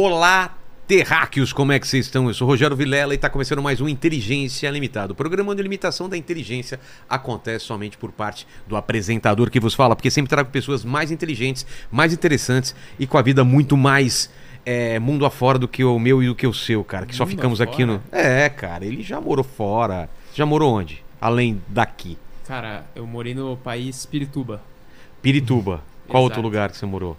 Olá, terráqueos, como é que vocês estão? Eu sou Rogério Vilela e está começando mais um Inteligência Limitada. O programa de limitação da inteligência acontece somente por parte do apresentador que vos fala, porque sempre trago pessoas mais inteligentes, mais interessantes e com a vida muito mais é, mundo afora do que o meu e do que o seu, cara. Que só Mundo ficamos aqui no. afora? É, cara, ele já morou fora. Já morou onde? Além daqui. Cara, eu morei no país Pirituba Pirituba. Qual outro Exato. lugar que você morou?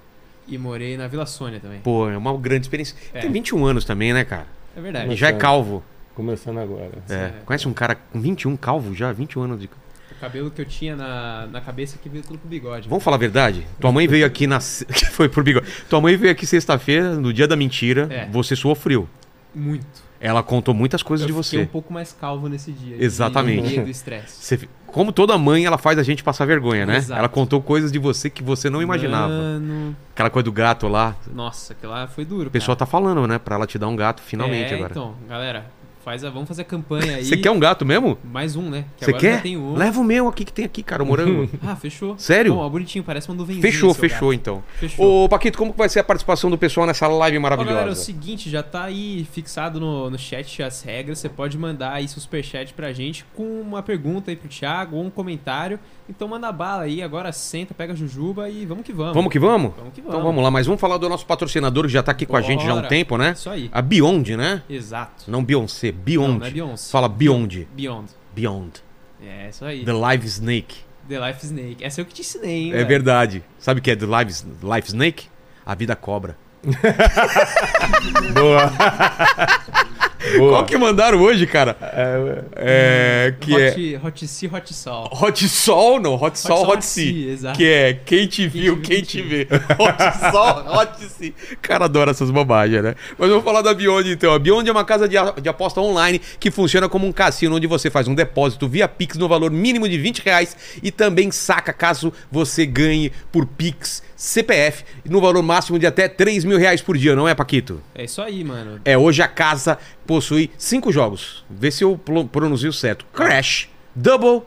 E morei na Vila Sônia também. Pô, é uma grande experiência. É. Tem 21 anos também, né, cara? É verdade. já é Começando. calvo. Começando agora. É. É. Conhece um cara com 21 calvo já? 21 anos de. O cabelo que eu tinha na, na cabeça que veio tudo pro bigode. Vamos falar a verdade? Tua mãe veio aqui na. Foi por bigode. Tua mãe veio aqui sexta-feira, no dia da mentira. É. Você sofreu. Muito. Ela contou muitas coisas eu de fiquei você. um pouco mais calvo nesse dia. Exatamente. De medo do estresse. Como toda mãe, ela faz a gente passar vergonha, né? Exato. Ela contou coisas de você que você não imaginava. Mano, Aquela coisa do gato lá. nossa, aquilo lá foi duro. O pessoal tá falando, né? Pra ela te dar um gato finalmente é, agora. então, galera, faz a, vamos fazer a campanha aí. Você quer um gato mesmo? Mais um, né? Que Você já quer? um. Leva o meu aqui que tem aqui, cara, o morango. Ah, fechou. Sério? Bom, ó, bonitinho, parece uma nuvenzinha. fechou, fechou gato. então. Fechou. Ô, Paquito, como que vai ser a participação do pessoal nessa live Ó, maravilhosa? galera, é o seguinte, já tá aí fixado no, no chat as regras. Você pode mandar aí seu superchat pra gente com uma pergunta aí pro Thiago ou um comentário. Então manda bala aí, agora senta, pega a jujuba e vamos que vamos. Vamos que vamos? Vamos que Então vamos. vamos lá, mas vamos falar do nosso patrocinador que já tá aqui com a gente já há um Bora. tempo, né? Isso aí. A Beyond, né? Exato. Não Beyoncé, Beyond. Não, não é Beyoncé. Fala Beyond. Beyond. Beyond. É, isso aí. The Live Snake. The Life Snake. Essa eu que te ensinei, hein? É velho? verdade. Sabe o que é The Live, Life Snake? A vida cobra. Boa. Boa. Qual que mandaram hoje, cara? É, É. Que é. Hot, hot Sea, Hot Sol. Hot Sol, não. Hot Sol, Hot Hot Sea. Exato. Que é quem te viu, quem te vê. Hot Sol, Hot Sea. Cara, adora essas bobagens, né? Mas vamos falar da Beyond então. A Beyond é uma casa de, de aposta online que funciona como um cassino onde você faz um depósito via Pix no valor mínimo de 20 reais e também saca caso você ganhe por Pix CPF no valor máximo de até 3 mil reais por dia, não é, Paquito? É isso aí, mano. É, hoje a casa possui cinco jogos. Vê se eu pronuncio certo. Crash, Double,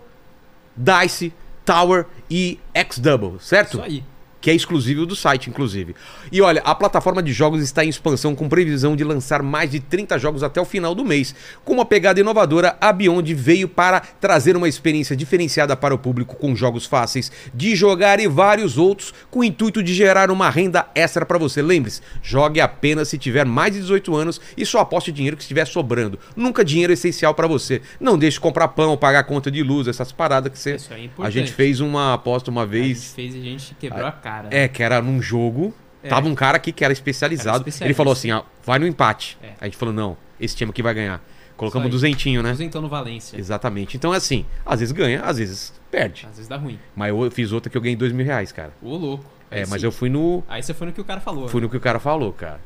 Dice, Tower e X-Double, certo? Isso aí. Que é exclusivo do site, inclusive. E olha, a plataforma de jogos está em expansão com previsão de lançar mais de 30 jogos até o final do mês. Com uma pegada inovadora, a Beyond veio para trazer uma experiência diferenciada para o público com jogos fáceis de jogar e vários outros com o intuito de gerar uma renda extra para você. Lembre-se, jogue apenas se tiver mais de 18 anos e só aposte dinheiro que estiver sobrando. Nunca dinheiro essencial para você. Não deixe de comprar pão, pagar conta de luz, essas paradas que você... É A gente fez uma aposta uma A gente vez... fez e a gente quebrou a cara. É, que era num jogo. É. Tava um cara aqui que era especializado. Era. Ele falou assim: ó, vai no empate. É. A gente falou: não, esse time aqui vai ganhar. Colocamos duzentinho, né? Duzentão no Valência. Exatamente. Então é assim: às vezes ganha, às vezes perde. Às vezes dá ruim. Mas eu fiz outra que eu ganhei dois mil reais, cara. Ô, louco. É, Aí mas sim. eu fui no. Aí você foi no que o cara falou. Fui né? no que o cara falou, cara.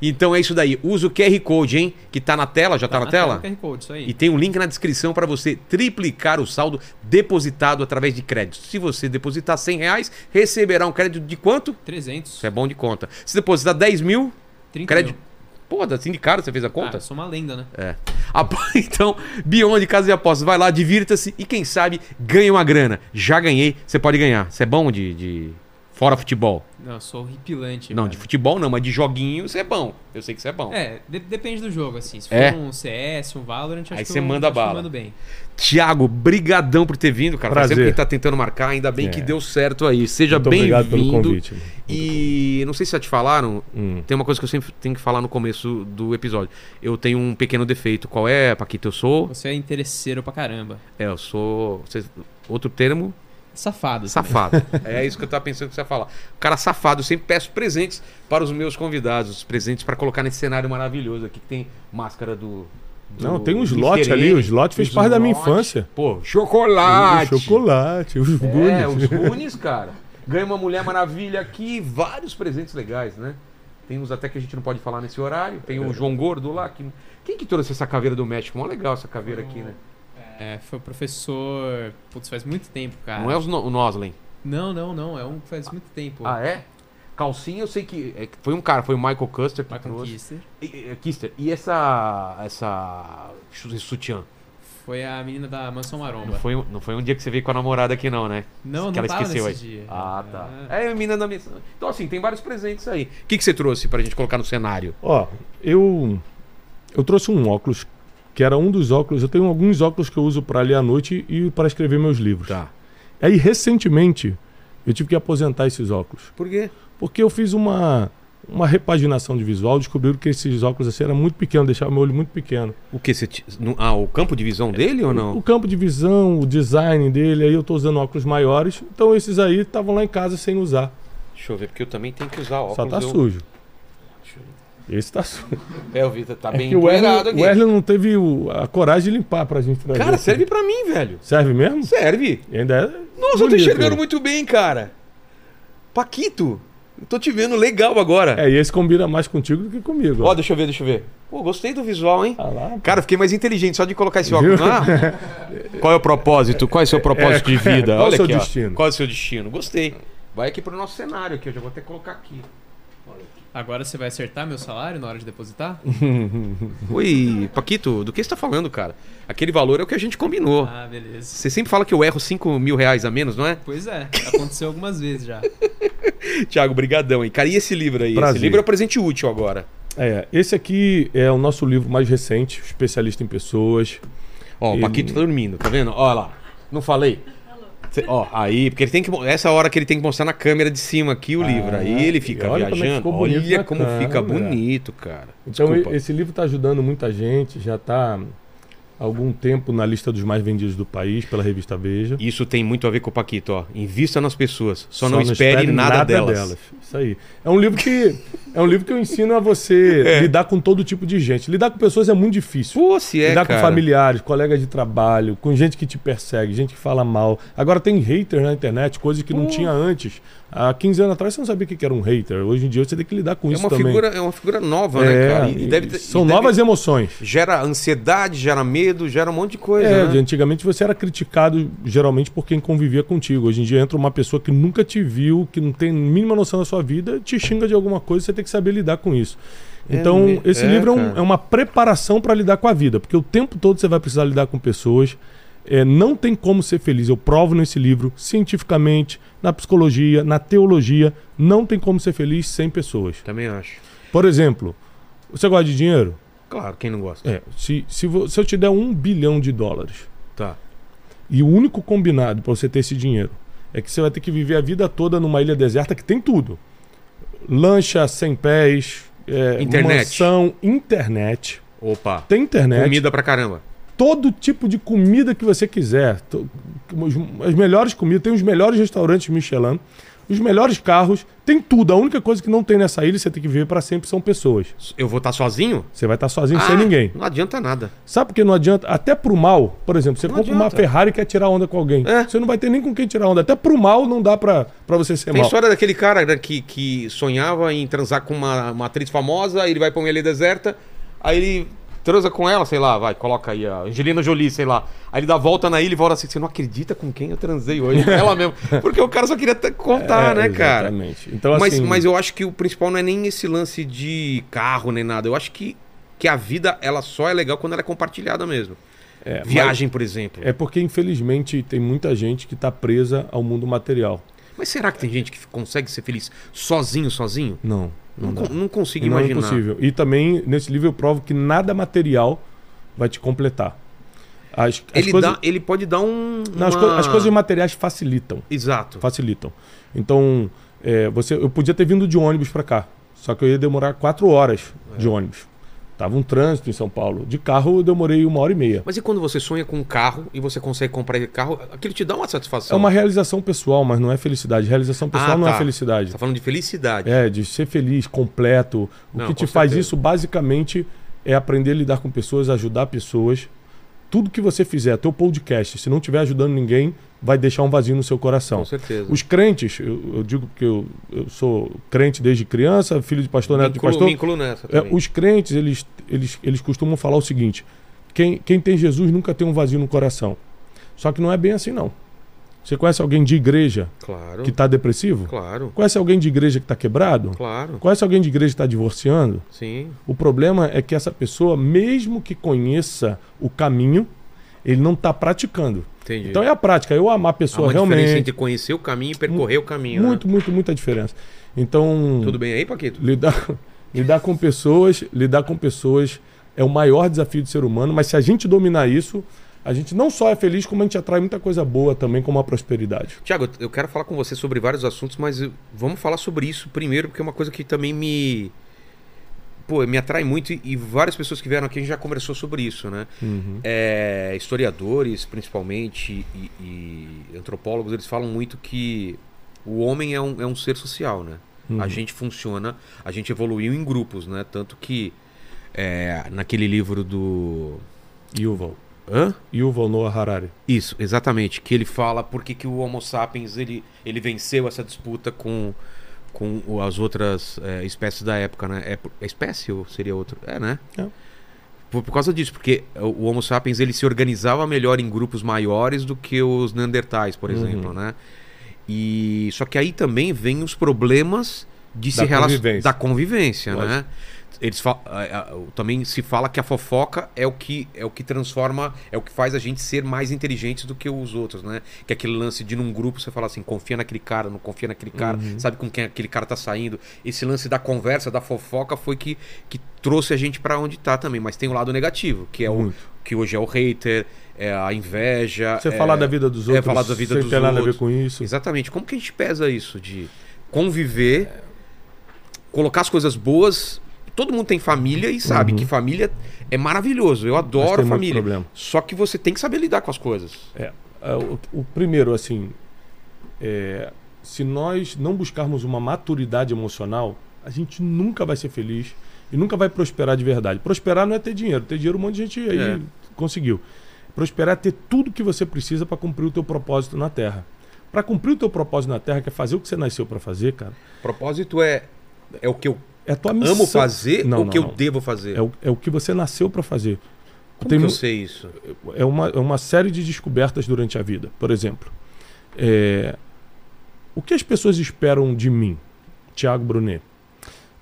Então é isso daí. Usa o QR Code, hein? Que tá na tela, já tá, na, tela? o QR Code, isso aí. E tem um link na descrição para você triplicar o saldo depositado através de crédito. Se você depositar 100 reais, receberá um crédito de quanto? 300. Isso é bom de conta. Se depositar 10 mil, 30 crédito. mil. Pô, assim de cara você fez a Ah, conta? eu sou uma lenda, né? É. Então, Beyond Casa de Apostas, vai lá, divirta-se e quem sabe ganhe uma grana. Já ganhei, você pode ganhar. Você é bom de, de- Fora futebol? Não, eu sou horripilante. Não, cara. de futebol não, mas de joguinho você é bom. Eu sei que você é bom. É, de- depende do jogo, assim. Se for É? um CS, um Valorant, acho Aí que você eu, manda acho que eu bala. mando bem. Tiago, brigadão por ter vindo, cara. Faz Prazer. tempo que a gente tá tentando marcar, ainda bem É. que deu certo aí. Seja Muito obrigado pelo bem-vindo. convite. E não sei se já te falaram, Hum. tem uma coisa que eu sempre tenho que falar no começo do episódio. Eu tenho um pequeno defeito. Qual é, Paquito? Eu sou. Você é interesseiro pra caramba. É, eu sou. Outro termo, Safado. safado. é isso que eu tava pensando que você ia falar. Cara safado, eu sempre peço presentes para os meus convidados. Os presentes para colocar nesse cenário maravilhoso aqui que tem máscara do. do Não, tem um slot ali. O slot fez parte da minha infância. Pô, chocolate! O chocolate, os É, Goonies. os Goonies, cara. Ganha uma Mulher Maravilha aqui, vários presentes legais, né? Tem uns até que a gente não pode falar nesse horário. Tem o João Gordo lá. Que... Quem que trouxe essa caveira do México? Mó legal essa caveira aqui, né? É, foi o professor. Putz, faz muito tempo, cara. Não é no- o Noslen. Não, não, não. É um que faz muito tempo. Ah, é? Calcinha, eu sei que é foi um cara, foi o Michael Custer que Michael trouxe. Kister. E- Kister, e essa. essa. sutiã? Foi a menina da Mansão Maromba. Não foi, um- não foi um dia que você veio com a namorada aqui, não, né? Não, que não ela tava esqueceu nesse aí. dia. Ah, tá. Ah. É a menina da mesa. Então, assim, tem vários presentes aí. O que, que você trouxe pra gente colocar no cenário? Ó, eu eu trouxe um óculos que era um dos óculos. Eu tenho alguns óculos que eu uso para ler à noite e para escrever meus livros. Tá. Aí recentemente eu tive que aposentar esses óculos, Por quê? porque eu fiz uma uma repaginação de visual, descobriram que esses óculos assim eram muito pequenos, deixavam meu olho muito pequeno. O que você. t- Ah, o campo de visão dele ou O não? campo de visão, o design dele, aí eu tô usando óculos maiores, então esses aí estavam lá em casa sem usar. Deixa eu ver, porque eu também tenho que usar óculos. Só tá eu... sujo. Deixa eu ver. Esse tá sujo. É, o Vitor tá É bem empoeirado aqui. o Wesley não teve o- a coragem de limpar pra gente trazer. Cara, serve pra mim, velho. Serve mesmo? Serve. E ainda é Nossa, eu tô bonito, enxergando muito bem, cara. Paquito, eu tô te vendo legal agora. É, e esse combina mais contigo do que comigo. Ó, deixa eu ver, deixa eu ver. Pô, gostei do visual, hein? Ah lá, Cara, fiquei mais inteligente só de colocar esse óculos. Ah, qual é o propósito? Qual é o seu propósito de vida? qual é o Olha seu aqui, ó. destino? Qual é o seu destino? Gostei. Vai aqui pro nosso cenário aqui, eu já vou até colocar aqui. Agora você vai acertar meu salário na hora de depositar? Oi, Paquito, do que você tá falando, cara? Aquele valor é o que a gente combinou. Ah, beleza. Você sempre fala que eu erro 5 mil reais a menos, não é? Pois é, aconteceu algumas vezes já. Tiago, brigadão, hein? Cara, e esse livro aí? Prazer. Esse livro é um presente útil agora. É, esse aqui é o nosso livro mais recente, especialista em pessoas. Ó, o Paquito tá dormindo, tá vendo? Ó lá. Não falei? Cê- ó, aí, porque ele tem que. Essa hora que ele tem que mostrar na câmera de cima aqui o Ah, livro. Aí ele fica olha como é viajando. bonito Olha como fica bonito, cara. Então Desculpa. e- esse livro está ajudando muita gente, já está há algum tempo na lista dos mais vendidos do país pela revista Veja. Isso tem muito a ver com o Paquito, ó. Invista nas pessoas. Só, não, espere, nada, delas. Isso aí. É um livro que é um livro que eu ensino a você É. lidar com todo tipo de gente. Lidar com pessoas é muito difícil. Pô, se é, lidar cara. com familiares, colegas de trabalho, com gente que te persegue, gente que fala mal. Agora tem haters na internet, coisas que não Pô. tinha antes. Há 15 anos atrás você não sabia o que era um hater. Hoje em dia você tem que lidar com É isso uma, também. figura, é uma figura nova, né, É, cara? E, e- deve ter- são e deve- novas emoções. Gera ansiedade, gera medo, gera um monte de coisa. É, né? antigamente você era criticado geralmente por quem convivia contigo. Hoje em dia entra uma pessoa que nunca te viu, que não tem a mínima noção da sua vida, te xinga de alguma coisa, você tem que saber lidar com isso. É Então, me- esse é, livro é, um- é uma preparação para lidar com a vida, porque o tempo todo você vai precisar lidar com pessoas. É, não tem como ser feliz. Eu provo nesse livro, cientificamente, na psicologia, na teologia, não tem como ser feliz sem pessoas. Também acho. Por exemplo, você gosta de dinheiro? Claro, quem não gosta? É, se, se, se eu te der um bilhão de dólares, Tá. e o único combinado para você ter esse dinheiro é que você vai ter que viver a vida toda numa ilha deserta que tem tudo: lancha sem pés, é, Internet. mansão, internet. Opa. Tem internet, Comida pra caramba. todo tipo de comida que você quiser. As melhores comidas, tem os melhores restaurantes Michelin, os melhores carros, tem tudo. A única coisa que não tem nessa ilha, você tem que viver para sempre, são pessoas. Eu vou estar sozinho? Você vai estar sozinho, Ah, sem ninguém. Não adianta nada. Sabe por que não adianta? Até pro mal, por exemplo, você Não compra uma adianta. Ferrari e quer tirar onda com alguém. É. Você não vai ter nem com quem tirar onda. Até pro mal não dá pra, pra você ser Tem mal. história daquele cara né, que, que sonhava em transar com uma, uma atriz famosa, ele vai pra uma ilha deserta, aí ele transa com ela, sei lá, vai, coloca aí a Angelina Jolie, sei lá. Aí ele dá a volta na ilha e volta assim, você não acredita com quem eu transei hoje? ela mesmo. Porque o cara só queria contar, É, né, cara? Exatamente. Então, mas, assim, mas eu acho que o principal não é nem esse lance de carro nem nada. Eu acho que, que a vida ela só é legal quando ela é compartilhada mesmo. é, Viagem, por exemplo. É porque, infelizmente, tem muita gente que tá presa ao mundo material. Mas será que tem gente que consegue ser feliz sozinho, sozinho? Não. Não, Não, não consigo não é imaginar. impossível. E também, nesse livro, eu provo que nada material vai te completar. As, as ele, coisas, dá, ele pode dar um. não, as, uma- coi- as coisas materiais facilitam. Exato. facilitam. Então, é, você, eu podia ter vindo de ônibus para cá, só que eu ia demorar quatro horas de É. ônibus. Tava um trânsito em São Paulo. De carro eu demorei uma hora e meia. Mas e quando você sonha com um carro e você consegue comprar esse carro, aquilo te dá uma É satisfação? uma realização pessoal, mas não é felicidade. Realização pessoal Ah, não tá. é felicidade. Você tá falando de felicidade. É, de ser feliz, completo. O Não, que te faz certeza. isso, basicamente, é aprender a lidar com pessoas, ajudar pessoas. Tudo que você fizer, teu podcast, se não estiver ajudando ninguém, vai deixar um vazio no seu coração. Com certeza. Os crentes, eu, eu digo que eu, eu sou crente desde criança, filho de pastor, neto de pastor. me incluo nessa É, também. os crentes, eles, eles, eles costumam falar o seguinte: quem, quem tem Jesus nunca tem um vazio no coração. Só que não é bem assim, não. Você conhece alguém de igreja Claro. que está depressivo? Claro. Conhece alguém de igreja que está quebrado? Claro. Conhece alguém de igreja que está divorciando? Sim. O problema é que essa pessoa, mesmo que conheça o caminho, Ele não está praticando. Entendi. Então é a prática. Eu amar a Há pessoa uma diferença realmente. entre conhecer o caminho e percorrer o caminho. Muito, né? muito, muita diferença. Então, Tudo bem aí, Paquito? lidar, lidar com pessoas, lidar com pessoas é o maior desafio do ser humano, mas se a gente dominar isso, a gente não só é feliz, como a gente atrai muita coisa boa também, como a prosperidade. Tiago, eu quero falar com você sobre vários assuntos, mas vamos falar sobre isso primeiro, porque é uma coisa que também me. Pô, me atrai muito e, e várias pessoas que vieram aqui a gente já conversou sobre isso, né? É, historiadores, principalmente, e, e antropólogos, eles falam muito que o homem é um, é um ser social, né? A gente funciona, a gente evoluiu em grupos, né? Tanto que é, naquele livro do. Yuval. Hã? Yuval Noah Harari. Isso, exatamente. Que ele fala por que, que o Homo sapiens ele, ele venceu essa disputa com, com as outras é, espécies da época, né? É, é espécie ou seria outro? É, né? É. Por, por causa disso, porque o Homo sapiens ele se organizava melhor em grupos maiores do que os Neandertais, por Uhum. exemplo, né? E só que aí também vem os problemas de Da se relacionar da convivência, né? Eles também se fala que a fofoca é o que é o que transforma, é o que faz a gente ser mais inteligentes do que os outros, né? Que é aquele lance de num grupo você fala assim, confia naquele cara, não confia naquele cara, Uhum. sabe com quem aquele cara tá saindo. Esse lance da conversa, da fofoca foi que, que trouxe a gente pra onde tá também, mas tem o lado negativo, que é o Muito. que hoje é o hater, é a inveja, Você é, falar da vida dos é outros, falar da vida dos ter nada a ver outros. com isso. Exatamente. Como que a gente pesa isso de conviver, colocar as coisas boas. Todo mundo tem família e sabe Uhum. que família é maravilhoso. Eu adoro família. Só que você tem que saber lidar com as coisas. É, é, o, o primeiro, assim, é, se nós não buscarmos uma maturidade emocional, a gente nunca vai ser feliz e nunca vai prosperar de verdade. Prosperar não é ter dinheiro. Ter dinheiro um monte de gente aí É. conseguiu. Prosperar é ter tudo que você precisa para cumprir o teu propósito na Terra. Para cumprir o teu propósito na Terra, que é fazer o que você nasceu para fazer, cara, Propósito é é o que eu é a tua missão. amo fazer Não, o não, que eu não. devo fazer? É o, é o que você nasceu para fazer. Como Tem que eu sei isso? é uma, é uma série de descobertas durante a vida. Por exemplo, é, o que as pessoas esperam de mim, Tiago Brunet?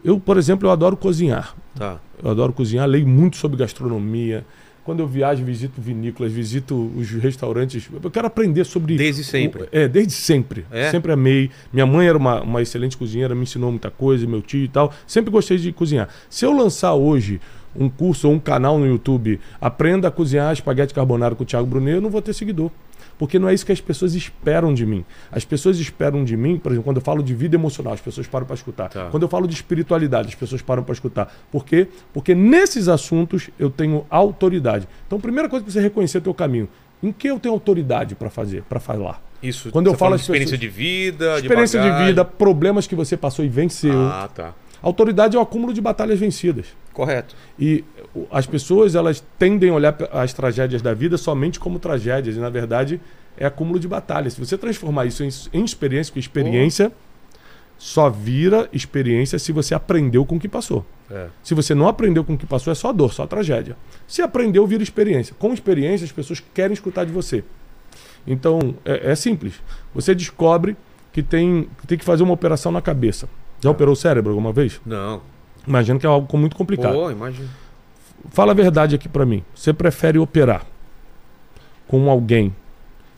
Eu, por exemplo, eu adoro cozinhar. Tá. Eu adoro cozinhar, leio muito sobre gastronomia. Quando eu viajo, visito vinícolas, visito os restaurantes. Eu quero aprender sobre. Desde sempre. o- é, desde sempre. É? Sempre amei. Minha mãe era uma, uma excelente cozinheira, me ensinou muita coisa, meu tio e tal. Sempre gostei de cozinhar. Se eu lançar hoje um curso ou um canal no YouTube, aprenda a cozinhar espaguete carbonara com o Thiago Brunet, eu não vou ter seguidor. Porque não é isso que as pessoas esperam de mim. As pessoas esperam de mim, por exemplo, quando eu falo de vida emocional, as pessoas param para escutar. Tá. Quando eu falo de espiritualidade, as pessoas param para escutar. Por quê? Porque nesses assuntos eu tenho autoridade. Então, a primeira coisa que você reconhecer é o teu caminho. Em que eu tenho autoridade para fazer, para falar? Isso. Quando eu você falo de experiência pessoas- de vida, Experiência de, bagagem. vida, problemas que você passou e venceu. Ah, tá. Autoridade é o acúmulo de batalhas vencidas. Correto. E as pessoas elas tendem a olhar as tragédias da vida somente como tragédias e na verdade é acúmulo de batalhas. Se você transformar isso em, em experiência, porque experiência só vira experiência se você aprendeu com o que passou. É. Se você não aprendeu com o que passou, é só dor, só tragédia. Se aprendeu, vira experiência. Com experiência, as pessoas querem escutar de você. Então, é, é simples. Você descobre que tem, que tem que fazer uma operação na cabeça. Já operou o cérebro alguma vez? Não. Imagino que é algo muito complicado. Pô, imagina. Fala a verdade aqui pra mim. Você prefere operar com alguém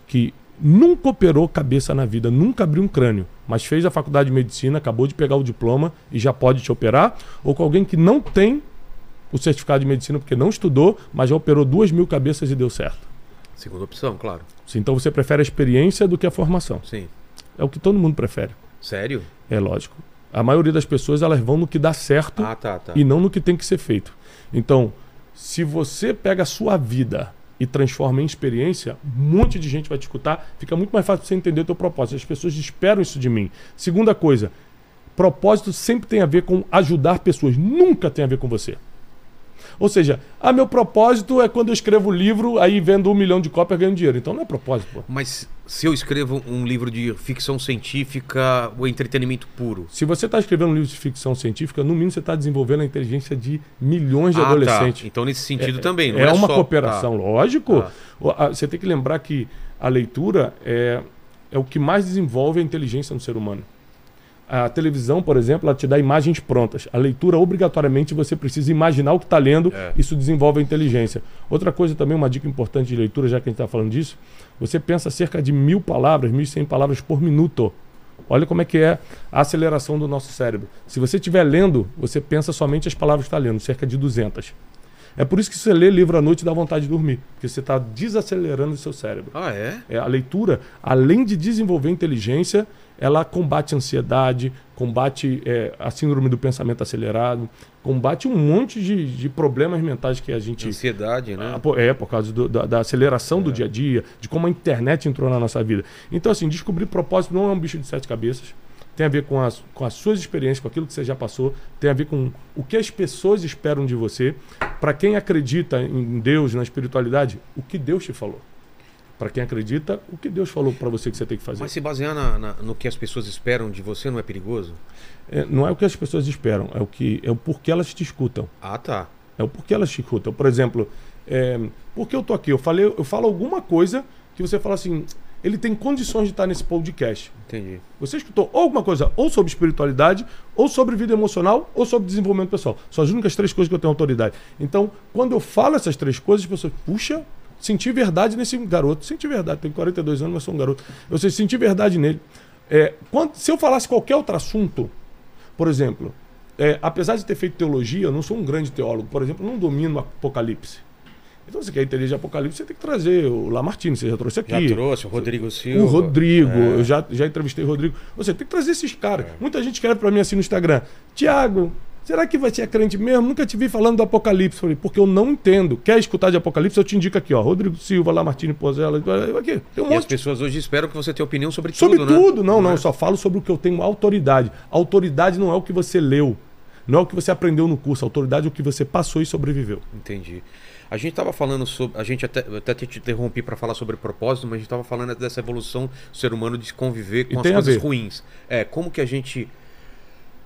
que nunca operou cabeça na vida, nunca abriu um crânio, mas fez a faculdade de medicina, acabou de pegar o diploma e já pode te operar? Ou com alguém que não tem o certificado de medicina porque não estudou, mas já operou duas mil cabeças e deu certo? Segunda opção, claro. Então você prefere a experiência do que a formação. Sim. É o que todo mundo prefere. Sério? É lógico. A maioria das pessoas elas vão no que dá certo Ah, tá, tá. e não no que tem que ser feito. Então, se você pega a sua vida e transforma em experiência, um monte de gente vai te escutar, fica muito mais fácil você entender o teu propósito. As pessoas esperam isso de mim. Segunda coisa, propósito sempre tem a ver com ajudar pessoas, nunca tem a ver com você. Ou seja, ah, meu propósito é quando eu escrevo livro, aí vendo um milhão de cópias ganho dinheiro. Então não é propósito, pô. Mas se eu escrevo um livro de ficção científica, o entretenimento puro. Se você está escrevendo um livro de ficção científica, no mínimo você está desenvolvendo a inteligência de milhões de Ah, adolescentes. Tá. Então, nesse sentido também. Não é, é, uma só- cooperação, lógico. Tá. O- a- Você tem que lembrar que a leitura é, é o que mais desenvolve a inteligência no ser humano. A televisão, por exemplo, ela te dá imagens prontas. A leitura, obrigatoriamente, você precisa imaginar o que está lendo. É. Isso desenvolve a inteligência. Outra coisa também, uma dica importante de leitura, já que a gente está falando disso, você pensa cerca de mil palavras, mil e cem palavras por minuto. Olha como é que é a aceleração do nosso cérebro. Se você estiver lendo, você pensa somente as palavras que está lendo, cerca de 200. É por isso que você lê livro à noite dá vontade de dormir, porque você está desacelerando o seu cérebro. Ah, é? É, a leitura, além de desenvolver inteligência, ela combate a ansiedade, combate é, a síndrome do pensamento acelerado, combate um monte de, de problemas mentais que a gente. Ansiedade, né? Ah, É, por causa do- da, da aceleração do dia a dia, de como a internet entrou na nossa vida. Então, assim, descobrir propósito não é um bicho de sete cabeças. Tem a ver com as, com as suas experiências, com aquilo que você já passou, tem a ver com o que as pessoas esperam de você. Para quem acredita em Deus, na espiritualidade, o que Deus te falou. Para quem acredita, o que Deus falou para você que você tem que fazer. Mas se basear na- na- no que as pessoas esperam de você não é perigoso? É, não é o que as pessoas esperam, é o que é o porquê elas te escutam. Ah, tá. É o porquê elas te escutam. Por exemplo, é, por que eu tô aqui? Eu falei, eu falo alguma coisa que você fala assim, ele tem condições de estar nesse podcast. Entendi. Você escutou alguma coisa ou sobre espiritualidade, ou sobre vida emocional, ou sobre desenvolvimento pessoal. São as únicas três coisas que eu tenho autoridade. Então, quando eu falo essas três coisas, as pessoas, puxa, senti verdade nesse garoto. Senti verdade, tenho 42 anos, mas sou um garoto. Eu sei, senti verdade nele. É, quando- se eu falasse qualquer outro assunto, por exemplo, é, apesar de ter feito teologia, eu não sou um grande teólogo. Por exemplo, não domino o Apocalipse. Então, você quer entender de Apocalipse, você tem que trazer o Lamartine, você já trouxe aqui. Já trouxe o Rodrigo Silva. O Rodrigo, É. eu já, já entrevistei o Rodrigo. Você tem que trazer esses caras. Muita gente escreve pra mim assim no Instagram: Tiago, será que você é crente mesmo? Nunca te vi falando do Apocalipse. Falei, porque eu não entendo. Quer escutar de Apocalipse? Eu te indico aqui, ó. Rodrigo Silva, Lamartine Pozella. Aqui, tem um E as monte. pessoas hoje esperam que você tenha opinião sobre, Sobre tudo, né? tudo. Não, não, é? eu só falo sobre o que eu tenho autoridade. Autoridade não é o que você leu. Não é o que você aprendeu no curso. Autoridade é o que você passou e sobreviveu. Entendi. A gente estava falando sobre. A gente até, até te interrompi para falar sobre propósito, mas a gente estava falando dessa evolução do ser humano de conviver E com as tem a coisas ruins. É, como que a gente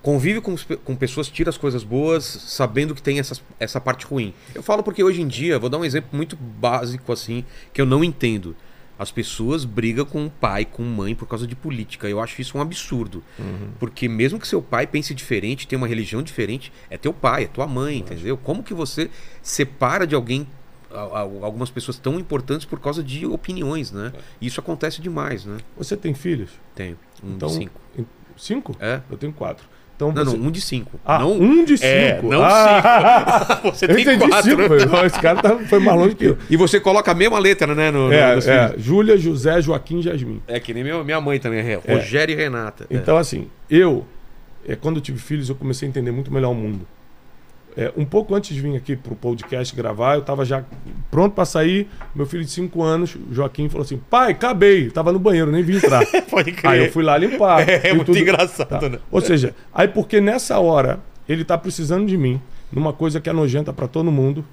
convive com, com pessoas, tira as coisas boas, sabendo que tem essas, essa parte ruim. Eu falo porque hoje em dia, vou dar um exemplo muito básico assim, que eu não entendo. As pessoas brigam com o pai, com mãe por causa de política. Eu acho isso um absurdo. Porque mesmo que seu pai pense diferente, tenha uma religião diferente, é teu pai, é tua mãe, entendeu? Como que você separa de alguém algumas pessoas tão importantes por causa de opiniões, né? E isso acontece demais, né? Você tem filhos? Tenho. Um Então, cinco. Cinco? É? Eu tenho quatro. Então Não, você... não, um de cinco. Ah, não, um de cinco. É, não ah, cinco. Você tem quatro. cinco. Esse cara tá- foi mais longe que eu. E você coloca a mesma letra, né? No, no- É, nos é, filhos. Júlia, José, Joaquim e Jasmin. É que nem minha, minha mãe também, é Rogério e Renata. É. Então, assim, eu, é, quando eu tive filhos, eu comecei a entender muito melhor o mundo. É, um pouco antes de vir aqui pro podcast gravar, eu tava já pronto para sair. Meu filho de 5 anos, Joaquim, falou assim: pai, acabei. Tava no banheiro, nem vim entrar. Pode crer. aí eu fui lá limpar. É, e muito tudo- engraçado, Tá. né? Ou seja, aí porque nessa hora ele tá precisando de mim, numa coisa que é nojenta para todo mundo,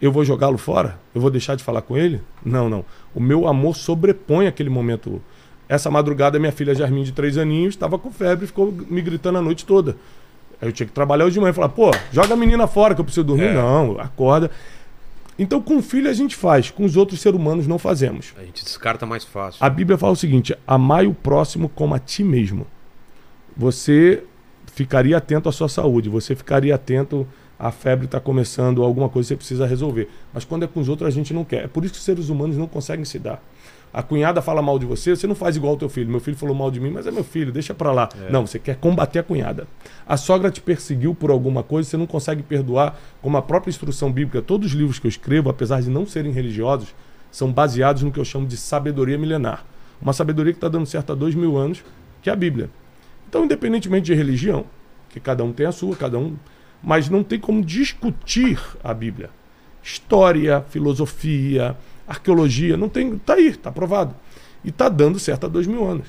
eu vou jogá-lo fora? Eu vou deixar de falar com ele? Não, não. O meu amor sobrepõe aquele momento. Essa madrugada, minha filha Jasmine, de três aninhos, estava com febre e ficou me gritando a noite toda. Aí eu tinha que trabalhar hoje de manhã. Falar, pô, joga a menina fora que eu preciso dormir. É. Não, acorda. Então, com o filho a gente faz, com os outros seres humanos não fazemos. A gente descarta mais fácil. A Bíblia fala o seguinte: amai o próximo como a ti mesmo. Você ficaria atento à sua saúde, você ficaria atento à febre está começando, alguma coisa que você precisa resolver. Mas quando é com os outros, a gente não quer. É por isso que os seres humanos não conseguem se dar. A cunhada fala mal de você, você não faz igual ao teu filho. Meu filho falou mal de mim, mas é meu filho, deixa pra lá. Não, você quer combater a cunhada. A sogra te perseguiu por alguma coisa, você não consegue perdoar, como a própria instrução bíblica. Todos os livros que eu escrevo, apesar de não serem religiosos, são baseados no que eu chamo de sabedoria milenar. Uma sabedoria que está dando certo há dois mil anos, que é a Bíblia. Então, independentemente de religião, que cada um tem a sua, cada um. Mas não tem como discutir a Bíblia. História, filosofia, arqueologia, não tem. Está aí, está provado. E está dando certo há dois mil anos.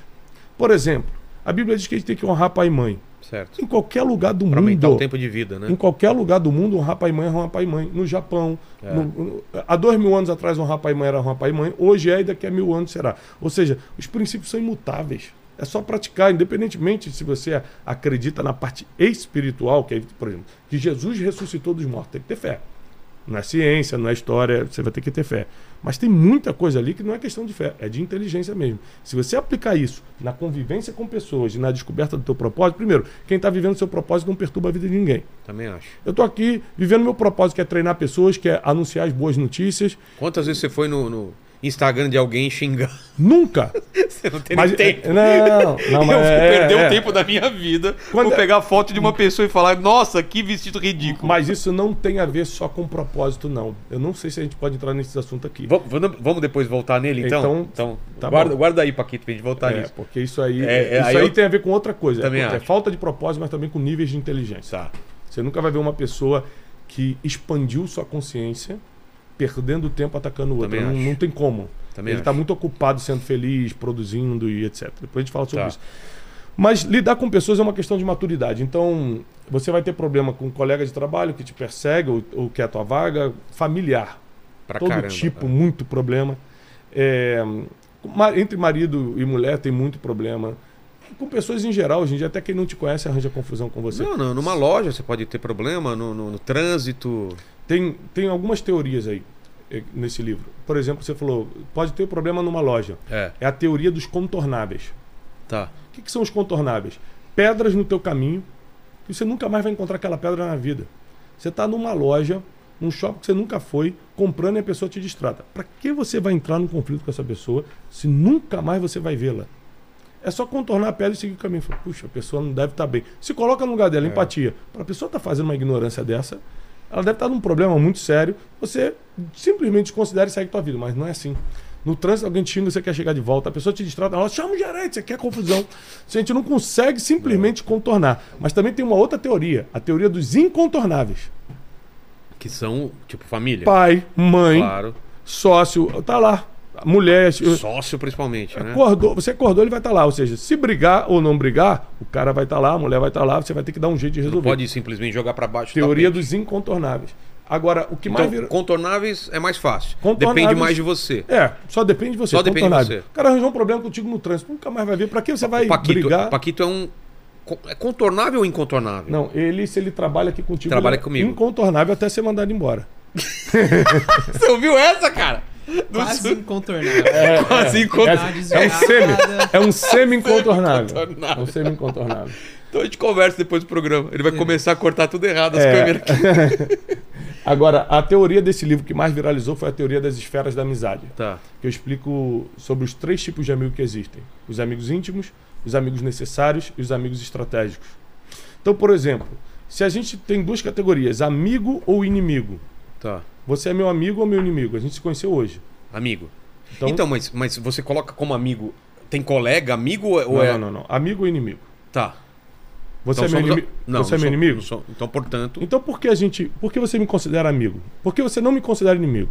Por exemplo, a Bíblia diz que a gente tem que honrar pai e mãe. Certo. Em qualquer lugar do Pra aumentar mundo. o tempo de vida, né? Em qualquer lugar do mundo, honrar pai e mãe é honrar pai e mãe. No Japão, É. no- no- há dois mil anos atrás, honrar pai e mãe era honrar pai e mãe. Hoje é e daqui a mil anos será. Ou seja, os princípios são imutáveis. É só praticar, independentemente se você acredita na parte espiritual, que é, por exemplo, que Jesus ressuscitou dos mortos. Tem que ter fé. Não é ciência, não é história, você vai ter que ter fé. Mas tem muita coisa ali que não é questão de fé, é de inteligência mesmo. Se você aplicar isso na convivência com pessoas e na descoberta do teu propósito, primeiro, quem está vivendo seu propósito não perturba a vida de ninguém. Também acho. Eu estou aqui vivendo meu propósito, que é treinar pessoas, que é anunciar as boas notícias. Quantas vezes você foi no, no Instagram de alguém xingar? Nunca! Você não tem Mas, nem tempo. é- não, não, mas eu é- perder é. o tempo da minha vida. Quando vou é- pegar foto de uma pessoa e falar, nossa, que vestido ridículo. Mas isso não tem a ver só com propósito, não. Eu não sei se a gente pode entrar nesse assunto aqui. Vamos, vamos- depois voltar nele, então? Então, Então, tá guarda, bom. guarda aí, Paquito, pra gente voltar É, nisso. porque isso aí, É, é, isso aí aí, eu- tem a ver com outra coisa. Também é, é falta de propósito, mas também com níveis de inteligência. Tá. Você nunca vai ver uma pessoa que expandiu sua consciência perdendo tempo atacando o outro. Não, não tem como. Também Ele está muito ocupado sendo feliz, produzindo e etc. Depois a gente fala sobre Tá. isso. Mas lidar com pessoas é uma questão de maturidade. Então, você vai ter problema com um colega de trabalho que te persegue ou, ou quer a tua vaga, familiar. Pra todo caramba, tipo, cara. muito problema. É, entre marido e mulher tem muito problema. Com pessoas em geral, hoje em dia, até quem não te conhece arranja confusão com você. Não, não, numa loja você pode ter problema, no, no- no trânsito. Tem, tem algumas teorias aí eh, nesse livro. Por exemplo, você falou, pode ter problema numa loja. É, É a teoria dos contornáveis. tá. O que, que são os contornáveis? Pedras no teu caminho que você nunca mais vai encontrar aquela pedra na vida. Você está numa loja, num shopping que você nunca foi, comprando e a pessoa te distrata. Para que você vai entrar num conflito com essa pessoa se nunca mais você vai vê-la? É só contornar a pedra e seguir o caminho. Fala, Puxa, a pessoa não deve estar bem. Se coloca no lugar dela, É. empatia. Para a pessoa estar fazendo uma ignorância dessa, ela deve estar num problema muito sério. Você simplesmente desconsidera e segue a tua vida, mas não é assim. No trânsito, alguém te xinga, você quer chegar de volta, a pessoa te distrata, ela chama o gerente, você quer confusão. A gente não consegue simplesmente contornar. Mas também tem uma outra teoria, a teoria dos incontornáveis. Que são, tipo, família. Pai, mãe, Claro. sócio, tá lá. Mulher, Sócio, principalmente, né? acordou, você acordou, ele vai estar lá. Ou seja, se brigar ou não brigar, o cara vai estar lá, a mulher vai estar lá, você vai ter que dar um jeito de Não resolver. pode simplesmente jogar pra baixo. Teoria dos incontornáveis. Agora, o que Então, mais vira. contornáveis é mais fácil. Depende mais de você. É, só depende de você. Só depende de você. O cara arranjou um problema contigo no trânsito, nunca mais vai ver. Pra que você vai Paquito, brigar? Paquito é um. É contornável ou incontornável? Não, ele, se ele trabalha aqui contigo, Trabalha ele é comigo. incontornável até ser mandado embora. Você ouviu essa, cara? Do Quase su- incontornável. Quase É, incontornável. Dá uma é um semi, é um semi-incontornável. É um semi-incontornável. Então a gente conversa depois do programa. Ele vai começar a cortar tudo errado as É. câmeras aqui. Agora, a teoria desse livro que mais viralizou foi a teoria das esferas da amizade. Tá. Que eu explico sobre os três tipos de amigos que existem: os amigos íntimos, os amigos necessários e os amigos estratégicos. Então, por exemplo, se a gente tem duas categorias, amigo ou inimigo, Tá. Você é meu amigo ou meu inimigo? A gente se conheceu hoje. Amigo. Então, Então, mas, mas você coloca como amigo. Tem colega, amigo ou não, é. não, não, não. Amigo ou inimigo? Tá. Você Então é meu inimigo? Não, você é meu sou- inimigo? não sou- Então, portanto, Então por que a gente. Por que você me considera amigo? Por que você não me considera inimigo?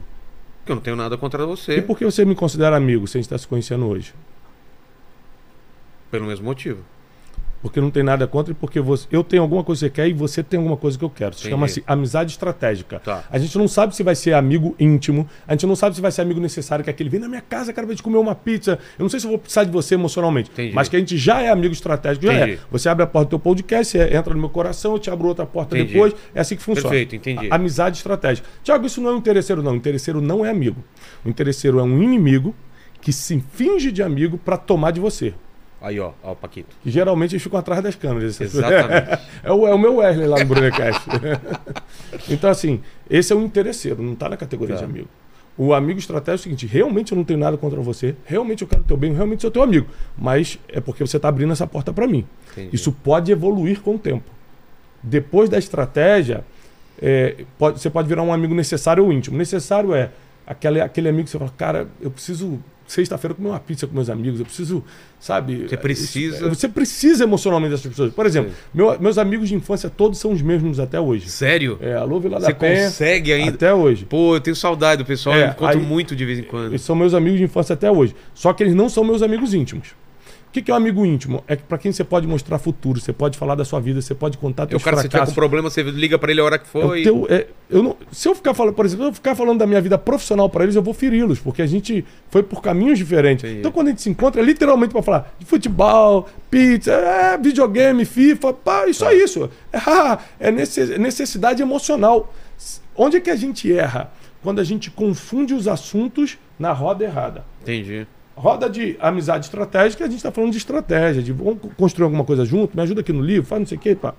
eu não tenho nada contra E você. por que você me considera amigo se a gente está se conhecendo hoje? Pelo mesmo motivo. Porque não tem nada contra e porque você, eu tenho alguma coisa que você quer e você tem alguma coisa que eu quero. Isso chama-se amizade estratégica. Tá. A gente não sabe se vai ser amigo íntimo, a gente não sabe se vai ser amigo necessário, que é aquele vem na minha casa, cara, vai te comer uma pizza. Eu não sei se eu vou precisar de você emocionalmente, Entendi. mas que a gente já é amigo estratégico, já Entendi. é. Você abre a porta do teu podcast, você entra no meu coração, eu te abro outra porta Entendi. depois. É assim que funciona. Perfeito, entendi. A- amizade estratégica. Tiago, isso não é um interesseiro, não. O interesseiro não é amigo. O interesseiro é um inimigo que se finge de amigo para tomar de você. Aí, ó, ó, o Paquito. Que geralmente eles ficam atrás das câmeras. Exatamente. É, o, é o meu Wesley lá no Brunecast. então, assim, esse é o interesseiro, não está na categoria Tá. de amigo. O amigo estratégico é o seguinte: realmente eu não tenho nada contra você, realmente eu quero o teu bem, realmente sou teu amigo. Mas é porque você está abrindo essa porta para mim. Entendi. Isso pode evoluir com o tempo. Depois da estratégia, é, pode- você pode virar um amigo necessário ou íntimo. Necessário é aquele, aquele amigo que você fala, cara, eu preciso sexta-feira comer uma pizza com meus amigos, eu preciso, sabe? Você precisa- Isso- você precisa emocionalmente dessas pessoas. Por exemplo, meu- meus amigos de infância todos são os mesmos até hoje. Sério? É, alô Vila Você da Penha, consegue ainda. até hoje. Pô, eu tenho saudade do pessoal, É, eu encontro aí- muito de vez em quando. Eles são meus amigos de infância até hoje. Só que eles não são meus amigos íntimos. O que que é um amigo íntimo? É para quem você pode mostrar futuro, você pode falar da sua vida, você pode contar teus o cara, se tiver com fracassos. problema, você liga pra ele a hora que É for o e... teu- é, eu não, se eu ficar falando, por exemplo, se eu ficar falando da minha vida profissional para eles, eu vou feri-los, porque a gente foi por caminhos diferentes. Entendi. Então, quando a gente se encontra, é literalmente para falar de futebol, pizza, é, videogame, FIFA, pá, e só Tá. isso. É, ah, é nesse- necessidade emocional. Onde é que a gente erra? Quando a gente confunde os assuntos na roda errada. Entendi. Roda de amizade estratégica, a gente está falando de estratégia, de vamos construir alguma coisa junto, me ajuda aqui no livro, faz não sei o quê. Pá.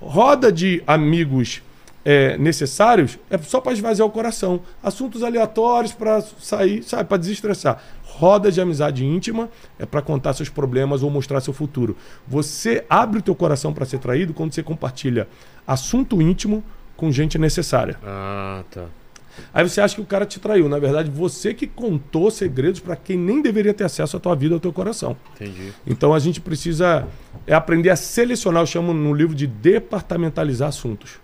Roda de amigos é, necessários é só para esvaziar o coração. Assuntos aleatórios para sair, sabe, para desestressar. Roda de amizade íntima é para contar seus problemas ou mostrar seu futuro. Você abre o teu coração para ser traído quando você compartilha assunto íntimo com gente necessária. Ah, tá. Aí você acha que o cara te traiu. Na verdade, você que contou segredos para quem nem deveria ter acesso à tua vida, ao teu coração. Entendi. Então a gente precisa é aprender a selecionar, eu chamo no livro de departamentalizar assuntos.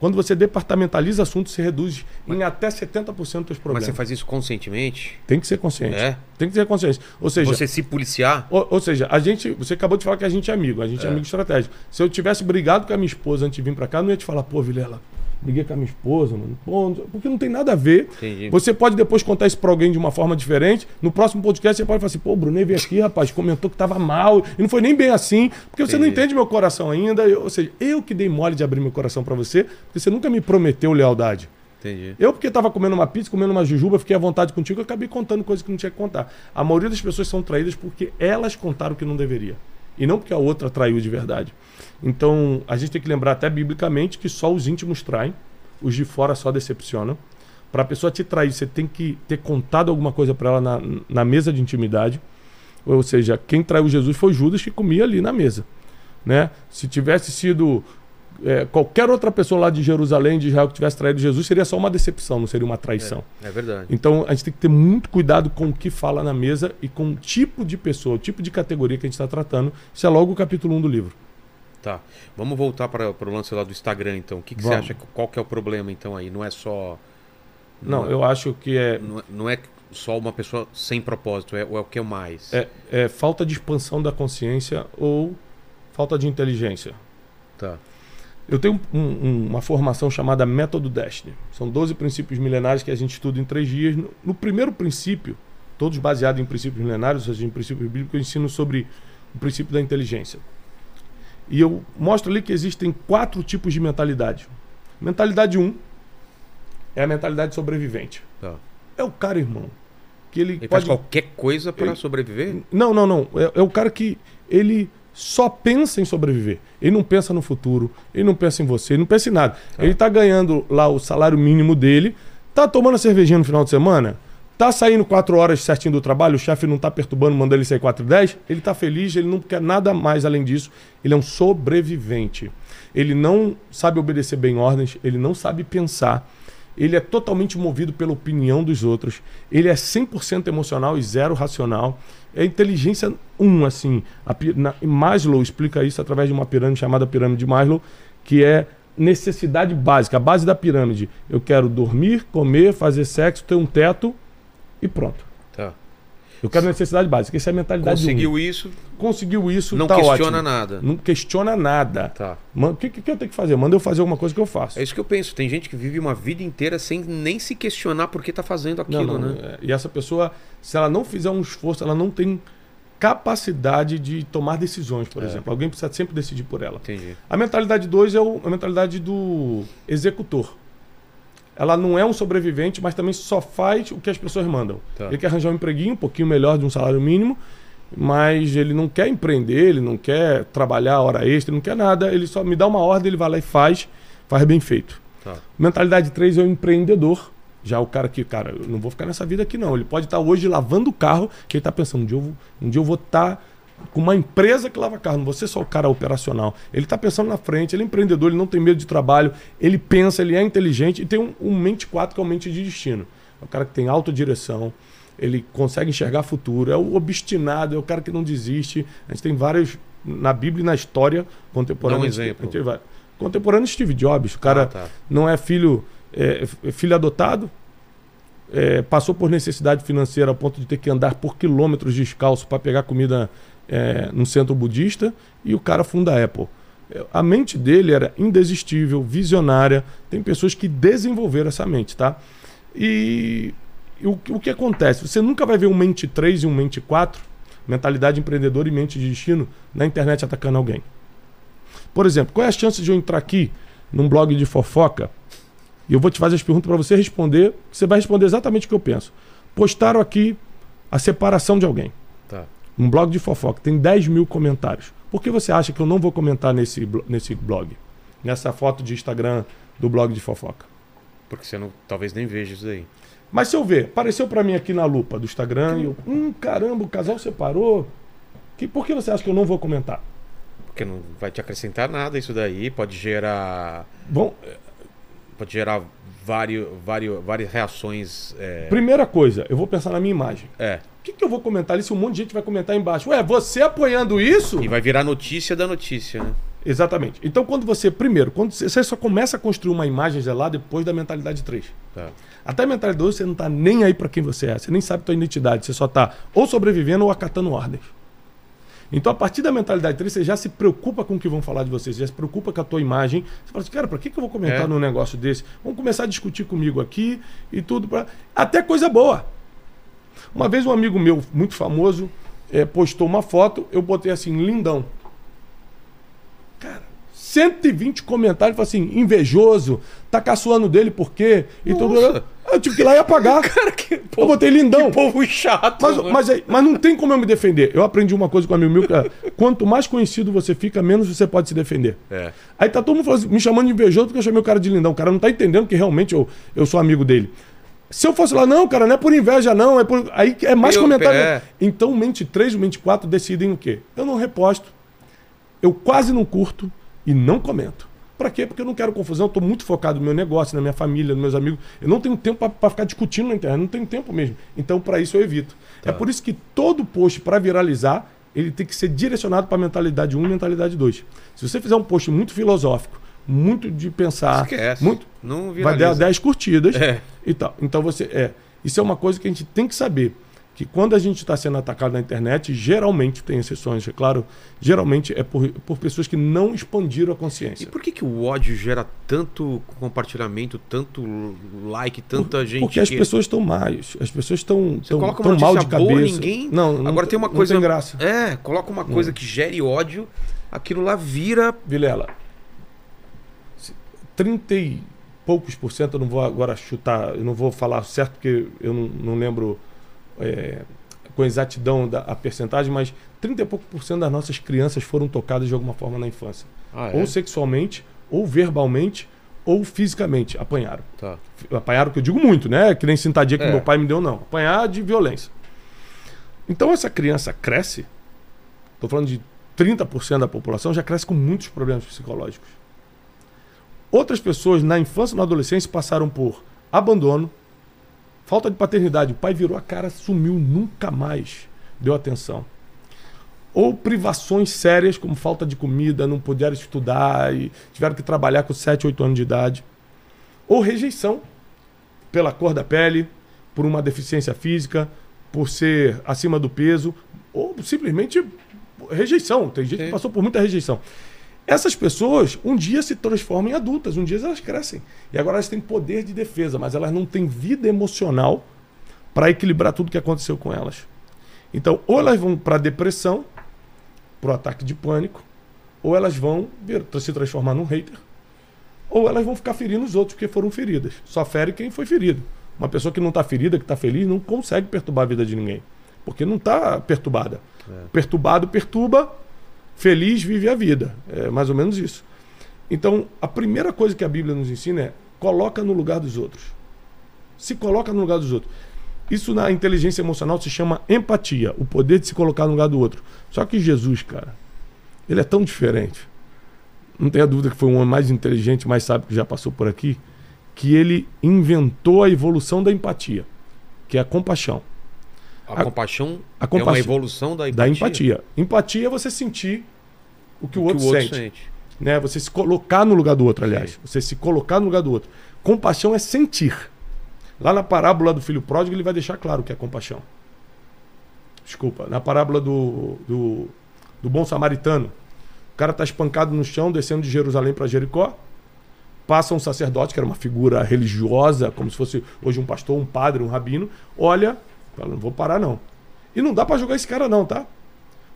Quando você departamentaliza assuntos, você reduz em até 70% dos teus Mas problemas. você faz isso conscientemente? Tem que ser consciente. É? Tem que ser consciente. Ou seja, Você se policiar? ou, ou seja, a gente, você acabou de falar que a gente é amigo, a gente é, É. amigo estratégico. Se eu tivesse brigado com a minha esposa antes de vir pra cá, não ia te falar, pô, Vilela, briguei com a minha esposa, mano. Pô, porque não tem nada a ver. Entendi. Você pode depois contar isso pra alguém de uma forma diferente. No próximo podcast você pode falar assim, pô, o Brunei veio aqui, rapaz, comentou que tava mal. E não foi nem bem assim, porque você não Entendi. entende meu coração ainda. Eu- ou seja, eu que dei mole de abrir meu coração pra você, porque você nunca me prometeu lealdade. Entendi. Eu, porque estava comendo uma pizza, comendo uma jujuba, fiquei à vontade contigo, eu acabei contando coisas que não tinha que contar. A maioria das pessoas são traídas porque elas contaram o que não deveria. E não porque a outra traiu de verdade. Então, a gente tem que lembrar até biblicamente que só os íntimos traem, os de fora só decepcionam. Para a pessoa te trair, você tem que ter contado alguma coisa para ela na, na mesa de intimidade. Ou seja, quem traiu Jesus foi Judas que comia ali na mesa. Né? Se tivesse sido é, qualquer outra pessoa lá de Jerusalém, de Israel, que tivesse traído Jesus, seria só uma decepção, não seria uma traição. É verdade. Então a gente tem que ter muito cuidado com o que fala na mesa e com o tipo de pessoa, o tipo de categoria que a gente está tratando. Isso é logo o capítulo 1 do livro. Tá. Vamos voltar para o lance lá do Instagram, então. O que, que você acha? Qual que é o problema, então, aí? Não é só. Não, é- eu acho que é, Não é, não é só uma pessoa sem propósito, é, é o que é mais. é, é falta de expansão da consciência ou falta de inteligência. Tá. Eu tenho um- um- uma formação chamada Método Destiny. São 12 princípios milenares que a gente estuda em três dias. No, no primeiro princípio, todos baseados em princípios milenários, ou seja, em princípios bíblicos, eu ensino sobre o princípio da inteligência. E eu mostro ali que existem quatro tipos de mentalidade. Mentalidade 1 é a mentalidade sobrevivente. Tá. É o cara, irmão, que ele, Ele faz pode... qualquer coisa para Ele- sobreviver? Não, não, não. É, é o cara que ele só pensa em sobreviver. Ele não pensa no futuro, ele não pensa em você, ele não pensa em nada. Tá. Ele tá ganhando lá o salário mínimo dele, tá tomando a cervejinha no final de semana, tá saindo quatro horas certinho do trabalho, o chefe não tá perturbando, mandando ele sair 4 e 10, ele tá feliz, ele não quer nada mais além disso. Ele é um sobrevivente. Ele não sabe obedecer bem ordens, ele não sabe pensar. Ele é totalmente movido pela opinião dos outros. Ele é 100% emocional e zero racional. É inteligência 1, assim. A, na, Maslow explica isso através de uma pirâmide chamada pirâmide de Maslow, que é necessidade básica, a base da pirâmide. Eu quero dormir, comer, fazer sexo, ter um teto e pronto. Tá. Eu quero necessidade básica. Essa é a mentalidade Conseguiu 1. isso, Conseguiu isso, não tá questiona ótimo. nada. Não questiona nada. Tá. O que, que, que eu tenho que fazer? Manda eu fazer alguma coisa que eu faço. É isso que eu penso. Tem gente que vive uma vida inteira sem nem se questionar por que tá fazendo aquilo, Não, não, né? é, E essa pessoa, se ela não fizer um esforço, ela não tem capacidade de tomar decisões, por É. exemplo. Alguém precisa sempre decidir por ela. Entendi. A mentalidade 2 é o- a mentalidade do executor. Ela não é um sobrevivente, mas também só faz o que as pessoas mandam. Tá. Ele quer arranjar um empreguinho um pouquinho melhor de um salário mínimo, mas ele não quer empreender, ele não quer trabalhar hora extra, ele não quer nada. Ele só me dá uma ordem, ele vai lá e faz, faz bem feito. Tá. Mentalidade 3 é o empreendedor. Já o cara que, cara, eu não vou ficar nessa vida aqui não. Ele pode estar hoje lavando o carro, que ele está pensando, um dia eu vou, um dia eu vou estar com uma empresa que lava carro, não ser só o cara operacional. Ele está pensando na frente, ele é empreendedor, ele não tem medo de trabalho, ele pensa, ele é inteligente e tem um, um mente 4 que é o mente de destino. É o cara que tem autodireção, ele consegue enxergar futuro, é o obstinado, é o cara que não desiste. A gente tem vários na Bíblia e na história contemporânea. Dá um exemplo. vai- Contemporâneo Steve Jobs, o cara Ah, tá. não é filho é, é filho adotado, é, passou por necessidade financeira a ponto de ter que andar por quilômetros descalço para pegar comida é, no centro budista e o cara funda a Apple. É, A mente dele era indesistível, visionária. Tem pessoas que desenvolveram essa mente, tá? E, o, o que acontece? Você nunca vai ver um mente 3 e um mente 4, mentalidade empreendedora e mente de destino, na internet atacando alguém. Por exemplo, qual é a chance de eu entrar aqui num blog de fofoca E eu vou te fazer as perguntas para você responder. Você vai responder exatamente o que eu penso. Postaram aqui a separação de alguém. Tá. Um blog de fofoca tem 10 mil comentários. Por que você acha que eu não vou comentar nesse, nesse blog? Nessa foto de Instagram do blog de fofoca? Porque você não, talvez nem veja isso aí. Mas se eu ver, apareceu pra mim aqui na lupa do Instagram e eu, hum, caramba, o casal separou. Que, por que você acha que eu não vou comentar? Porque não vai te acrescentar nada isso daí. Pode gerar. Bom, Pode gerar vários, vários, várias reações. É. primeira coisa, eu vou pensar na minha imagem. é. O que, que eu vou comentar ali se um monte de gente vai comentar embaixo? Ué, você apoiando isso? E vai virar notícia da notícia, né? Exatamente. Então, quando você, primeiro, quando você só começa a construir uma imagem gelada depois da mentalidade 3. Tá. Até a mentalidade 2, você não tá nem aí pra quem você é. Você nem sabe tua identidade. Você só tá ou sobrevivendo ou acatando ordens. Então, a partir da mentalidade 3, você já se preocupa com o que vão falar de você. Você já se preocupa com a tua imagem. Você fala assim, cara, pra que, que eu vou comentar É. num negócio desse? Vamos começar a discutir comigo aqui e tudo. Pra... Até coisa boa. Uma vez um amigo meu, muito famoso, eh, postou uma foto, eu botei assim, lindão. Cara, 120 comentários, falou assim, invejoso, tá caçoando dele por quê? E tudo. Eu tive que ir lá e apagar. Cara, que eu povo, botei lindão. que povo chato. Mas, mano. mas, mas não tem como eu me defender. Eu aprendi uma coisa com um amigo meu, que é, quanto mais conhecido você fica, menos você pode se defender. É. Aí tá todo mundo falando assim, me chamando de invejoso porque eu chamei o cara de lindão. O cara não tá entendendo que realmente eu, eu sou amigo dele. Se eu fosse lá, não, cara, não é por inveja, não. É por... Aí é mais Eu- comentário. é. Então, mente 3 ou mente 4 decidem o quê? Eu não reposto, eu quase não curto e não comento. Pra quê? Porque eu não quero confusão, eu tô muito focado no meu negócio, na minha família, nos meus amigos. Eu não tenho tempo pra ficar discutindo na internet, não tenho tempo mesmo. Então, pra isso eu evito. É por isso que todo post pra viralizar, ele tem que ser direcionado pra mentalidade 1 e mentalidade 2. Se você fizer um post muito filosófico, muito de pensar, Esquece. muito Não vai dar viraliza. 10 curtidas É. e tal. Então você é. Isso é uma coisa que a gente tem que saber. Que quando a gente está sendo atacado na internet, geralmente tem exceções, é claro, geralmente é por, por pessoas que não expandiram a E consciência. por que, que o ódio gera tanto compartilhamento, tanto like, tanta gente? Porque as que- pessoas estão mais, as pessoas estão tão, coloca tão uma mal de notícia boa, cabeça. ninguém. Não, não Agora tem uma não coisa. tem graça. É, coloca uma coisa que gere ódio, aquilo lá vira. Vilela, 30 e poucos por cento, eu não vou agora chutar, eu não vou falar certo porque eu não, não lembro é, com exatidão da, a percentagem, mas 30 e pouco por cento das nossas crianças foram tocadas de alguma forma na infância. Ah, Ou sexualmente, ou verbalmente, ou fisicamente. Apanharam. Tá. Apanharam, que eu digo muito, né? Que nem cintadia que É. meu pai me deu, não. Apanhar de violência. Então essa criança cresce, estou falando de 30% da população, já cresce com muitos problemas psicológicos. Outras pessoas na infância e na adolescência passaram por abandono, falta de paternidade. O pai virou a cara, sumiu, nunca mais deu atenção. Ou privações sérias, como falta de comida, não puderam estudar e tiveram que trabalhar com 7, 8 anos de idade. Ou rejeição pela cor da pele, por uma deficiência física, por ser acima do peso, ou simplesmente rejeição. Tem gente Sim. que passou por muita rejeição. Essas pessoas um dia se transformam em adultas, um dia elas crescem. E agora elas têm poder de defesa, mas elas não têm vida emocional para equilibrar tudo que aconteceu com elas. Então, ou elas vão para depressão, para o ataque de pânico, ou elas vão se transformar num hater, ou elas vão ficar ferindo os outros porque foram feridas. Só fere quem foi ferido. Uma pessoa que não está ferida, que está feliz, não consegue perturbar a vida de ninguém. Porque não está perturbada. Perturbado perturba, feliz vive a vida. É mais ou menos isso. Então, a primeira coisa que a Bíblia nos ensina é coloca no lugar dos outros. Se coloca no lugar dos outros. Isso na inteligência emocional se chama empatia, o poder de se colocar no lugar do outro. Só que Jesus, cara, ele é tão diferente. Não tenha dúvida que foi um homem mais inteligente, mais sábio que já passou por aqui, que ele inventou a evolução da empatia, que é a compaixão. A, A- compaixão, a é uma evolução da empatia. Da empatia. Empatia é você sentir o que o, O que outro, o outro sente. sente. Né? Você se colocar no lugar do outro, aliás. Sim. Você se colocar no lugar do outro. Compaixão é sentir. Lá na parábola do filho pródigo, ele vai deixar claro o que é compaixão. Desculpa. Na parábola do, do, do bom samaritano. O cara está espancado no chão, descendo de Jerusalém para Jericó. Passa um sacerdote, que era uma figura religiosa, como se fosse hoje um pastor, um padre, um rabino. Olha, fala, não vou parar não. E não dá para jogar esse cara não, tá?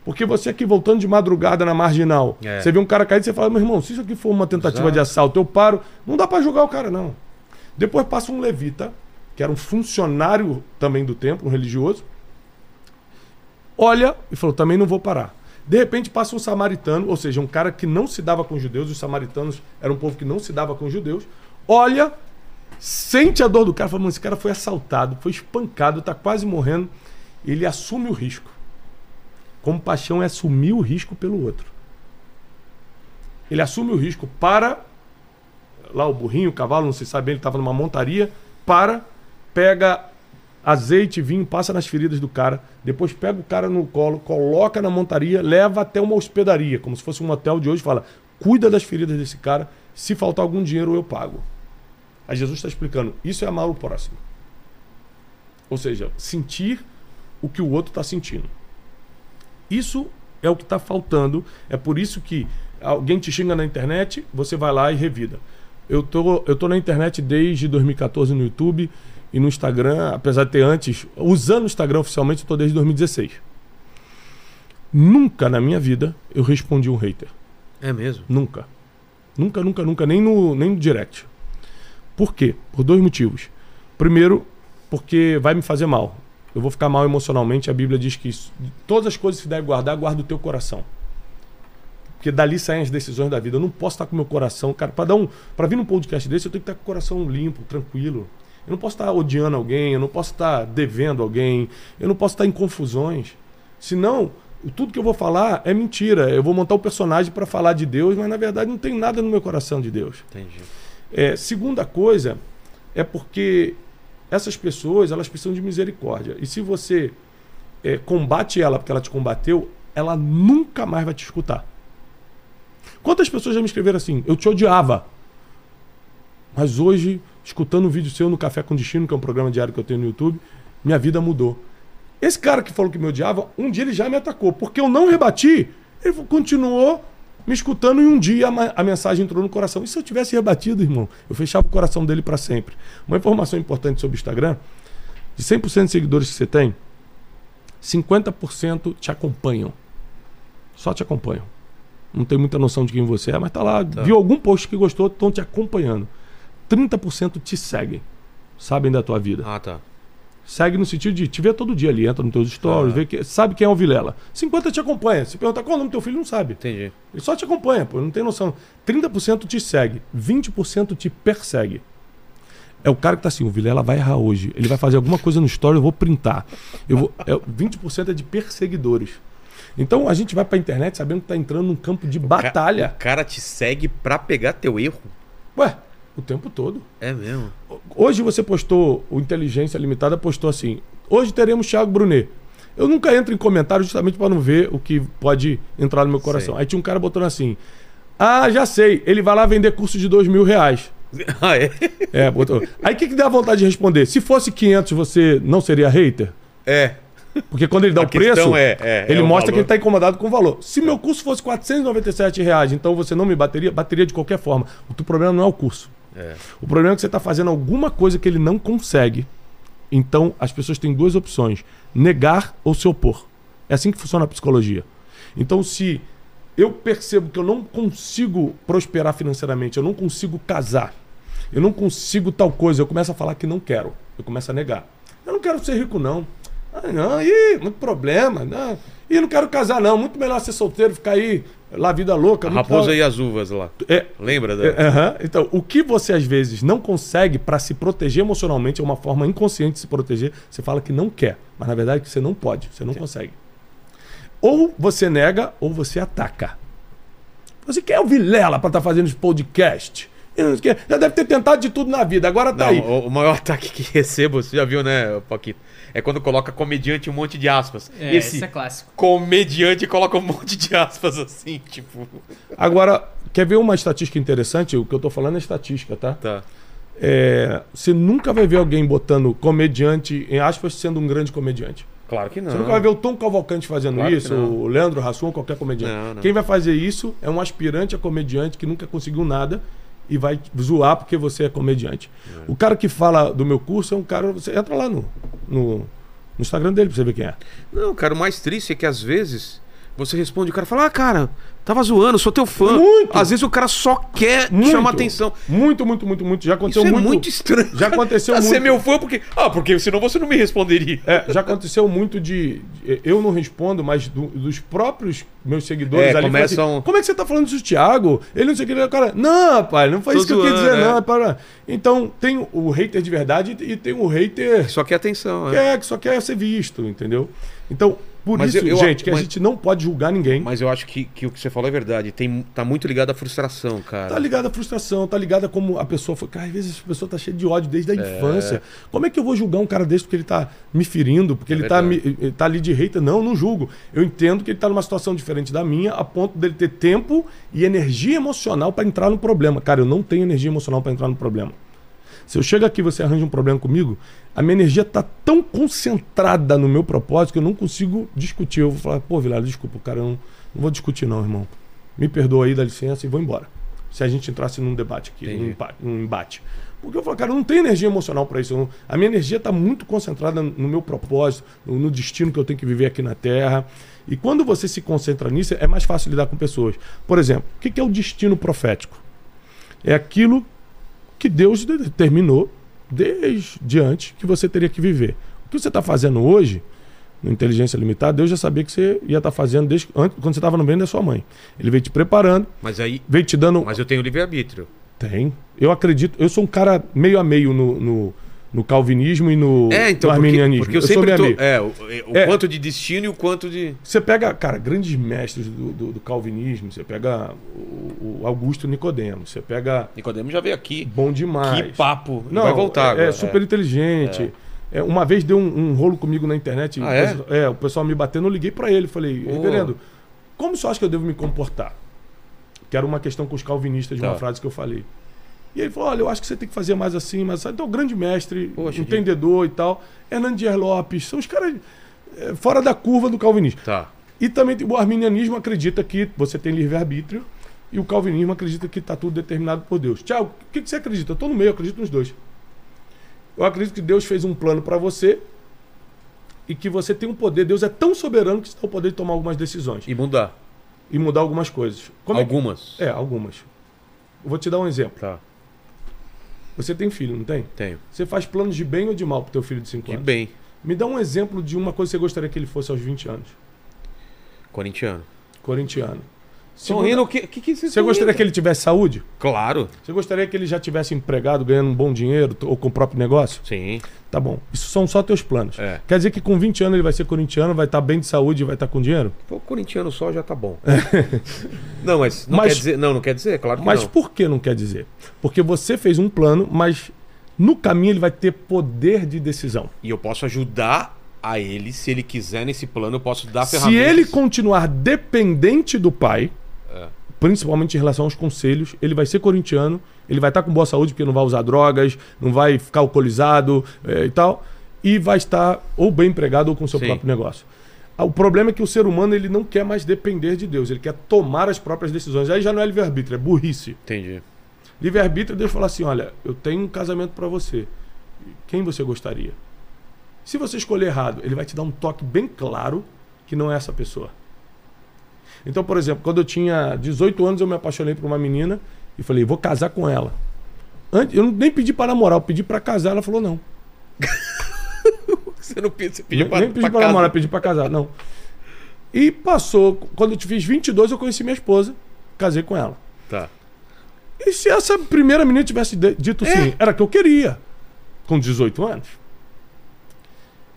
Porque você aqui voltando de madrugada na marginal, É. você vê um cara caído, você fala, meu irmão, se isso aqui for uma tentativa Exato. de assalto, eu paro. Não dá para julgar o cara, não. Depois passa um levita, que era um funcionário também do templo, um religioso. Olha e falou: também não vou parar. De repente passa um samaritano, ou seja, um cara que não se dava com os judeus, os samaritanos eram um povo que não se dava com os judeus. Olha, sente a dor do cara, fala: mano, esse cara foi assaltado, foi espancado, tá quase morrendo. Ele assume o risco. Compaixão é assumir o risco pelo outro. Ele assume o risco para lá o burrinho, o cavalo, não se sabe, ele estava numa montaria, para, pega azeite, vinho, passa nas feridas do cara, depois pega o cara no colo, coloca na montaria, leva até uma hospedaria, como se fosse um hotel de hoje, fala: cuida das feridas desse cara, se faltar algum dinheiro eu pago. Aí Jesus está explicando: isso é amar o próximo. Ou seja, sentir o que o outro está sentindo. Isso é o que está faltando. É por isso que alguém te xinga na internet, você vai lá e revida. Eu tô, eu tô na internet desde 2014 no YouTube e no Instagram, apesar de ter antes, usando o Instagram oficialmente, eu tô desde 2016. Nunca na minha vida eu respondi um hater. É mesmo? Nunca. Nunca, nunca, nunca, nem no, nem no direct. Por quê? Por dois motivos. Primeiro, porque vai me fazer mal. Eu vou ficar mal emocionalmente. A Bíblia diz que isso, todas as coisas que deve guardar, guarda o teu coração. Porque dali saem as decisões da vida. Eu não posso estar com o meu coração, cara, para dar um, para vir num podcast desse, eu tenho que estar com o coração limpo, tranquilo. Eu não posso estar odiando alguém, eu não posso estar devendo alguém, eu não posso estar em confusões. Senão, tudo que eu vou falar é mentira. Eu vou montar um personagem para falar de Deus, mas na verdade não tem nada no meu coração de Deus. Entendi. É, segunda coisa é porque essas pessoas elas precisam de misericórdia. E se você é, combate ela porque ela te combateu, ela nunca mais vai te escutar. Quantas pessoas já me escreveram assim? Eu te odiava. Mas hoje, escutando um vídeo seu no Café com Destino, que é um programa diário que eu tenho no YouTube, minha vida mudou. Esse cara que falou que me odiava, um dia ele já me atacou. Porque eu não rebati, ele continuou me escutando e um dia a, mensagem entrou no coração. E se eu tivesse rebatido, irmão? Eu fechava o coração dele para sempre. Uma informação importante sobre o Instagram: de 100% de seguidores que você tem, 50% te acompanham. Só te acompanham. Não tem muita noção de quem você é, mas tá lá, Tá. viu algum post que gostou, estão te acompanhando. 30% te seguem, sabem da tua vida. Ah, tá. Segue no sentido de te ver todo dia ali, entra nos teus stories, Ah. vê que, sabe quem é o Vilela. 50 te acompanha. Se perguntar qual é o nome do teu filho, não sabe. Entendi. Ele só te acompanha, pô, não tem noção. 30% te segue, 20% te persegue. É o cara que tá assim, o Vilela vai errar hoje. Ele vai fazer alguma coisa no story, eu vou printar. Eu vou, é, 20% é de perseguidores. Então a gente vai pra internet sabendo que tá entrando num campo de batalha. O cara te segue pra pegar teu erro. Ué, o tempo todo. É mesmo. Hoje você postou, o Inteligência Limitada postou assim: hoje teremos Thiago Brunet. Eu nunca entro em comentário justamente para não ver o que pode entrar no meu coração. Sei. Aí tinha um cara botando assim: Ah, já sei, ele vai lá vender curso de dois mil reais. Ah, é? É, botou. Aí o que, que dá vontade de responder? Se fosse 500, você não seria hater? É. Porque quando ele dá A o preço, questão é- é- ele é mostra que valor. ele está incomodado com o valor. Se meu curso fosse 497 reais, então você não me bateria? Bateria de qualquer forma. O teu problema não é o curso. É. O problema é que você está fazendo alguma coisa que ele não consegue. Então, as pessoas têm duas opções: negar ou se opor. É assim que funciona a psicologia. Então, se eu percebo que eu não consigo prosperar financeiramente, eu não consigo casar, eu não consigo tal coisa, eu começo a falar que não quero. Eu começo a negar. Eu não quero ser rico, não. Ah, não, ih, muito problema. Não. Ih, não quero casar, não. Muito melhor ser solteiro, ficar aí lá, vida louca. A raposa tal. e as uvas lá. É, Lembra da. é, aham. Então, o que você às vezes não consegue para se proteger emocionalmente é uma forma inconsciente de se proteger. Você fala que não quer, mas na verdade que você não pode, você não consegue. Ou você nega ou você ataca. Você quer o Vilela para estar fazendo esse podcast? Eu não quer- Já deve ter tentado de tudo na vida, agora tá Não, aí. o, o maior ataque que recebo, você já viu, né, Paquito? É quando coloca comediante um monte de aspas. É, Esse esse é clássico. comediante coloca um monte de aspas assim, tipo. Agora, quer ver uma estatística interessante? O que eu tô falando é estatística, tá? Tá. É, você nunca vai ver alguém botando comediante, em aspas, sendo um grande comediante. Claro que não. Você nunca vai ver o Tom Cavalcante fazendo Claro isso, não. o Leandro Hassum, qualquer comediante. Não, não. Quem vai fazer isso é um aspirante a comediante que nunca conseguiu nada e vai zoar porque você é comediante. O cara que fala do meu curso é um cara. Você entra lá no, no, no Instagram dele pra você ver quem é. Não, cara, o mais triste é que às vezes Você responde, o cara fala, ah, cara, tava zoando, sou teu fã. Muito. Às vezes o cara só quer Muito. chamar atenção. Muito, muito, muito, muito. Já aconteceu Isso é muito. muito, estranho. Já aconteceu muito. ser meu fã porque... Ah, porque senão você não me responderia. É, já aconteceu muito de. Eu não respondo, mas do- dos próprios meus seguidores É, ali. falam começam- Assim, Como é que você tá falando disso, Thiago? Ele não sei o que. ele- Cara, não, pai, não foi Tô isso que eu zoando, dizer, é. não. Para. Então, tem o hater de verdade e tem o hater Só quer atenção, que, né? é, que só quer ser visto, entendeu? Então, por Mas isso, eu- eu- gente, que a mas- gente não pode julgar ninguém. Mas eu acho que, que o que você falou é verdade. Tem, tá muito ligado à frustração, cara. Tá ligado à frustração, tá ligado a como a pessoa foi. Cara, às vezes a pessoa tá cheia de ódio desde a infância. Como é que eu vou julgar um cara desse porque ele tá me ferindo, porque É ele tá, me, ele tá ali de hater? Não, não julgo. Eu entendo que ele tá numa situação diferente da minha, a ponto dele ter tempo e energia emocional pra entrar no problema. Cara, eu não tenho energia emocional pra entrar no problema. Se eu chego aqui e você arranja um problema comigo, a minha energia tá tão concentrada no meu propósito que eu não consigo discutir. Eu vou falar, pô, Vilar, desculpa, cara, eu não, não vou discutir não, irmão. Me perdoa aí, dá licença e vou embora. Se a gente entrasse num debate aqui, num, num embate. Porque eu falo, cara, eu não tenho energia emocional para isso. não- a minha energia está muito concentrada no meu propósito, no, no destino que eu tenho que viver aqui na Terra. E quando você se concentra nisso, é mais fácil lidar com pessoas. Por exemplo, o que é o destino profético? É aquilo que Deus determinou desde antes que você teria que viver. O que você está fazendo hoje, no Inteligência Limitada, Deus já sabia que você ia estar fazendo desde antes, quando você estava no bem da sua mãe. Ele veio te preparando, Mas aí... veio te dando. Mas eu tenho livre-arbítrio. Tem. Eu acredito. Eu sou um cara meio a meio no, no, no calvinismo e no, É, então, no porque, arminianismo. porque eu, sou sempre tô... É, o, o É. quanto de destino e o quanto de... Você pega, cara, grandes mestres do, do, do calvinismo, você pega o, o Augusto Nicodemo, você pega Nicodemo já veio aqui. bom demais. Que papo. Não, Vai voltar é, agora. é super inteligente. É, uma vez deu um, um rolo comigo na internet. Ah, é? pessoal- é, o pessoal me batendo, eu liguei pra ele. Falei, Pô. reverendo, como você acha que eu devo me comportar? Que era uma questão com os calvinistas de uma Tá. frase que eu falei. E ele falou: olha, eu acho que você tem que fazer mais assim, mas então, grande mestre, Poxa, entendedor e tal. Hernandes Lopes, são os caras é, fora da curva do calvinismo. Tá. E também o arminianismo acredita que você tem livre-arbítrio e o calvinismo acredita que está tudo determinado por Deus. Tiago, o que, que você acredita? Eu estou no meio, eu acredito nos dois. Eu acredito que Deus fez um plano para você e que você tem um poder. Deus é tão soberano que você tem o poder de tomar algumas decisões E mudar. e mudar algumas coisas. Como é que- Algumas. É, algumas. Eu vou te dar um exemplo. Tá. Você tem filho, não tem? Tenho. Você faz planos de bem ou de mal pro teu filho de 5 De anos? bem. Me dá um exemplo de uma coisa que você gostaria que ele fosse aos 20 anos. Corintiano. Corintiano. Sorrindo, o que, que, que Você gostaria que ele tivesse saúde? Claro. Você gostaria que ele já tivesse empregado, ganhando um bom dinheiro ou com o próprio negócio? Sim. Tá bom. Isso são só teus planos. É. Quer dizer que com 20 anos ele vai ser corintiano, vai estar bem de saúde e vai estar com dinheiro? Pô, corintiano só já tá bom. não, mas não Mas- quer dizer. Não, não quer dizer, claro que Mas não. por que não quer dizer? Porque você fez um plano, mas no caminho ele vai ter poder de decisão. E eu posso ajudar a ele, se ele quiser, nesse plano, eu posso dar Se ferramentas. ele continuar dependente do pai, É. principalmente em relação aos conselhos, ele vai ser corintiano, ele vai estar com boa saúde porque não vai usar drogas, não vai ficar alcoolizado eh, e tal, e vai estar ou bem empregado ou com seu Sim. próprio negócio. Ah, O problema é que o ser humano ele não quer mais depender de Deus, ele quer tomar as próprias decisões. Aí já não é livre-arbítrio, é burrice. Entendi. Livre-arbítrio, Deus fala assim: olha, eu tenho um casamento para você. Quem você gostaria? Se você escolher errado, ele vai te dar um toque bem claro que não é essa pessoa. Então, por exemplo, quando eu tinha 18 anos, eu me apaixonei por uma menina e falei, vou casar com ela. Antes, eu nem pedi para namorar, eu pedi para casar. Ela falou, não. Você não pediu, você pediu pra, nem pedi para namorar, pedi para casar, não. E passou, quando eu fiz 22, eu conheci minha esposa, casei com ela. Tá. E se essa primeira menina tivesse dito É. sim, era que eu queria, com 18 anos?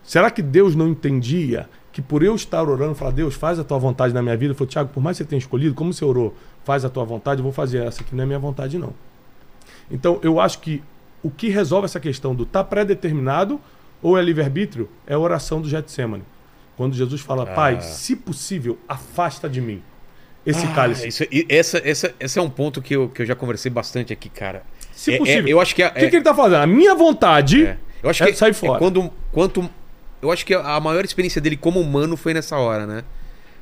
Será que Deus não entendia que por eu estar orando, falar, Deus, faz a tua vontade na minha vida? Ele falou, Tiago, por mais que você tenha escolhido, como você orou, faz a tua vontade, eu vou fazer essa que não é minha vontade, não. Então, eu acho que o que resolve essa questão do tá pré-determinado ou é livre-arbítrio é a oração do Getsemane. Quando Jesus fala, Ah. Pai, se possível, afasta de mim esse Ah, cálice. Isso, e essa, essa, esse é um ponto que eu, que eu já conversei bastante aqui, cara. Se É- é- possível. eu acho que é, O que, que ele tá fazendo? A minha vontade é, eu acho é que sair é fora. quando quanto eu acho que a maior experiência dele como humano foi nessa hora, né?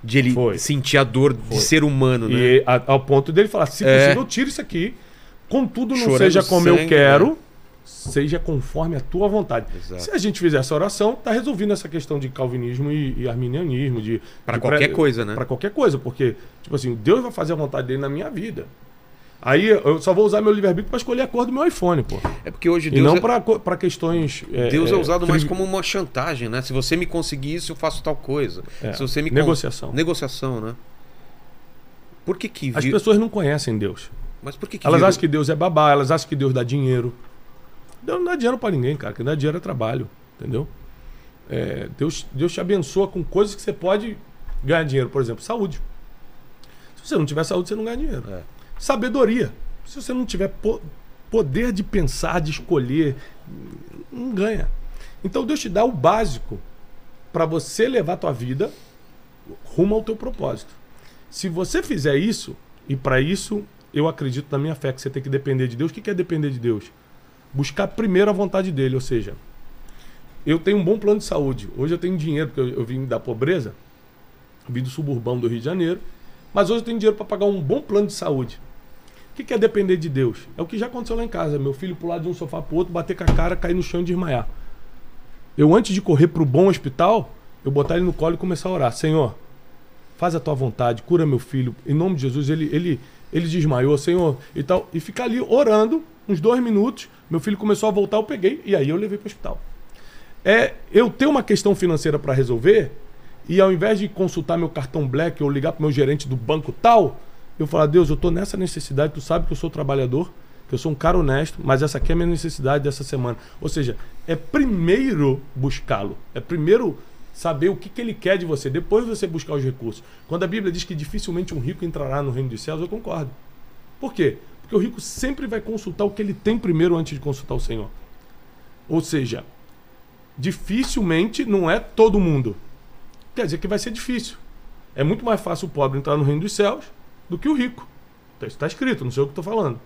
De ele Foi. sentir a dor de ser humano, né? E a- ao ponto dele falar, se É. possível, eu tiro isso aqui. Contudo, não Chorando seja como eu sangue, quero, seja conforme a tua vontade. Exato. Se a gente fizer essa oração, tá resolvendo essa questão de calvinismo e, e arminianismo, de Pra de qualquer coisa, né? Para qualquer coisa, porque tipo assim, Deus vai fazer a vontade dele na minha vida. Aí eu só vou usar meu livre-arbítrio para escolher a cor do meu iPhone, pô. É porque hoje E Deus, não é, pra questões. é, Deus é é, usado mais friv- como uma chantagem, né? Se você me conseguir isso, eu faço tal coisa. É, Se você me con- negociação. Negociação, né? Por que que As pessoas não conhecem Deus. Mas por que que Elas acham que Deus é babá, elas acham que Deus dá dinheiro. Deus não dá dinheiro pra ninguém, cara. Quem dá dinheiro é trabalho, entendeu? É, Deus, Deus te abençoa com coisas que você pode ganhar dinheiro. Por exemplo, saúde. Se você não tiver saúde, você não ganha dinheiro. É. Sabedoria. Se você não tiver po- poder de pensar, de escolher, não ganha. Então Deus te dá o básico para você levar a tua vida rumo ao teu propósito. Se você fizer isso, e para isso eu acredito na minha fé que você tem que depender de Deus. O que é depender de Deus? Buscar primeiro a vontade dele, ou seja, eu tenho um bom plano de saúde. Hoje eu tenho dinheiro, porque eu, eu vim da pobreza, vim do suburbão do Rio de Janeiro, mas hoje eu tenho dinheiro para pagar um bom plano de saúde. O que é depender de Deus? É o que já aconteceu lá em casa. Meu filho pular de um sofá pro outro, bater com a cara, cair no chão e desmaiar. Eu, antes de correr pro bom hospital, eu botar ele no colo e começar a orar. Senhor, faz a tua vontade, cura meu filho. Em nome de Jesus, ele, ele, ele desmaiou, Senhor, e tal. E ficar ali orando, uns dois minutos. Meu filho começou a voltar, eu peguei, e aí eu levei pro hospital. É eu ter uma questão financeira para resolver, e ao invés de consultar meu cartão black ou ligar pro meu gerente do banco tal, eu falar, Deus, eu tô nessa necessidade, tu sabe que eu sou trabalhador, que eu sou um cara honesto, mas essa aqui é a minha necessidade dessa semana. Ou seja, é primeiro buscá-lo, é primeiro saber o que, que ele quer de você, depois você buscar os recursos. Quando a Bíblia diz que dificilmente um rico entrará no reino dos céus, eu concordo. Por quê? Porque o rico sempre vai consultar o que ele tem primeiro antes de consultar o Senhor. Ou seja, dificilmente não é todo mundo. Quer dizer que vai ser difícil. É muito mais fácil o pobre entrar no reino dos céus do que o rico. Então, Isso está escrito, não sei o que estou falando.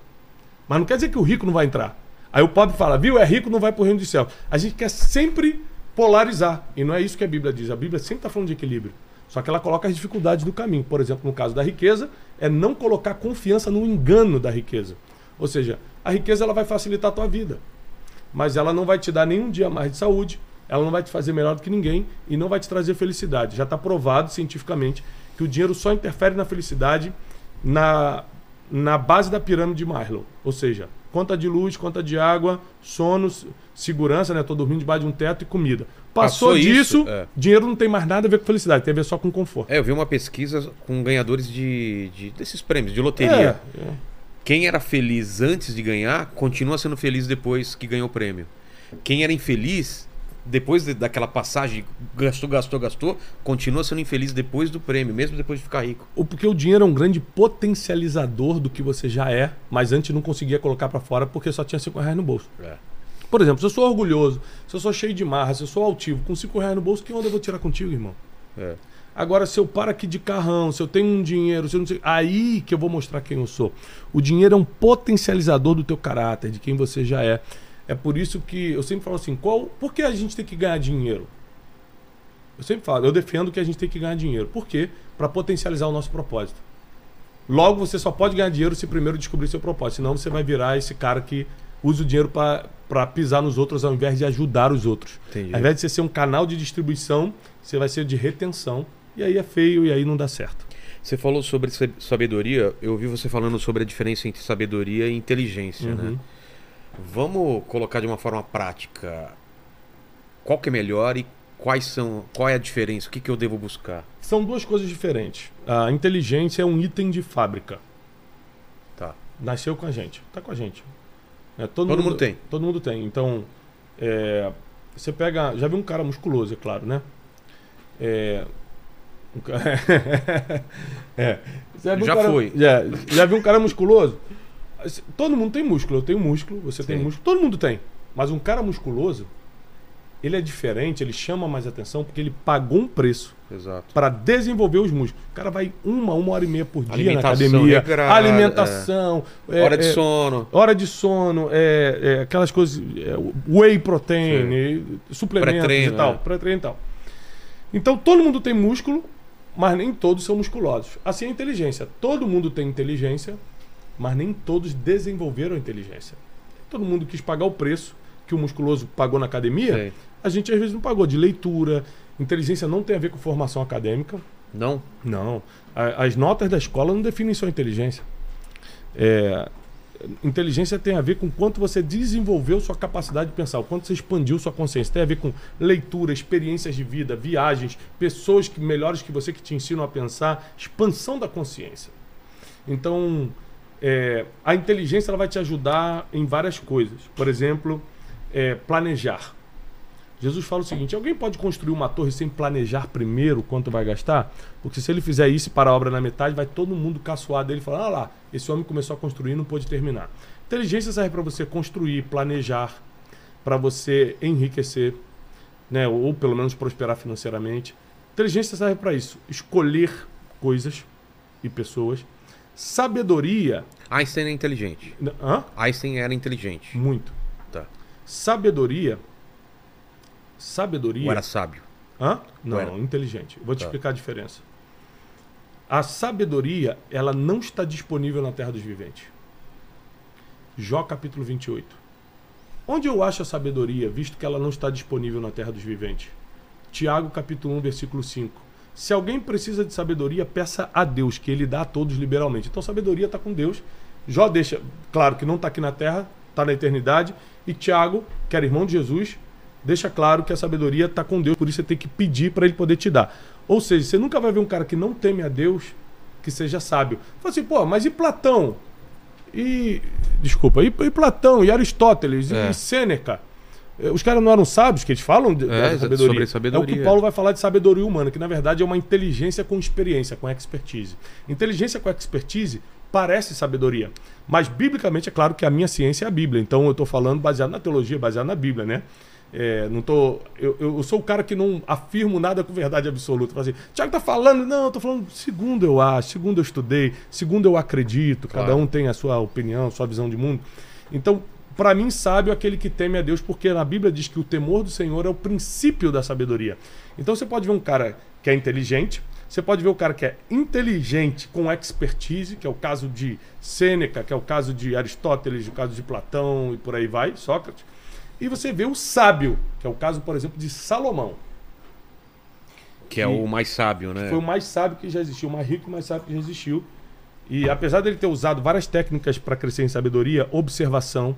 Mas não quer dizer que o rico não vai entrar. Aí o pobre fala, viu, é rico, não vai para o reino dos céus. A gente quer sempre polarizar. E não é isso que a Bíblia diz. A Bíblia sempre está falando de equilíbrio. Só que ela coloca as dificuldades do caminho. Por exemplo, no caso da riqueza, é não colocar confiança no engano da riqueza. Ou seja, a riqueza ela vai facilitar a tua vida. Mas ela não vai te dar nenhum dia mais de saúde, ela não vai te fazer melhor do que ninguém e não vai te trazer felicidade. Já está provado cientificamente que o dinheiro só interfere na felicidade na, na base da pirâmide de Maslow. Ou seja, conta de luz, conta de água, sono, segurança, né? Tô dormindo debaixo de um teto e comida. Passou, Passou disso, isso, é. dinheiro não tem mais nada a ver com felicidade, tem a ver só com conforto. É, eu vi uma pesquisa com ganhadores de, de- desses prêmios, de loteria. É, é. Quem era feliz antes de ganhar, continua sendo feliz depois que ganhou o prêmio. Quem era infeliz, depois de- daquela passagem, gastou, gastou, gastou, continua sendo infeliz depois do prêmio, mesmo depois de ficar rico. Ou porque o dinheiro é um grande potencializador do que você já é, mas antes não conseguia colocar pra fora porque só tinha 5 reais no bolso. Por exemplo, se eu sou orgulhoso, se eu sou cheio de marra, se eu sou altivo, com 5 reais no bolso, que onda eu vou tirar contigo, irmão? É. Agora, se eu paro aqui de carrão, se eu tenho um dinheiro, se eu não sei. Aí que eu vou mostrar quem eu sou. O dinheiro é um potencializador do teu caráter, de quem você já é. É por isso que eu sempre falo assim: qual, por que a gente tem que ganhar dinheiro? Eu sempre falo, eu defendo que a gente tem que ganhar dinheiro. Por quê? Para potencializar o nosso propósito. Logo, você só pode ganhar dinheiro se primeiro descobrir seu propósito. Senão você vai virar esse cara que usa o dinheiro para pisar nos outros ao invés de ajudar os outros. Entendi. Ao invés de você ser um canal de distribuição, você vai ser de retenção. E aí é feio e aí não dá certo. Você falou sobre sab- sabedoria, eu ouvi você falando sobre a diferença entre sabedoria e inteligência, né? Vamos colocar de uma forma prática. Qual que é melhor e quais são, qual é a diferença? O que, que eu devo buscar? São duas coisas diferentes. A inteligência é um item de fábrica. Tá. Nasceu com a gente. Tá com a gente. É, todo, Todo mundo tem. Todo mundo tem. Então, é, você pega. Já viu um cara musculoso, é claro, né? É. é. Um Já cara- foi. Já, já viu um cara musculoso? Todo mundo tem músculo. Eu tenho músculo, você tem Sim. músculo, todo mundo tem. Mas um cara musculoso, ele é diferente, ele chama mais atenção porque ele pagou um preço Exato. para desenvolver os músculos. O cara vai uma, uma hora e meia por dia na academia. alimentação. é, Hora de é, sono. Hora de sono, é, é, aquelas coisas. é, whey protein, e suplementos e tal. é. Pré-treino e tal. Então todo mundo tem músculo, mas nem todos são musculosos. Assim é a inteligência. Todo mundo tem inteligência, mas nem todos desenvolveram a inteligência. Todo mundo quis pagar o preço que o musculoso pagou na academia. Sei. A gente às vezes não pagou de leitura. Inteligência não tem a ver com formação acadêmica. Não? Não. A- As notas da escola não definem sua inteligência. É, inteligência tem a ver com quanto você desenvolveu sua capacidade de pensar, o quanto você expandiu sua consciência. Tem a ver com leitura, experiências de vida, viagens, pessoas que, melhores que você que te ensinam a pensar, expansão da consciência. Então, é, a inteligência ela vai te ajudar em várias coisas. Por exemplo, é, planejar. Jesus fala o seguinte: alguém pode construir uma torre sem planejar primeiro quanto vai gastar? Porque se ele fizer isso e parar a obra na metade, vai todo mundo caçoar dele e falar: ah lá, esse homem começou a construir e não pôde terminar. Inteligência serve para você construir, planejar, para você enriquecer, né? ou pelo menos prosperar financeiramente. Inteligência serve para isso: escolher coisas e pessoas. Sabedoria. Einstein é inteligente. Hã? Einstein era inteligente. Muito. Tá. Sabedoria. Sabedoria. Ou era sábio. Hã? Não, era? inteligente. Vou te Tá. explicar a diferença. A sabedoria, ela não está disponível na terra dos viventes. Jó capítulo 28. Onde eu acho a sabedoria, visto que ela não está disponível na terra dos viventes? Tiago capítulo 1, versículo 5. Se alguém precisa de sabedoria, peça a Deus, que ele dá a todos liberalmente. Então, sabedoria está com Deus. Jó deixa, claro que não está aqui na terra, está na eternidade. E Tiago, que era irmão de Jesus, deixa claro que a sabedoria está com Deus, por isso você tem que pedir para ele poder te dar. Ou seja, você nunca vai ver um cara que não teme a Deus que seja sábio. Fala assim, pô, mas e Platão? E. Desculpa, e, e Platão, e Aristóteles, É. e Sêneca? Eh, Os caras não eram sábios, que eles falam de, É, sabedoria. sobre É o sabedoria. que Paulo vai falar de sabedoria humana, que na verdade é uma inteligência com experiência, com expertise. Inteligência com expertise parece sabedoria. Mas, biblicamente, é claro que a minha ciência é a Bíblia. Então, eu estou falando baseado na teologia, baseado na Bíblia, né? É, não tô, eu, eu sou o cara que não afirmo nada com verdade absoluta. Falo assim, Tiago tá falando, não, eu tô falando segundo eu acho, segundo eu estudei, segundo eu acredito. Cada Claro. um tem a sua opinião, a sua visão de mundo. Então, para mim, sábio é aquele que teme a Deus, porque na Bíblia diz que o temor do Senhor é o princípio da sabedoria. Então, você pode ver um cara que é inteligente, você pode ver o cara que é inteligente com expertise, que é o caso de Sêneca, que é o caso de Aristóteles, o caso de Platão e por aí vai, Sócrates. E você vê o sábio, que é o caso, por exemplo, de Salomão. Que é o mais sábio, né? Foi o mais sábio que já existiu, o mais rico e mais sábio que já existiu. E apesar dele ter usado várias técnicas para crescer em sabedoria, observação,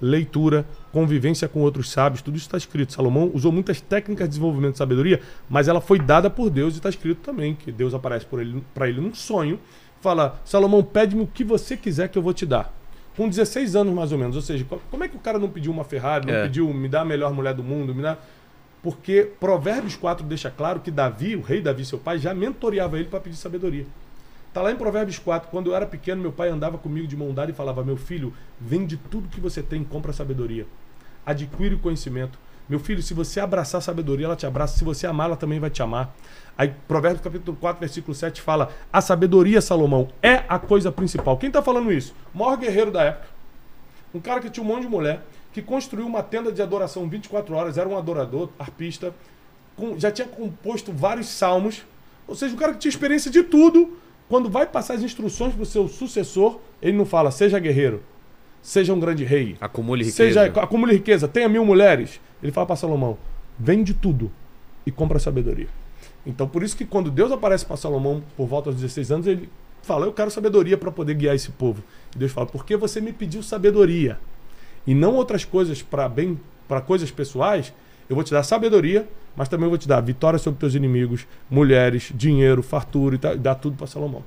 leitura, convivência com outros sábios, tudo isso está escrito. Salomão usou muitas técnicas de desenvolvimento de sabedoria, mas ela foi dada por Deus e está escrito também que Deus aparece para ele, pra ele num sonho, fala: Salomão, pede-me o que você quiser que eu vou te dar. Com 16 anos mais ou menos, ou seja, co- como é que o cara não pediu uma Ferrari, não É. pediu me dá a melhor mulher do mundo, me dá porque Provérbios 4 deixa claro que Davi, o rei Davi, seu pai, já mentoreava ele para pedir sabedoria. Tá lá em Provérbios 4, quando eu era pequeno, meu pai andava comigo de mão dada e falava: "Meu filho, vende tudo que você tem, compra sabedoria. Adquire o conhecimento. Meu filho, se você abraçar a sabedoria, ela te abraça. Se você amar, ela também vai te amar." Aí Provérbios capítulo 4, versículo 7 fala: "A sabedoria, Salomão, é a coisa principal." Quem tá falando isso? O maior guerreiro da época. Um cara que tinha um monte de mulher, que construiu uma tenda de adoração 24 horas, era um adorador, arpista, com- já tinha composto vários salmos. Ou seja, um cara que tinha experiência de tudo. Quando vai passar as instruções para o seu sucessor, ele não fala, seja guerreiro, seja um grande rei, Acumule riqueza. seja acumule riqueza, tenha mil mulheres. Ele fala para Salomão, vende tudo e compra sabedoria. Então, por isso que quando Deus aparece para Salomão por volta dos 16 anos, ele fala, eu quero sabedoria para poder guiar esse povo. E Deus fala, porque você me pediu sabedoria e não outras coisas para bem, para coisas pessoais, eu vou te dar sabedoria, mas também vou te dar vitória sobre teus inimigos, mulheres, dinheiro, fartura e tá- e dar tudo para Salomão.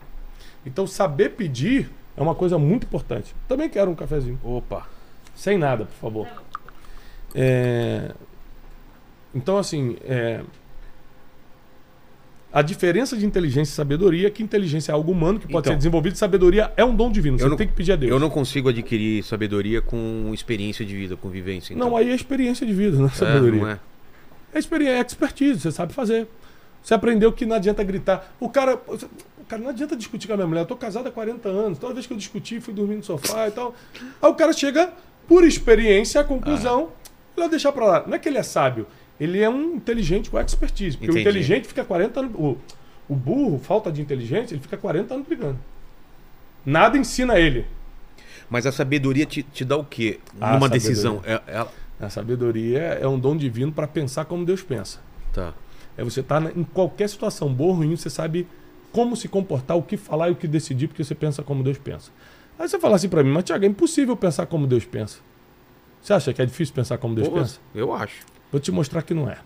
Então, saber pedir é uma coisa muito importante. Também quero um cafezinho. Opa. Sem nada, por favor. É, Então, assim, é, a diferença de inteligência e sabedoria é que inteligência é algo humano que pode Então. ser desenvolvido, sabedoria é um dom divino. Você não- tem que pedir a Deus. Eu não consigo adquirir sabedoria com experiência de vida, com vivência. Então. Não, aí é experiência de vida, não é É, sabedoria. não é? É experiência, é expertise, você sabe fazer. Você aprendeu que não adianta gritar. O cara, o cara não adianta discutir com a minha mulher. Eu tô casado há 40 anos. Toda vez que eu discuti, fui dormir no sofá e tal. Aí o cara chega, por experiência, à conclusão, ele vai deixar pra lá. Não é que ele é sábio, ele é um inteligente com expertise. Porque Entendi. o inteligente fica 40 anos. O, o burro, falta de inteligência, ele fica 40 anos brigando. Nada ensina ele. Mas a sabedoria te, te dá o quê? Numa sabedoria. decisão. É, é- A sabedoria é um dom divino para pensar como Deus pensa. Tá. É você estar em qualquer situação boa ou ruim, você sabe como se comportar, o que falar e o que decidir, porque você pensa como Deus pensa. Aí você fala assim pra mim, mas Tiago, é impossível pensar como Deus pensa. Você acha que é difícil pensar como Deus Pô, pensa? Eu acho. Vou te mostrar que não é.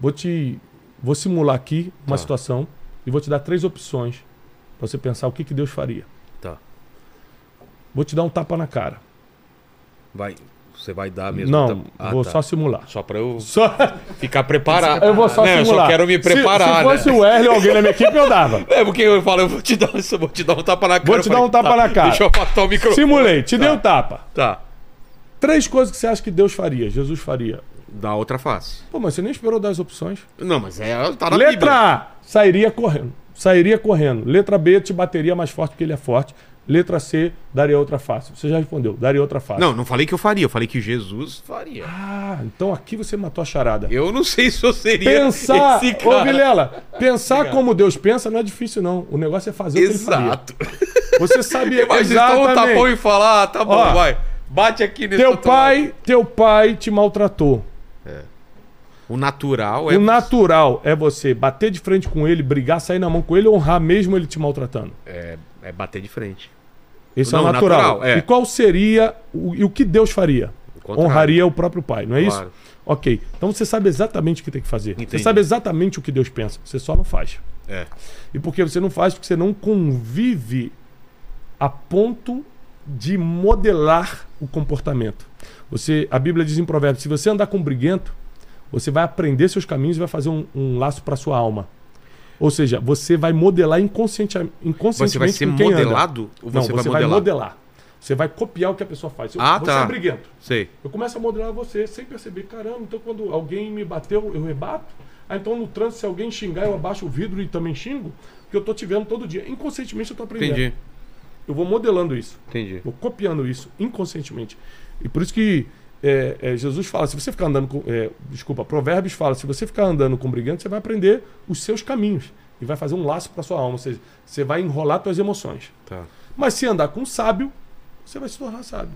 Vou te vou simular aqui uma Tá. situação e vou te dar três opções para você pensar o que, que Deus faria. Tá. Vou te dar um tapa na cara. Vai. Você vai dar mesmo. não, Ah, vou tá. só simular. Só pra eu Só, ficar preparado. eu vou só Não, eu simular. só quero me Se- preparar, Se, fosse né? o Erle ou alguém na minha equipe, eu dava. É, porque eu falo, eu vou te dar, eu vou te dar um tapa na cara. Vou Eu te dar falei, um tapa tá, na cara. Deixa eu afastar o microfone. Simulei, te dei Tá. um tapa. Tá. Três coisas que você acha que Deus faria, Jesus faria. Dá outra face. Pô, mas você nem esperou dar as opções. Não, mas é, tá na Letra Bíblia. A, sairia correndo. Sairia correndo. Letra B, te bateria mais forte porque ele é forte. Letra C, daria outra face. Você já respondeu, daria outra face. Não, não falei que eu faria, eu falei que Jesus faria. Ah, então aqui você matou a charada. Eu não sei se eu seria Pensar, esse ô cara. Vilela, pensar como Deus pensa não é difícil não. O negócio é fazer o que ele faria. Exato. Você sabe Mas então um tapão exatamente. e falar, ah, tá bom, Ó, vai. Bate aqui nesse Teu pai, teu pai te maltratou. O natural é. O natural é você bater de frente com ele, brigar, sair na mão com ele, honrar mesmo ele te maltratando. É, é bater de frente. Esse Não, é o natural. natural, é. E qual seria o, e o que Deus faria? O. Honraria o próprio pai, não é Claro. isso? Ok. Então você sabe exatamente o que tem que fazer. Você Entendi. sabe exatamente o que Deus pensa. Você só não faz. É. E por que você não faz? Porque você não convive a ponto de modelar o comportamento. Você, a Bíblia diz em Provérbios: se você andar com um briguento, você vai aprender seus caminhos e vai fazer um, um laço para sua alma. Ou seja, você vai modelar inconsciente, inconscientemente Você vai ser anda. modelado? Ou Não, você, você, vai vai modelar? modelar. Você vai copiar o que a pessoa faz. Eu- Ah, você tá. é briguento. Sei. Eu começo a modelar você sem perceber. Caramba, então quando alguém me bateu, eu rebato. Ah, então no trânsito, se alguém xingar, eu abaixo o vidro e também xingo. Porque eu tô te vendo todo dia. Inconscientemente eu tô aprendendo. Entendi. Eu vou modelando isso. Entendi. Vou copiando isso inconscientemente. E por isso que é, é, Jesus fala, se você ficar andando com. é, desculpa, Provérbios fala, se você ficar andando com brigante, você vai aprender os seus caminhos. E vai fazer um laço para sua alma. Ou seja, você vai enrolar suas emoções. Tá. Mas se andar com um sábio, você vai se tornar sábio.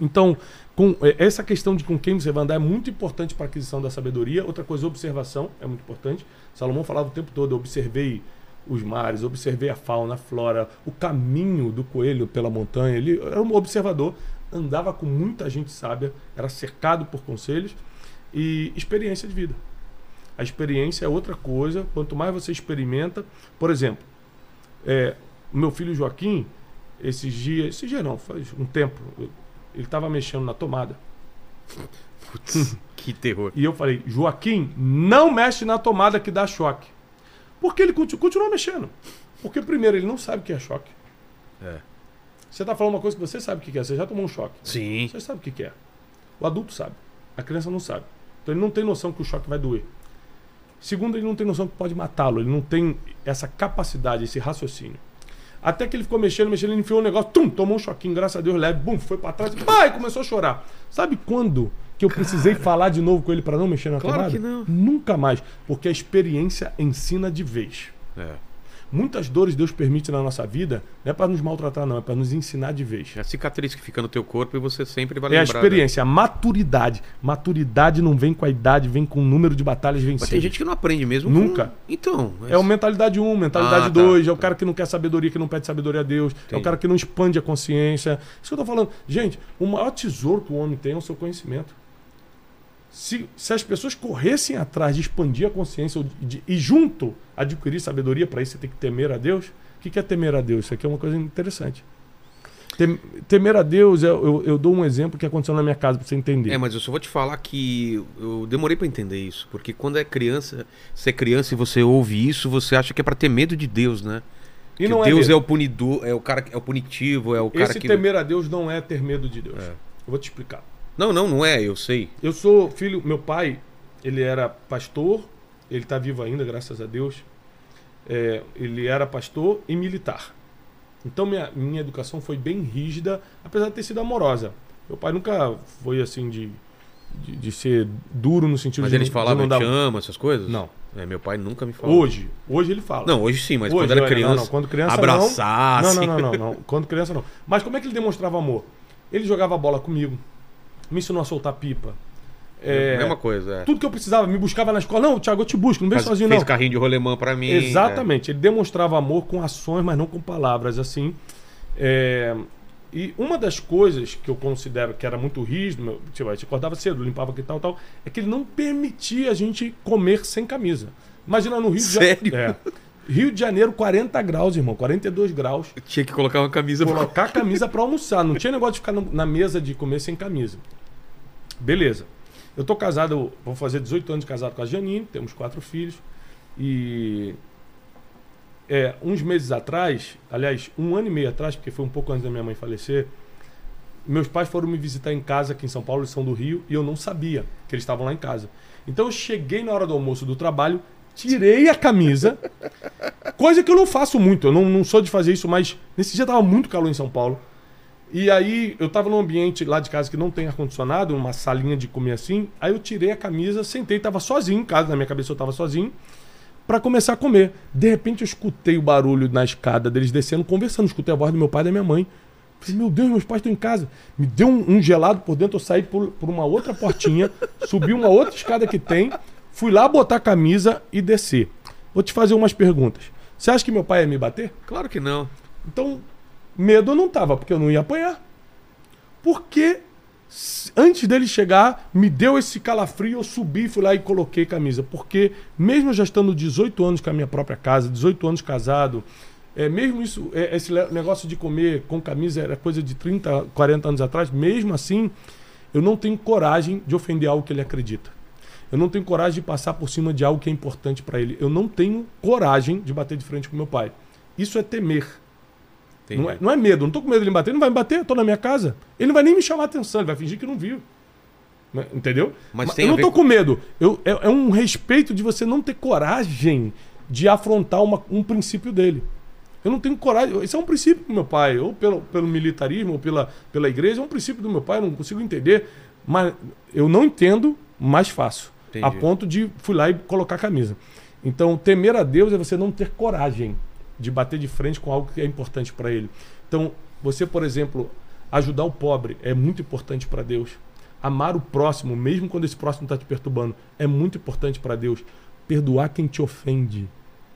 Então, com, é, essa questão de com quem você vai andar é muito importante para a aquisição da sabedoria. Outra coisa, observação é muito importante. Salomão falava o tempo todo, eu observei os mares, observei a fauna, a flora, o caminho do coelho pela montanha. Ele era um observador, andava com muita gente sábia, era cercado por conselhos e experiência de vida. A experiência é outra coisa. Quanto mais você experimenta, por exemplo, é, meu filho Joaquim, esses dias, esses dias não, faz um tempo, ele estava mexendo na tomada. Putz, que terror. E eu falei, Joaquim, não mexe na tomada que dá choque. Porque ele continu- continuou mexendo. Porque primeiro ele não sabe o que é choque. É. Você está falando uma coisa que você sabe o que é, você já tomou um choque. Sim. Você sabe o que é. O adulto sabe. A criança não sabe. Então ele não tem noção que o choque vai doer. Segundo, ele não tem noção que pode matá-lo. Ele não tem essa capacidade, esse raciocínio. Até que ele ficou mexendo, mexendo, ele enfiou um negócio, tum, tomou um choquinho, graças a Deus, leve, bum, foi pra trás, pai, começou a chorar. Sabe quando que eu precisei falar de novo com ele para não mexer na Claro tomada? que não. Nunca mais, porque a experiência ensina de vez. É. Muitas dores Deus permite na nossa vida, não é para nos maltratar, não, é para nos ensinar de vez. É a cicatriz que fica no teu corpo e você sempre vai É a lembrar. experiência, a maturidade. Maturidade não vem com a idade, vem com o número de batalhas Mas vencidas. tem gente que não aprende mesmo. Nunca. com- Então. mas- É o mentalidade 1, mentalidade Ah, tá. 2, é o cara que não quer sabedoria, que não pede sabedoria a Deus, é o Entendi. cara que não expande a consciência. Isso que eu tô falando. Gente, o maior tesouro que o homem tem é o seu conhecimento. Se, se as pessoas corressem atrás de expandir a consciência de- e junto adquirir sabedoria, para isso você tem que temer a Deus. O que é temer a Deus? Isso aqui é uma coisa interessante. Tem- Temer a Deus, eu, eu- dou um exemplo que aconteceu na minha casa para você entender. É, mas eu só vou te falar que eu demorei pra entender isso, porque quando é criança, você é criança e você ouve isso, você acha que é pra ter medo de Deus, né? e que não Deus medo. é o punidor, é o cara que é o punitivo, é o cara Esse que temer a Deus não é ter medo de Deus. É. Eu vou te explicar. Não, não, não é, eu sei. Eu sou filho, meu pai, ele era pastor, ele está vivo ainda, graças a Deus. É, ele era pastor e militar. Então minha, minha educação foi bem rígida, apesar de ter sido amorosa. Meu pai nunca foi assim de de, de ser duro no sentido Mas de eles não- de falavam não dar... te amo, essas coisas? Não. É, meu pai nunca me falou. Hoje, hoje ele fala. Não, hoje sim, mas Hoje, quando era não, criança. Não, não, quando criança abraçar, não. assim. Não, não, não, não, não. Quando criança não. Mas como é que ele demonstrava amor? Ele jogava bola comigo, me ensinou a soltar pipa. É, Mesma coisa, é. tudo que eu precisava, me buscava na escola. Não, Thiago, eu te busco, não vem Faz- sozinho, fez não. carrinho de rolemã pra mim. Exatamente. Ele demonstrava amor com ações, mas não com palavras, assim. É, E uma das coisas que eu considero que era muito rígido, meu, tipo, a gente acordava cedo, limpava aqui e tal, tal, é que ele não permitia a gente comer sem camisa. Imagina no Rio de Sério? Janeiro. Rio de Janeiro, 40 graus, irmão, 42 graus. É. Tinha que colocar uma camisa pra... Colocar a camisa pra almoçar. Não tinha negócio de ficar na mesa de comer sem camisa. Beleza. Eu tô casado, vou fazer 18 anos de casado com a Janine, temos quatro filhos. E é, uns meses atrás, aliás, um ano e meio atrás, porque foi um pouco antes da minha mãe falecer, meus pais foram me visitar em casa aqui em São Paulo, eles são do Rio, e eu não sabia que eles estavam lá em casa. Então eu cheguei na hora do almoço do trabalho, tirei a camisa, coisa que eu não faço muito, eu não, não sou de fazer isso, mas nesse dia tava muito calor em São Paulo. E aí eu tava num ambiente lá de casa que não tem ar-condicionado, uma salinha de comer assim. Aí eu tirei a camisa, sentei, tava sozinho em casa, na minha cabeça eu tava sozinho, pra começar a comer. De repente eu escutei o barulho na escada deles descendo, conversando, escutei a voz do meu pai e da minha mãe. Falei, meu Deus, meus pais estão em casa. Me deu um, um gelado por dentro, eu saí por, por uma outra portinha, subi uma outra escada que tem, fui lá botar a camisa e descer. Vou te fazer umas perguntas. Você acha que meu pai ia me bater? Claro que não. Então, medo eu não tava, porque eu não ia apanhar. Porque antes dele chegar, me deu esse calafrio, eu subi, fui lá e coloquei camisa. Porque mesmo já estando 18 anos com a minha própria casa, 18 anos casado, é, mesmo isso, é, esse negócio de comer com camisa era coisa de 30, 40 anos atrás, mesmo assim, eu não tenho coragem de ofender algo que ele acredita. Eu não tenho coragem de passar por cima de algo que é importante para ele. Eu não tenho coragem de bater de frente com meu pai. Isso é temer. Não é, não é medo, não tô com medo de ele me bater, ele não vai me bater, eu tô na minha casa. Ele não vai nem me chamar a atenção, ele vai fingir que não viu. Né? Entendeu? Mas tem eu não tô com- com medo. Eu, é, é um respeito de você não ter coragem de afrontar uma- um princípio dele. Eu não tenho coragem. Isso é um princípio do meu pai, ou pelo, pelo militarismo, ou pela, pela igreja, é um princípio do meu pai, eu não consigo entender. Mas eu não entendo, mas faço. Entendi. A ponto de fui lá e colocar a camisa. Então, temer a Deus é você não ter coragem de bater de frente com algo que é importante para ele. Então, você, por exemplo, ajudar o pobre é muito importante para Deus. Amar o próximo, mesmo quando esse próximo está te perturbando, é muito importante para Deus. Perdoar quem te ofende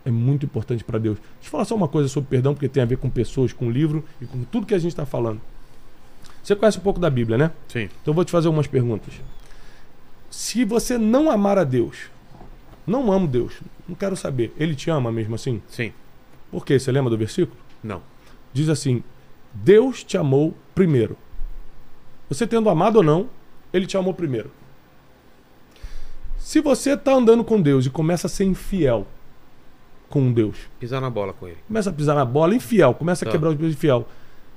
é muito importante para Deus. Deixa eu falar só uma coisa sobre perdão, porque tem a ver com pessoas, com livro e com tudo que a gente está falando. Você conhece um pouco da Bíblia, né? Sim. Então eu vou te fazer umas perguntas. Se você não amar a Deus, não amo Deus, não quero saber, ele te ama mesmo assim? Sim. Por quê? Você lembra do versículo? Não. Diz assim: Deus te amou primeiro. Você tendo amado ou não, ele te amou primeiro. Se você está andando com Deus e começa a ser infiel com Deus, Pisar na bola com ele. começa a pisar na bola, infiel, começa a Tá. quebrar os pés infiel.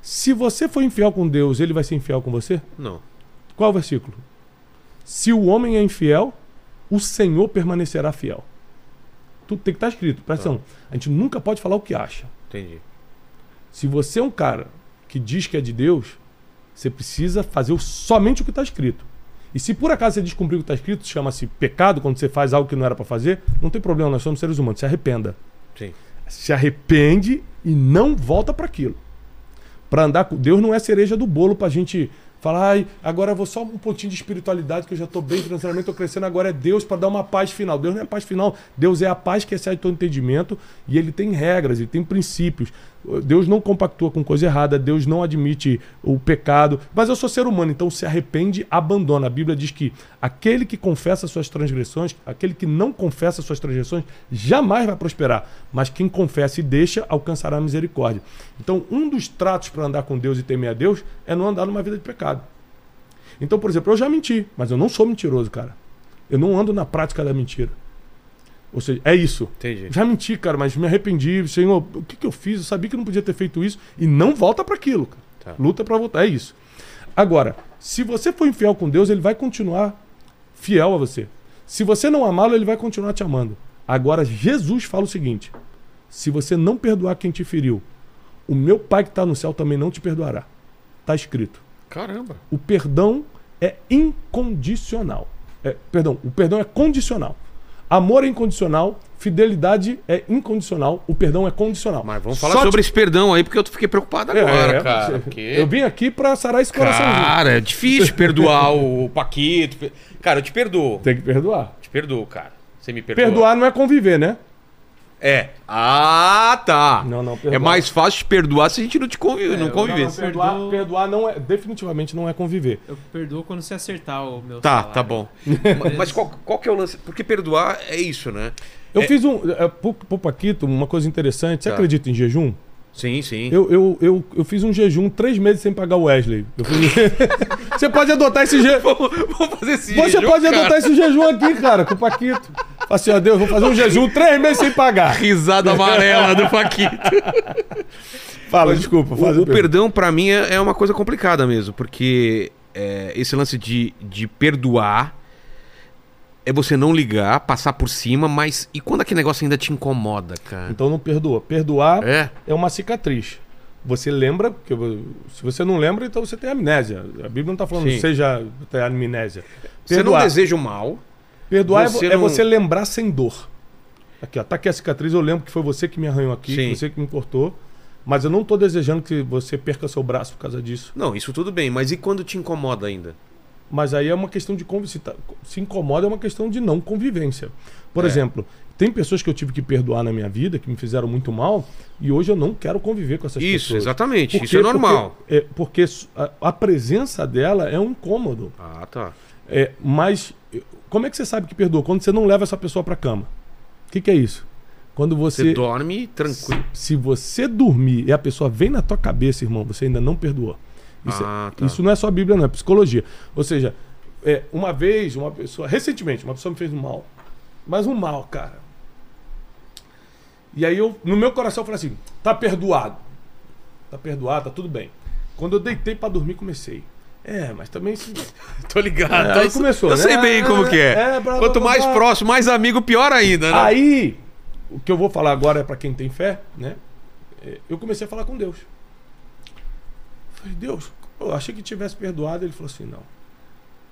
Se você for infiel com Deus, ele vai ser infiel com você? Não. Qual o versículo? Se o homem é infiel, o Senhor permanecerá fiel. Tudo tem que estar escrito. Presta Tá. atenção. A gente nunca pode falar o que acha. Entendi. Se você é um cara que diz que é de Deus, você precisa fazer somente o que está escrito. E se por acaso você descumprir o que está escrito, chama-se pecado, quando você faz algo que não era para fazer, não tem problema, nós somos seres humanos. Se arrependa. Sim. Se arrepende e não volta para aquilo. Para andar com Deus não é cereja do bolo para a gente falar, ai, agora eu vou só um pontinho de espiritualidade que eu já estou bem financeiramente, estou crescendo, agora é Deus para dar uma paz final. Deus não é paz final, Deus é a paz que excede todo entendimento e ele tem regras, ele tem princípios. Deus não compactua com coisa errada, Deus não admite o pecado, mas eu sou ser humano, então se arrepende, abandona. A Bíblia diz que aquele que confessa suas transgressões, aquele que não confessa suas transgressões, jamais vai prosperar, mas quem confessa e deixa alcançará a misericórdia. Então, um dos tratos para andar com Deus e temer a Deus é não andar numa vida de pecado. Então, por exemplo, eu já menti, mas eu não sou mentiroso, cara. Eu não ando na prática da mentira. Ou seja, é isso. Entendi. Já menti, cara, mas me arrependi. Senhor, o que, que eu fiz? Eu sabia que não podia ter feito isso. E não volta para aquilo, cara. Tá. Luta para voltar. É isso. Agora, se você for infiel com Deus, ele vai continuar fiel a você. Se você não amá-lo, ele vai continuar te amando. Agora, Jesus fala o seguinte: se você não perdoar quem te feriu, o meu Pai que está no céu também não te perdoará. Está escrito. Caramba. O perdão é incondicional. É, perdão, o perdão é condicional. Amor é incondicional, fidelidade é incondicional, o perdão é condicional. Mas vamos falar Só sobre te- esse perdão aí, porque eu fiquei preocupado É, agora, é, cara. porque- Eu vim aqui pra sarar esse coraçãozinho. Cara, é difícil perdoar o Paquito. Cara, eu te perdoo. Tem que perdoar. Te perdoo, cara. Você me perdoa. Perdoar não é conviver, né? É. Ah, tá. Não, não, É perdoar. mais fácil te perdoar se a gente não te convive, não eu- convivesse. não, Perdoar, Perdoo- perdoar não é, definitivamente não é conviver. Eu perdoo quando você acertar o meu Tá, salário. tá bom. Ma- Mas qual, qual que é o lance? Porque perdoar é isso, né? Eu É- fiz um. É, pro, pro Paquito, uma coisa interessante. Você Tá. acredita em jejum? Sim, sim. Eu, eu, eu, eu fiz um jejum três meses sem pagar o Wesley. Eu fiz- Você pode adotar esse jejum. Vamos, fazer esse Você jejum, pode cara. adotar esse jejum aqui, cara, com o Paquito. Fala assim, ó, Deus, vou fazer um jejum três meses sem pagar. Risada amarela do Paquito. Fala, desculpa, faz o, o perdão, pra mim, é é uma coisa complicada mesmo, porque é, esse lance de, de perdoar é você não ligar, passar por cima, mas e quando aquele negócio ainda te incomoda, cara? Então não perdoa. Perdoar É? é uma cicatriz. Você lembra, porque se você não lembra, então você tem amnésia. A Bíblia não está falando Sim. seja tem amnésia. Você não Perdoar, deseja o mal. perdoar é vo- você é não- você lembrar sem dor. Aqui, ó, tá aqui a cicatriz, eu lembro que foi você que me arranhou aqui, Sim. você que me cortou. Mas eu não tô desejando que você perca seu braço por causa disso. Não, isso tudo bem, mas e quando te incomoda ainda? Mas aí é uma questão de convivência. Se incomoda, é uma questão de não convivência. Por É. exemplo, tem pessoas que eu tive que perdoar na minha vida, que me fizeram muito mal, e hoje eu não quero conviver com essas Isso, pessoas. exatamente. Por Isso é normal. Porque, é, porque a, a presença dela é um incômodo. Ah, tá. É, mas como é que você sabe que perdoa? Quando você não leva essa pessoa para cama. O que, que é isso? Quando Você, você. dorme tranquilo. Se você dormir e a pessoa vem na tua cabeça, irmão, você ainda não perdoou. Isso, é- Ah, tá. isso não é só Bíblia, não, é psicologia. Ou seja, é, uma vez, uma pessoa, recentemente, uma pessoa me fez um mal. Mas um mal, cara. E aí eu, no meu coração, eu falei assim: tá perdoado. Tá perdoado, tá tudo bem. Quando eu deitei pra dormir, comecei. É, mas também se. Tô ligado. É, aí começou, Eu né? sei bem como que é. É, blá, Quanto blá, mais blá. próximo, mais amigo, pior ainda, né? Aí, o que eu vou falar agora é pra quem tem fé, né? É, Eu comecei a falar com Deus. Falei, Deus, eu achei que tivesse perdoado. Ele falou assim: não.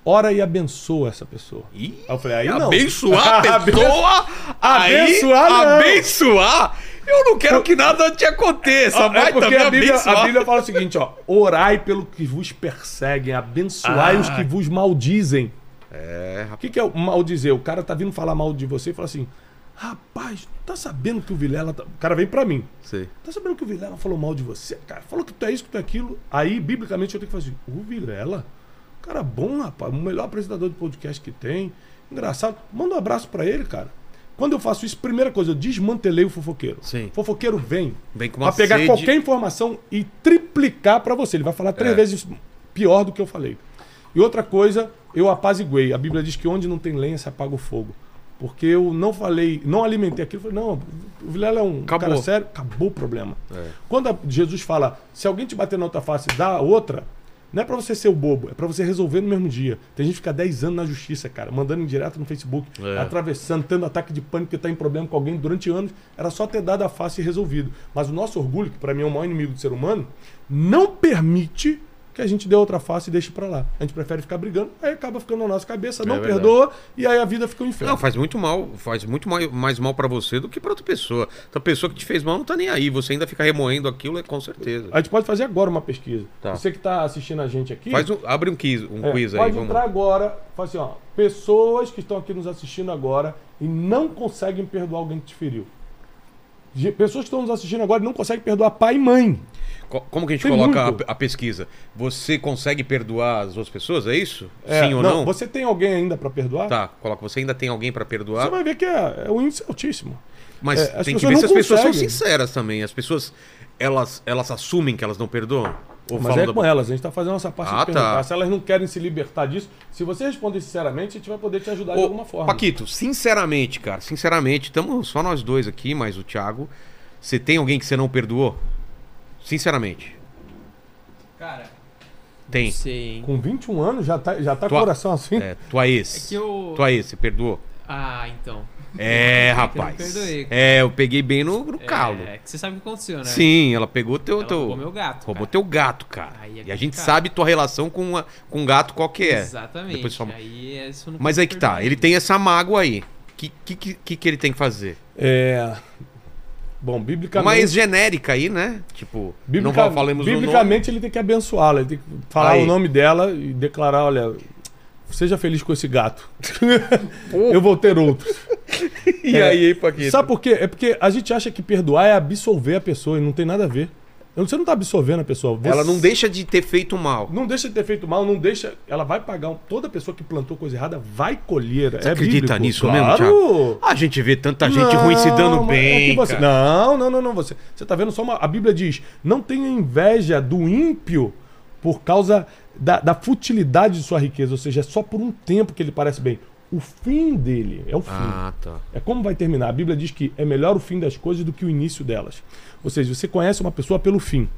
Ora e abençoa essa pessoa. Ih, Aí eu falei, aí não. abençoar a pessoa? aí, Abençoar, não. abençoar? Eu não quero que nada te aconteça, É vai porque também a Bíblia, a Bíblia fala o seguinte, ó. Orai pelo que vos perseguem, abençoai Ah. os que vos maldizem. É, O que, que é o maldizer? O cara tá vindo falar mal de você e fala assim: rapaz, tá sabendo que o Vilela. Tá... O cara vem pra mim. sei. Tá sabendo que o Vilela falou mal de você, cara? Falou que tu é isso, que tu é aquilo. Aí, biblicamente, eu tenho que fazer. O Vilela? Cara bom, rapaz. O melhor apresentador de podcast que tem. Engraçado. Manda um abraço pra ele, cara. Quando eu faço isso, primeira coisa, eu desmantelei o fofoqueiro. Sim. Fofoqueiro vem Vem com uma pra pegar sede. qualquer informação e triplicar pra você. Ele vai falar três É. vezes pior do que eu falei. E outra coisa, eu apaziguei. A Bíblia diz que onde não tem lenha se apaga o fogo. Porque eu não falei, não alimentei aquilo. Falei, não, o Vilela é um Acabou. cara sério. Acabou o problema. É. Quando Jesus fala, se alguém te bater na outra face, dá a outra, não é pra você ser o bobo, é pra você resolver no mesmo dia. Tem gente que fica 10 anos na justiça, cara, mandando direto no Facebook, É. atravessando, tendo ataque de pânico porque tá em problema com alguém durante anos. Era só ter dado a face e resolvido. Mas o nosso orgulho, que pra mim é o maior inimigo do ser humano, não permite que a gente dê outra face e deixe pra lá. A gente prefere ficar brigando, aí acaba ficando na nossa cabeça, não É perdoa, e aí a vida fica um inferno. Não, faz muito mal, faz muito mais, mal pra você do que pra outra pessoa. A pessoa que te fez mal não tá nem aí, você ainda fica remoendo aquilo, é com certeza. A gente pode fazer agora uma pesquisa. Tá. Você que tá assistindo a gente aqui. Faz um, abre um quiz, um É, quiz aí, pode vamos. entrar agora, fala assim, ó, pessoas que estão aqui nos assistindo agora e não conseguem perdoar alguém que te feriu. Pessoas que estão nos assistindo agora não conseguem perdoar pai e mãe. Co- Como que a gente Tem coloca a, a pesquisa? Você consegue perdoar as outras pessoas, é isso? É, Sim ou não? Você tem alguém ainda para perdoar? Tá, coloca. Você ainda tem alguém pra perdoar? Você vai ver que é, é um índice altíssimo. Mas É, tem que ver não se as pessoas são conseguem. sinceras também. As pessoas, elas, elas assumem que elas não perdoam? Ou Mas é da- com elas, a gente está fazendo a nossa parte Ah, de perguntar. tá. Se elas não querem se libertar disso, se você responder sinceramente, a gente vai poder te ajudar de Ô, alguma forma. Paquito, sinceramente, cara, sinceramente, estamos só nós dois aqui, mais o Thiago. Você tem alguém que você não perdoou? Sinceramente. Cara, Tem. hein? Com 21 anos já tá, já tá Tua- coração assim. É, tua ex. É que eu- Tua ex, você perdoou? Ah, então. É, eu não rapaz. perdoei. É, eu peguei bem no, no calo. É, que você sabe o que aconteceu, né? Sim, ela pegou teu. Ela teu... roubou meu gato. Roubou cara. teu gato, cara. Aí é e a gente sabe tua relação com, a, com o gato qual que é. Exatamente. Depois só- Aí, é isso não Mas aí que tá, ele tem essa mágoa aí. O que, que, que, que ele tem que fazer? É. Bom, biblicamente. Mais genérica aí, né? Tipo, não biblica- falamos o nome. biblicamente ele tem que abençoá-la, ele tem que falar Aí. o nome dela e declarar: olha, seja feliz com esse gato. Eu vou ter outros. E É. aí, Paquito? Sabe por quê? É porque a gente acha que perdoar é absolver a pessoa e não tem nada a ver. Você não tá absolvendo a pessoa. Você Ela não deixa de ter feito mal. Não deixa de ter feito mal, não deixa. Ela vai pagar. um- Toda pessoa que plantou coisa errada vai colher. Você é acredita bíblico. nisso claro. mesmo, Thiago? A gente vê tanta gente ruim se dando Não, é bem. que você-. Não, não, não, não. Você, você tá vendo só uma. A Bíblia diz: não tenha inveja do ímpio por causa da, da futilidade de sua riqueza. Ou seja, é só por um tempo que ele parece bem. O fim dele é o fim. Ah, tá. É como vai terminar. A Bíblia diz que é melhor o fim das coisas do que o início delas. Ou seja, você conhece uma pessoa pelo fim.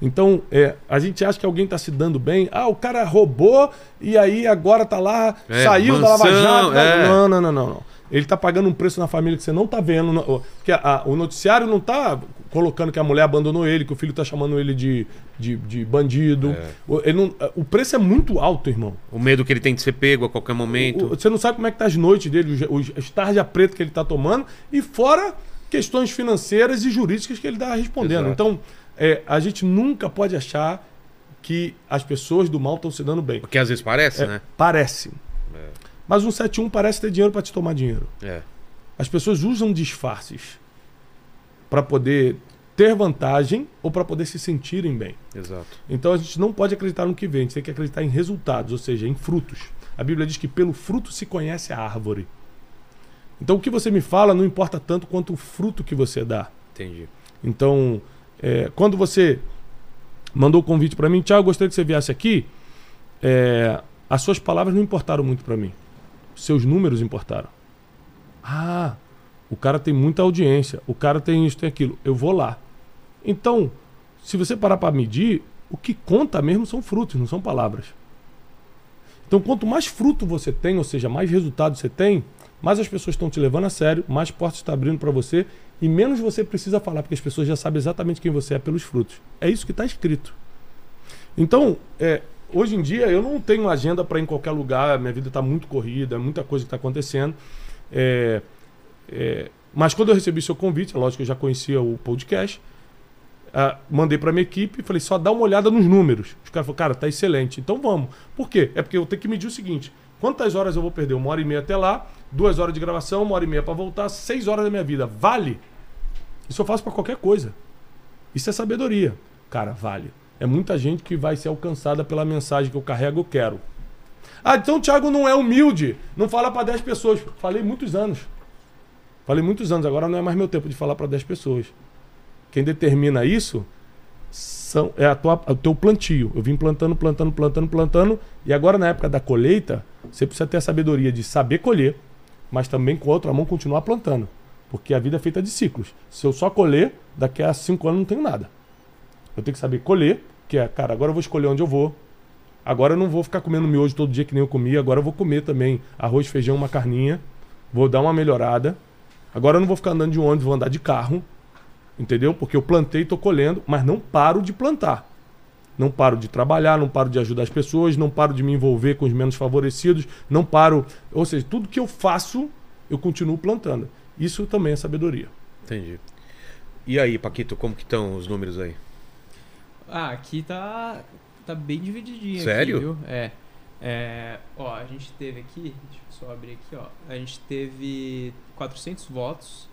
Então, é, a gente acha que alguém está se dando bem. Ah, o cara roubou e aí agora tá lá, É, saiu da Lava mansão, Jato. é. Não, não, não, não, não. Ele está pagando um preço na família que você não está vendo. não- Porque a- o noticiário não está colocando que a mulher abandonou ele, que o filho está chamando ele de, de, de bandido. É. O, ele não- o preço é muito alto, irmão. O medo que ele tem de ser pego a qualquer momento. O- Você não sabe como é que tá as noites dele, os, os tarja preta que ele tá tomando, e fora questões financeiras e jurídicas que ele tá respondendo. Exato. Então, é, a gente nunca pode achar que as pessoas do mal estão se dando bem. Porque às vezes parece, É, né? Parece. É. Mas um 71 parece ter dinheiro para te tomar dinheiro. É. As pessoas usam disfarces para poder ter vantagem ou para poder se sentirem bem. Exato. Então a gente não pode acreditar no que vem, a gente tem que acreditar em resultados, ou seja, em frutos. A Bíblia diz que pelo fruto se conhece a árvore. Então o que você me fala não importa tanto quanto o fruto que você dá. Entendi. Então, é, quando você mandou o convite para mim, Tiago, gostaria que você viesse aqui, é, as suas palavras não importaram muito para mim. Seus números importaram. Ah, o cara tem muita audiência, o cara tem isso, tem aquilo. Eu vou lá. Então, se você parar para medir, o que conta mesmo são frutos, não são palavras. Então, quanto mais fruto você tem, ou seja, mais resultado você tem, mais as pessoas estão te levando a sério, mais portas está abrindo para você e menos você precisa falar, porque as pessoas já sabem exatamente quem você é pelos frutos. É isso que está escrito. Então, é, hoje em dia, eu não tenho agenda para ir em qualquer lugar, minha vida está muito corrida, muita coisa que está acontecendo. É, é, mas quando eu recebi seu convite, é lógico que eu já conhecia o podcast, ah, mandei para minha equipe e falei, só dá uma olhada nos números. Os caras falaram, cara, tá excelente. Então vamos. Por quê? É porque eu tenho que medir o seguinte: quantas horas eu vou perder? Uma hora e meia até lá, duas horas de gravação, uma hora e meia para voltar, seis horas da minha vida. Vale? Isso eu faço para qualquer coisa. Isso é sabedoria. Cara, vale. É muita gente que vai ser alcançada pela mensagem que eu carrego, eu quero. Ah, então o Thiago não é humilde. Não fala para 10 pessoas. Falei muitos anos. Falei muitos anos, agora não é mais meu tempo de falar para 10 pessoas. Quem determina isso são, é a tua, o teu plantio. Eu vim plantando, plantando, plantando, plantando. E agora, na época da colheita, você precisa ter a sabedoria de saber colher, mas também com a outra mão continuar plantando. Porque a vida é feita de ciclos. Se eu só colher, daqui a cinco anos não tenho nada. Eu tenho que saber colher, que é, cara, agora eu vou escolher onde eu vou. Agora eu não vou ficar comendo miojo todo dia que nem eu comia. Agora eu vou comer também arroz, feijão, uma carninha. Vou dar uma melhorada. Agora eu não vou ficar andando de ônibus, vou andar de carro. Entendeu? Porque eu plantei e tô colhendo, mas não paro de plantar. Não paro de trabalhar, não paro de ajudar as pessoas, não paro de me envolver com os menos favorecidos, não paro. Ou seja, tudo que eu faço, eu continuo plantando. Isso também é sabedoria. Entendi. E aí, Paquito, como que estão os números aí? Ah, aqui tá, tá bem divididinho. Sério? Aqui, viu? É. É, Ó, a gente teve aqui, deixa eu só abrir aqui, ó. A gente teve 400 votos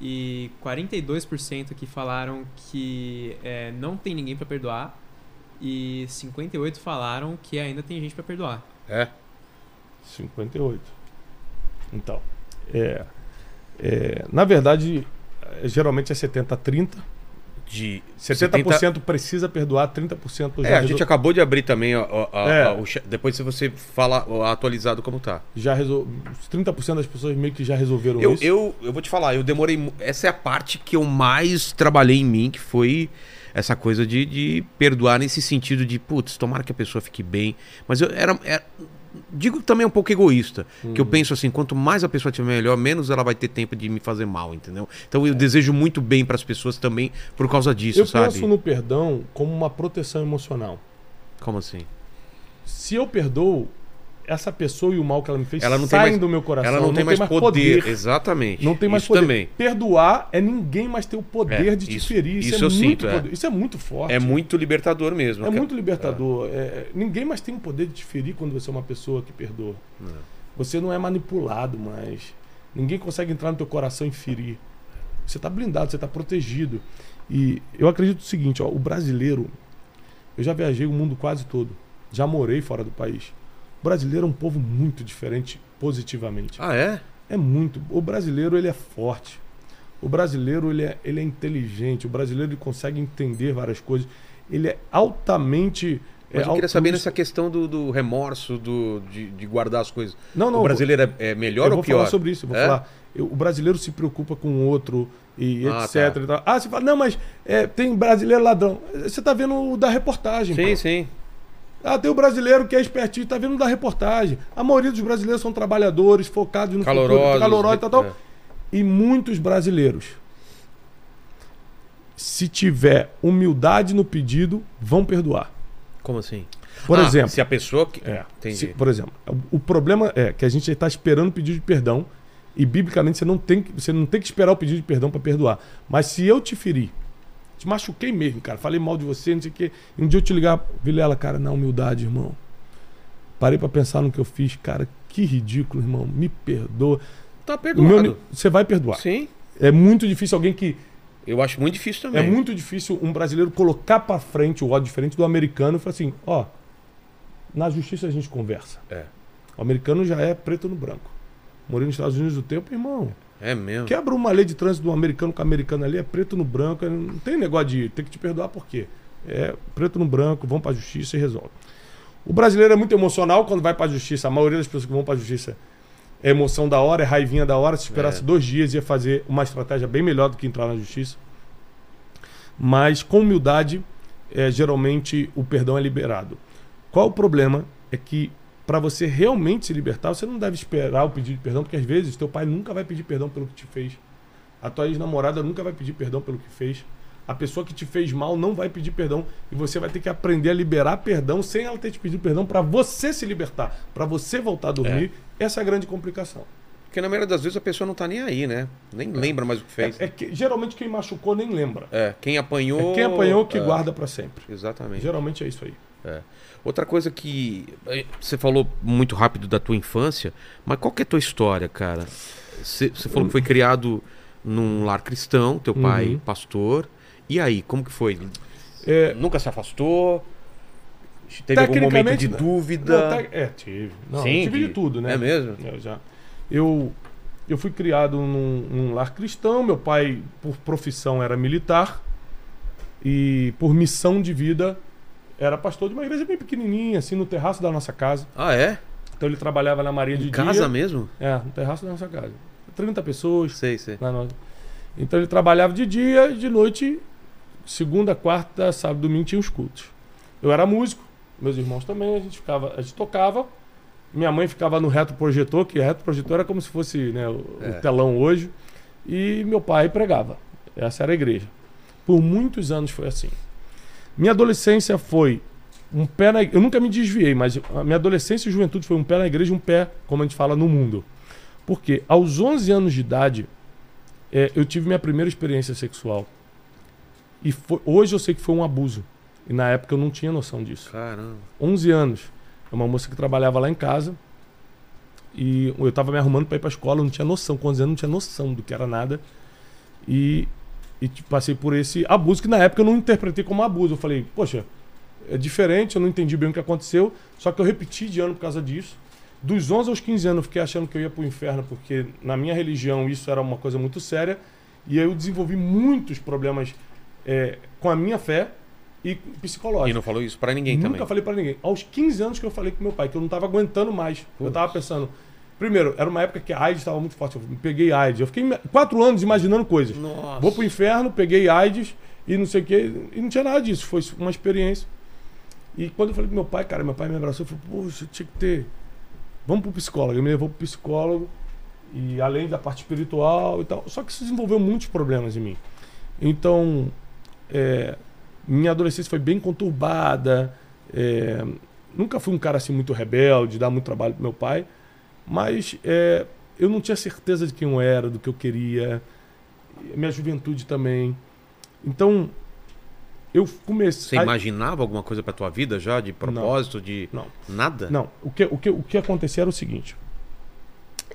e 42% aqui falaram que é, não tem ninguém pra perdoar e 58 falaram que ainda tem gente pra perdoar. É? 58. Então, é, é, na verdade, geralmente é 70 a 30. De 70% precisa perdoar, 30% já, É, a resol- gente acabou de abrir também ó, ó, É. ó, depois se você fala atualizado como tá. já resol... 30% das pessoas meio que já resolveram Eu, isso. eu, eu vou te falar, eu demorei. Essa é a parte que eu mais trabalhei em mim, que foi essa coisa de, de perdoar nesse sentido de, putz, tomara que a pessoa fique bem. Mas eu era. era- digo também um pouco egoísta, que Uhum. eu penso assim, quanto mais a pessoa tiver melhor, menos ela vai ter tempo de me fazer mal, entendeu? Então eu desejo muito bem para as pessoas também por causa disso, eu sabe? penso no perdão como uma proteção emocional. Como assim? Se eu perdoo, essa pessoa e o mal que ela me fez Ela não tem saem mais- do meu coração. Ela não, tem mais poder. Exatamente. Não tem mais isso poder. também. Perdoar é ninguém mais ter o poder É, de te isso- ferir. Isso, isso é eu muito sinto, é. poder- Isso é muito forte. É muito libertador mesmo. É cara. muito libertador. É, ninguém mais tem o poder de te ferir quando você é uma pessoa que perdoa. É. Você não é manipulado mais. Ninguém consegue entrar no teu coração e ferir. Você está blindado, você está protegido. E eu acredito o seguinte, ó, o brasileiro, eu já viajei o mundo quase todo, já morei fora do país. O brasileiro é um povo muito diferente positivamente. Ah, é? É muito. O brasileiro ele é forte. O brasileiro ele é, ele é inteligente. O brasileiro ele consegue entender várias coisas. Ele é altamente. Mas é, eu queria saber nessa questão do, do remorso, do, de, de guardar as coisas. Não, não. o brasileiro é, é melhor eu ou vou pior? falar sobre isso. eu Vou É? falar. Eu- o brasileiro se preocupa com o outro e Ah, etc. tá. e. Ah, você fala, não, mas é, tem brasileiro ladrão. Você tá vendo o da reportagem. Sim, pô. sim. Ah, tem o brasileiro que é espertinho, tá vendo da reportagem. A maioria dos brasileiros são trabalhadores, focados no Calorosos, futuro, calorosos e tal, tal. é. E muitos brasileiros, se tiver humildade no pedido, vão perdoar. Como assim? Por Ah, exemplo, Se a pessoa. Que... é, se- por exemplo, o, problema é que a gente está esperando o pedido de perdão e biblicamente você não tem que, você não tem que esperar o pedido de perdão para perdoar. Mas se eu te ferir, te machuquei mesmo, cara, falei mal de você, não sei o quê, e um dia eu te ligar, Vilela, cara, na humildade, irmão. Parei para pensar no que eu fiz, cara, que ridículo, irmão, me perdoa. Tá O perdoado. meu- você vai perdoar. Sim. É muito difícil alguém que Eu acho muito difícil É também. muito difícil um brasileiro colocar pra frente o ódio diferente do americano e falar assim, ó, na justiça a gente conversa. É. O americano já é preto no branco. Morei nos Estados Unidos do tempo, irmão. É mesmo. Quebra uma lei de trânsito do americano com o americano ali, é preto no branco, é- não tem negócio de ter que te perdoar por quê? É preto no branco, vão pra justiça e resolve. O brasileiro é muito emocional quando vai pra justiça. A maioria das pessoas que vão pra justiça é emoção da hora, é raivinha da hora. Se esperasse É. dois dias, ia fazer uma estratégia bem melhor do que entrar na justiça. Mas com humildade, é, geralmente o perdão é liberado. Qual o problema? É que para você realmente se libertar, você não deve esperar o pedido de perdão, porque às vezes teu pai nunca vai pedir perdão pelo que te fez. A tua ex-namorada nunca vai pedir perdão pelo que fez. A pessoa que te fez mal não vai pedir perdão e você vai ter que aprender a liberar perdão sem ela ter te pedido perdão para você se libertar, para você voltar a dormir. Essa é a grande complicação. Porque na maioria das vezes a pessoa não tá nem aí, né? Nem lembra mais o que fez. É, é que geralmente quem machucou nem lembra. É, quem apanhou. É quem apanhou que é, guarda para sempre. Exatamente. Geralmente é isso aí. É. Outra coisa que. eh, Você falou muito rápido da tua infância, mas qual que é a tua história, cara? Você você falou que foi criado num lar cristão, teu pai Uhum. pastor. E aí, como que foi? É, Nunca se afastou? Teve algum momento de dúvida? Não, é, tive. Não, Sim, tive de tudo, né? É mesmo? Eu já. Eu, eu fui criado num, num lar cristão. Meu pai, por profissão, era militar. E por missão de vida, era pastor de uma igreja bem pequenininha, assim, no terraço da nossa casa. Ah, é? Então ele trabalhava na Maria de Em casa dia. mesmo? É, no terraço da nossa casa. 30 pessoas. Sei, sei. Lá no- Então ele trabalhava de dia e de noite, segunda, quarta, sábado, domingo tinha os cultos. Eu era músico, meus irmãos também, a gente ficava, a gente tocava. Minha mãe ficava no reto projetor, que reto projetor era como se fosse né, o, o É. telão hoje. E meu pai pregava. Essa era a igreja. Por muitos anos foi assim. Minha adolescência foi um pé na Eu nunca me desviei, mas a minha adolescência e juventude foi um pé na igreja e um pé, como a gente fala, no mundo. Porque aos 11 anos de idade, é, eu tive minha primeira experiência sexual. E foi- hoje eu sei que foi um abuso. E na época eu não tinha noção disso. Caramba. 11 anos. É uma moça que trabalhava lá em casa. E eu tava me arrumando para ir pra escola, eu não tinha noção. Com 11 anos, não tinha noção do que era nada. E, e tipo, passei por esse abuso, que na época eu não interpretei como abuso. Eu falei, poxa, é diferente, eu não entendi bem o que aconteceu. Só que eu repeti de ano por causa disso. Dos 11 aos 15 anos eu fiquei achando que eu ia pro inferno, porque na minha religião isso era uma coisa muito séria. E aí eu desenvolvi muitos problemas é, com a minha fé e psicológicos. E não falou isso pra ninguém Nunca também. falei pra ninguém. Aos 15 anos que eu falei com meu pai, que eu não tava aguentando mais. Eu Putz. tava pensando. Primeiro, era uma época que a AIDS estava muito forte. Eu peguei AIDS. Eu fiquei quatro anos imaginando coisas. Nossa. Vou pro inferno, peguei AIDS e não sei o quê. E não tinha nada disso. Foi uma experiência. E quando eu falei pro meu pai, cara, meu pai me abraçou e falou: Poxa, tinha que ter vamos pro psicólogo. Eu me levou pro psicólogo, e além da parte espiritual e tal. Só que isso desenvolveu muitos problemas em mim. Então, é, minha adolescência foi bem conturbada. É, nunca fui um cara assim muito rebelde, dar muito trabalho pro meu pai. Mas é, eu não tinha certeza de quem eu era, do que eu queria. Minha juventude também. Então, eu comecei. Você imaginava alguma coisa pra tua vida já? De propósito? De Não. nada? Não, o que, o, que, o que acontecia era o seguinte: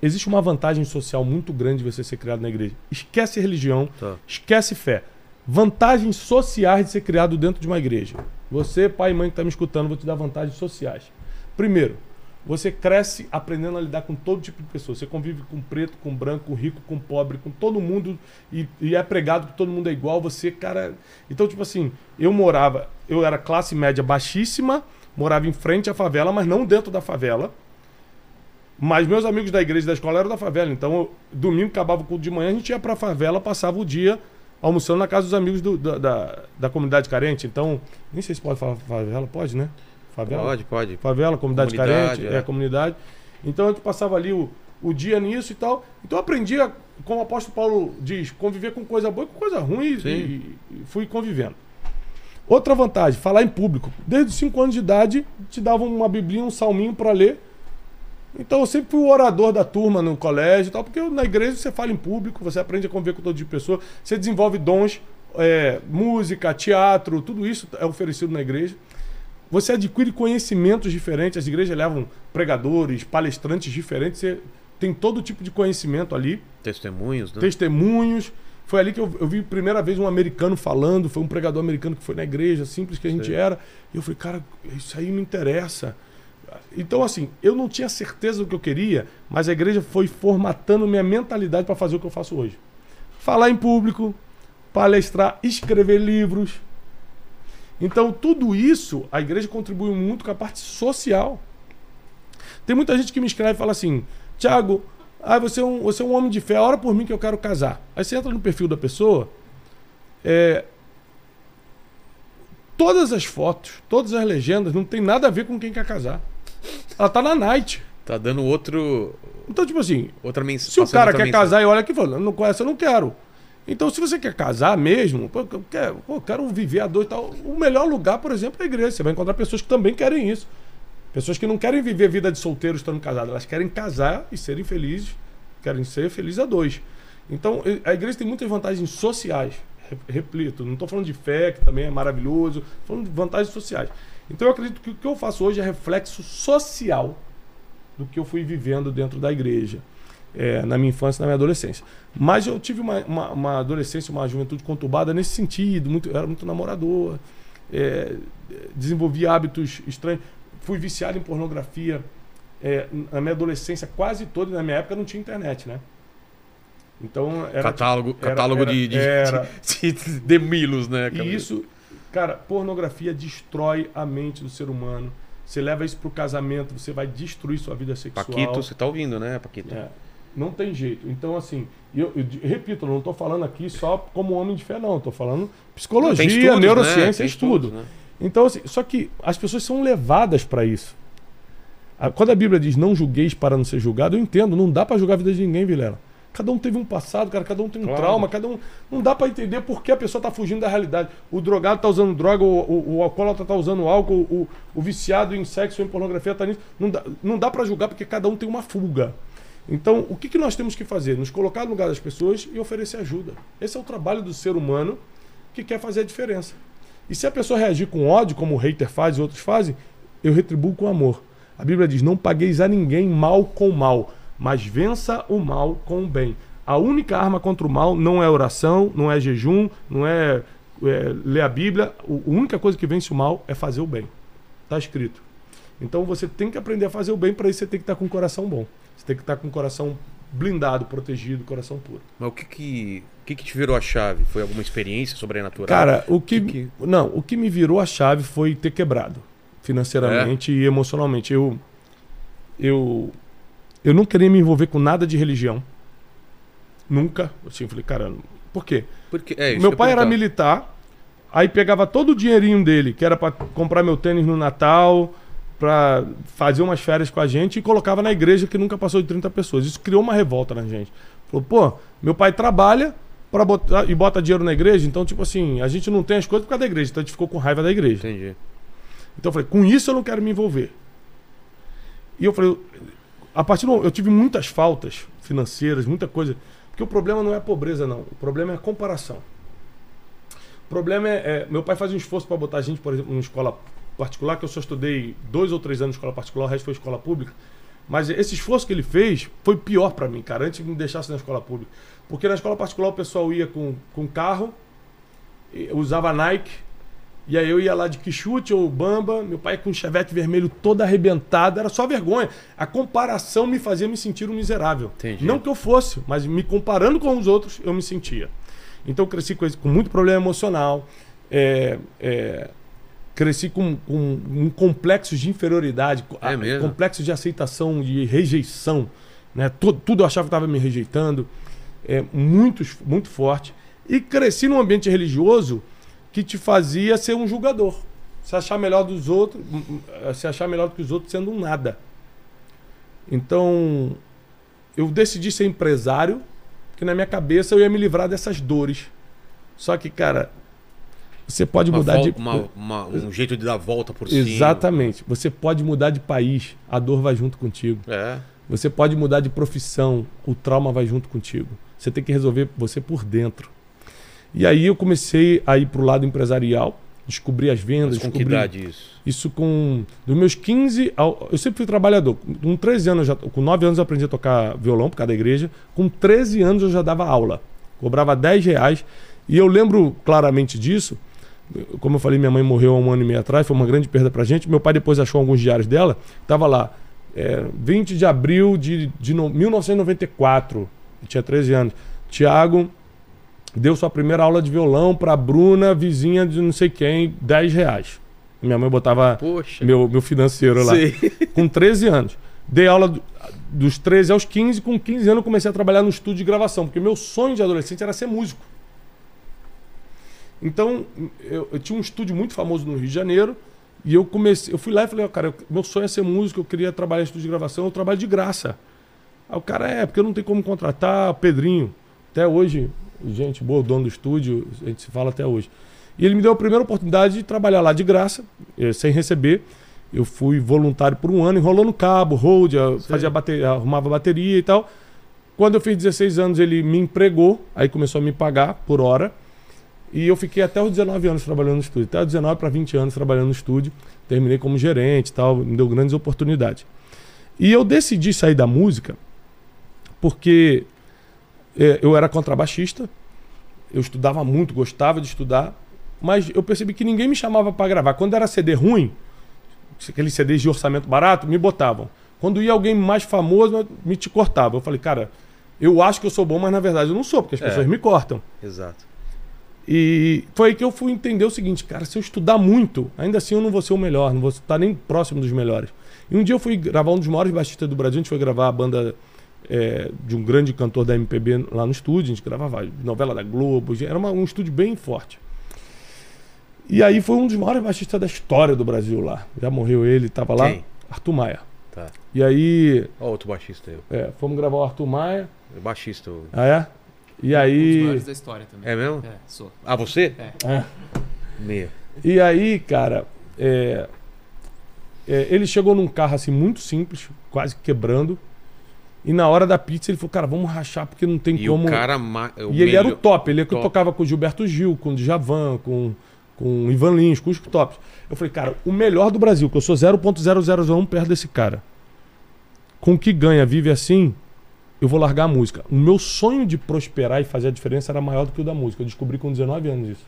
existe uma vantagem social muito grande de você ser criado na igreja. Esquece religião, Tá. esquece fé. Vantagens sociais de ser criado dentro de uma igreja. Você, pai e mãe que está me escutando, vou te dar vantagens sociais. Primeiro, você cresce aprendendo a lidar com todo tipo de pessoa. Você convive com preto, com branco, com rico, com pobre, com todo mundo e, e é pregado que todo mundo é igual. Você, cara. Então, tipo assim, eu morava, eu era classe média baixíssima, morava em frente à favela, mas não dentro da favela. Mas meus amigos da igreja da escola eram da favela. Então, eu- domingo acabava o culto de manhã, a gente ia pra favela, passava o dia almoçando na casa dos amigos do- da, da, da comunidade carente. Então, nem sei se pode falar favela, pode, né? Favela? Pode, pode. favela, comunidade, Comunidade, carente, é. é. comunidade. Então a gente passava ali o, o dia nisso e tal. Então eu aprendi, a, como o apóstolo Paulo diz, conviver com coisa boa e com coisa ruim e, e fui convivendo. Outra vantagem, falar em público. Desde os 5 anos de idade, te davam uma biblinha, um salminho para ler. Então eu sempre fui o orador da turma no colégio e tal, porque na igreja você fala em público, você aprende a conviver com todo tipo de pessoa, você desenvolve dons, é, música, teatro, tudo isso é oferecido na igreja. Você adquire conhecimentos diferentes, as igrejas levam pregadores, palestrantes diferentes, você tem todo tipo de conhecimento ali, Testemunhos, né? testemunhos. Foi ali que eu, eu vi primeira vez um americano falando, foi um pregador americano que foi na igreja, simples que a gente Sei. era. E eu falei, cara, isso aí me interessa. Então, assim, eu não tinha certeza do que eu queria, mas a igreja foi formatando minha mentalidade para fazer o que eu faço hoje. Falar em público, palestrar, escrever livros. Então, tudo isso, a igreja contribuiu muito com a parte social. Tem muita gente que me escreve e fala assim: Tiago, ah, você, é um, você é um homem de fé, ora por mim que eu quero casar. Aí você entra no perfil da pessoa, é, todas as fotos, todas as legendas não tem nada a ver com quem quer casar. Ela tá na night. Tá dando outro. Então, tipo assim, Outra mensagem. se o cara quer casar e olha aqui e fala, não conhece, eu não quero. Então, se você quer casar mesmo, pô, eu quero, pô, quero viver a dois e tal, o melhor lugar, por exemplo, é a igreja. Você vai encontrar pessoas que também querem isso. Pessoas que não querem viver a vida de solteiro estando casadas, elas querem casar e serem felizes, querem ser felizes a dois. Então, a igreja tem muitas vantagens sociais. Re- Repito, não estou falando de fé, que também é maravilhoso, tô falando de vantagens sociais. Então, eu acredito que o que eu faço hoje é reflexo social do que eu fui vivendo dentro da igreja, é, na minha infância e na minha adolescência. Mas eu tive uma, uma, uma adolescência, uma juventude conturbada nesse sentido, muito, eu era muito namorador, é, desenvolvi hábitos estranhos, fui viciado em pornografia. é, na minha adolescência quase toda, na minha época não tinha internet, né? Então era Catálogo, era- catálogo era- de, de, era. de, de, de milos, né? cara? E isso, cara, pornografia destrói a mente do ser humano. Você leva isso pro casamento, você vai destruir sua vida sexual. Paquito, você tá ouvindo, né, Paquito? É, não tem jeito. Então, assim, eu, eu repito, eu não estou falando aqui só como homem de fé, não. Estou falando psicologia, estudos, né? neurociência, Tem estudo. estudos, né? Então, assim, só que as pessoas são levadas para isso. Quando a Bíblia diz não julgueis para não ser julgado, eu entendo, não dá para julgar a vida de ninguém, Vilela. Cada um teve um passado, cara, cada um tem um Claro. trauma, cada um. Não dá para entender por que a pessoa tá fugindo da realidade. O drogado tá usando droga, o, o, o alcoólatra tá usando álcool, o, o viciado em sexo, em pornografia tá nisso. Não dá, não dá para julgar porque cada um tem uma fuga. Então, o que, que nós temos que fazer? Nos colocar no lugar das pessoas e oferecer ajuda. Esse é o trabalho do ser humano que quer fazer a diferença. E se a pessoa reagir com ódio, como o hater faz e outros fazem, eu retribuo com amor. A Bíblia diz: não pagueis a ninguém mal com mal, mas vença o mal com o bem. A única arma contra o mal não é oração, não é jejum, não é, é ler a Bíblia. A única coisa que vence o mal é fazer o bem. Está escrito. Então você tem que aprender a fazer o bem, para isso você tem que estar com o coração bom. Você tem que estar com o coração blindado, protegido, coração puro. Mas o que que, o que que te virou a chave? Foi alguma experiência sobrenatural? Cara, o que, Que que- não, o que me virou a chave foi ter quebrado financeiramente e emocionalmente. Eu eu eu não queria me envolver com nada de religião. Nunca. Assim, eu falei, cara, por quê? Porque, é, meu pai era militar, aí pegava todo o dinheirinho dele, que era pra comprar meu tênis no Natal, para fazer umas férias com a gente e colocava na igreja que nunca passou de 30 pessoas. Isso criou uma revolta na gente. Falou, pô, meu pai trabalha para botar e bota dinheiro na igreja, então tipo assim, a gente não tem as coisas por causa da igreja, então a gente ficou com raiva da igreja. Entendi. Então eu falei, com isso eu não quero me envolver. E eu falei, a partir do eu tive muitas faltas financeiras, muita coisa, porque o problema não é a pobreza não, o problema é a comparação. O problema é, é meu pai fazia um esforço para botar a gente, por exemplo, numa escola particular, que eu só estudei dois ou três anos escola particular, o resto foi escola pública. Mas esse esforço que ele fez foi pior para mim, cara, antes de me deixasse na escola pública. Porque na escola particular o pessoal ia com, com carro, usava Nike, e aí eu ia lá de Quixute ou Bamba, meu pai com um chevette vermelho todo arrebentado, era só vergonha. A comparação me fazia me sentir um miserável. Entendi. Não que eu fosse, mas me comparando com os outros, eu me sentia. Então eu cresci com, com muito problema emocional, é, é, cresci com, com um complexo de inferioridade, É a- complexo de aceitação, de rejeição. Né? Tudo, tudo eu achava que estava me rejeitando, é, muito, muito forte. E cresci num ambiente religioso que te fazia ser um julgador. Se achar melhor dos outros, hum, hum, se achar melhor do que os outros sendo um nada. Então, eu decidi ser empresário, porque na minha cabeça eu ia me livrar dessas dores. Só que, cara, você pode Uma mudar vol- de. uma- uma- um jeito de dar volta por cima. Exatamente. Você pode mudar de país, a dor vai junto contigo. É. Você pode mudar de profissão, o trauma vai junto contigo. Você tem que resolver você por dentro. E aí eu comecei a ir para o lado empresarial, descobri as vendas, Mas com que idade isso? isso com dos meus 15 ao, eu sempre fui trabalhador. Com 13 anos já, com 9 anos eu aprendi a tocar violão por causa da igreja. Com 13 anos eu já dava aula. Cobrava 10 reais. E eu lembro claramente disso. Como eu falei, minha mãe morreu há um ano e meio atrás, foi uma grande perda pra gente. Meu pai depois achou alguns diários dela. Tava lá, é, 20 de abril de, de no- 1994. Eu tinha 13 anos. Tiago deu sua primeira aula de violão pra Bruna, vizinha de não sei quem, 10 reais. Minha mãe botava Poxa. meu, meu financeiro lá. Sei. Com 13 anos. Dei aula do- dos 13 aos 15. Com 15 anos eu comecei a trabalhar no estúdio de gravação, porque meu sonho de adolescente era ser músico. Então, eu, eu tinha um estúdio muito famoso no Rio de Janeiro. E eu comecei, eu fui lá e falei, ó, cara, eu- meu sonho é ser músico, eu queria trabalhar em estúdio de gravação, eu trabalho de graça. Aí o cara, é, porque eu não tenho como contratar, Pedrinho. Até hoje, gente boa, dono do estúdio, a gente se fala até hoje. E ele me deu a primeira oportunidade de trabalhar lá de graça, eh, sem receber. Eu fui voluntário por um ano, enrolando cabo, hold, fazia bateria, arrumava bateria e tal. Quando eu fiz 16 anos, ele me empregou, aí começou a me pagar por hora. E eu fiquei até os 19 anos trabalhando no estúdio. Até os 19 para 20 anos trabalhando no estúdio. Terminei como gerente e tal, me deu grandes oportunidades. E eu decidi sair da música porque eh, eu era contrabaixista, eu estudava muito, gostava de estudar, mas eu percebi que ninguém me chamava para gravar. Quando era CD ruim, aqueles CDs de orçamento barato, me botavam. Quando ia alguém mais famoso, me te cortava. Eu falei, cara, eu acho que eu sou bom, mas na verdade eu não sou, porque as É. pessoas me cortam. Exato. E foi aí que eu fui entender o seguinte, cara, se eu estudar muito, ainda assim eu não vou ser o melhor, não vou estar nem próximo dos melhores. E um dia eu fui gravar um dos maiores baixistas do Brasil, a gente foi gravar a banda é, de um grande cantor da MPB lá no estúdio, a gente gravava novela da Globo, era uma- um estúdio bem forte. E aí foi um dos maiores baixistas da história do Brasil lá. Já morreu ele, tava lá. Quem? Arthur Maia. Tá. E aí, Ó, outro baixista eu. é, fomos gravar o Arthur Maia. Baixista. eu. Ah, é? E Um dos aí. maiores da história também. É mesmo? É, sou. Ah, você? É. É. Meia. E aí, cara, é, é, ele chegou num carro assim muito simples, quase quebrando. E na hora da pizza ele falou, cara, vamos rachar porque não tem E como. o cara. ma- é o e ele era o melhor- top, ele é que top. tocava com o Gilberto Gil, com o Djavan, com, com o Ivan Lins, com os tops. Eu falei, cara, o melhor do Brasil, que eu sou 0.0001 perto desse cara. Com o que ganha, vive assim, eu vou largar a música. O meu sonho de prosperar e fazer a diferença era maior do que o da música. Eu descobri com 19 anos isso.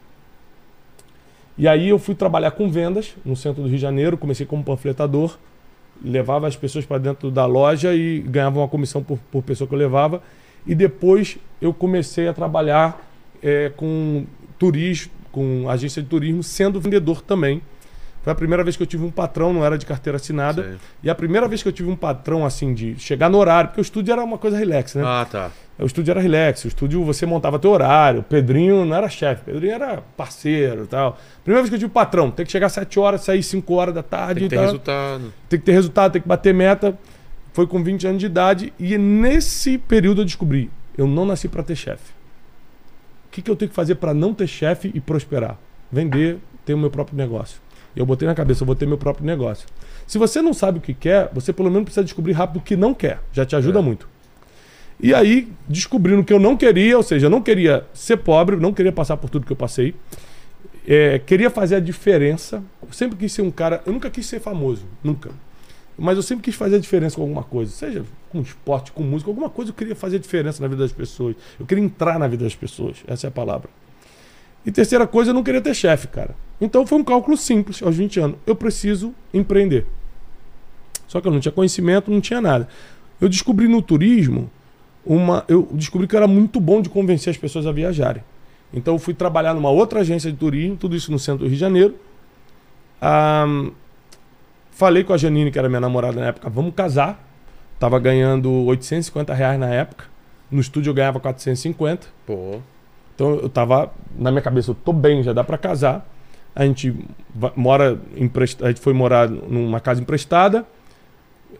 E aí eu fui trabalhar com vendas no centro do Rio de Janeiro, comecei como panfletador, levava as pessoas para dentro da loja e ganhava uma comissão por, por pessoa que eu levava. E depois eu comecei a trabalhar é, com turismo, com agência de turismo, sendo vendedor também, Foi a primeira vez que eu tive um patrão, não era de carteira assinada. Sei. E a primeira vez que eu tive um patrão, assim, de chegar no horário, porque o estúdio era uma coisa relax, né? Ah, tá. O estúdio era relax, o estúdio você montava teu horário, o Pedrinho não era chefe, o Pedrinho era parceiro e tal. Primeira vez que eu tive patrão, tem que chegar às 7 horas, sair 5 horas da tarde Tem que ter tal. resultado. Tem que ter resultado, tem que bater meta. Foi com 20 anos de idade e nesse período eu descobri, eu não nasci para ter chefe. O que, que eu tenho que fazer para não ter chefe e prosperar? Vender, ter o meu próprio negócio. E eu botei na cabeça, eu vou ter meu próprio negócio. Se você não sabe o que quer, você pelo menos precisa descobrir rápido o que não quer. Já te ajuda É. muito. E aí, descobrindo que eu não queria, ou seja, eu não queria ser pobre, não queria passar por tudo que eu passei, é, queria fazer a diferença. Eu sempre quis ser um cara. Eu nunca quis ser famoso, nunca. Mas eu sempre quis fazer a diferença com alguma coisa, seja com esporte, com música, alguma coisa eu queria fazer a diferença na vida das pessoas. Eu queria entrar na vida das pessoas, essa é a palavra. E terceira coisa, eu não queria ter chefe, cara. Então foi um cálculo simples, aos 20 anos. Eu preciso empreender. Só que eu não tinha conhecimento, não tinha nada. Eu descobri no turismo uma. Eu descobri que eu era muito bom de convencer as pessoas a viajarem. Então eu fui trabalhar numa outra agência de turismo, tudo isso no centro do Rio de Janeiro. Ah, falei com a Janine, que era minha namorada na época, vamos casar. Tava ganhando 850 reais na época. No estúdio eu ganhava 450. Pô. Então eu tava na minha cabeça, eu tô bem, já dá pra casar. A gente mora a gente foi morar numa casa emprestada.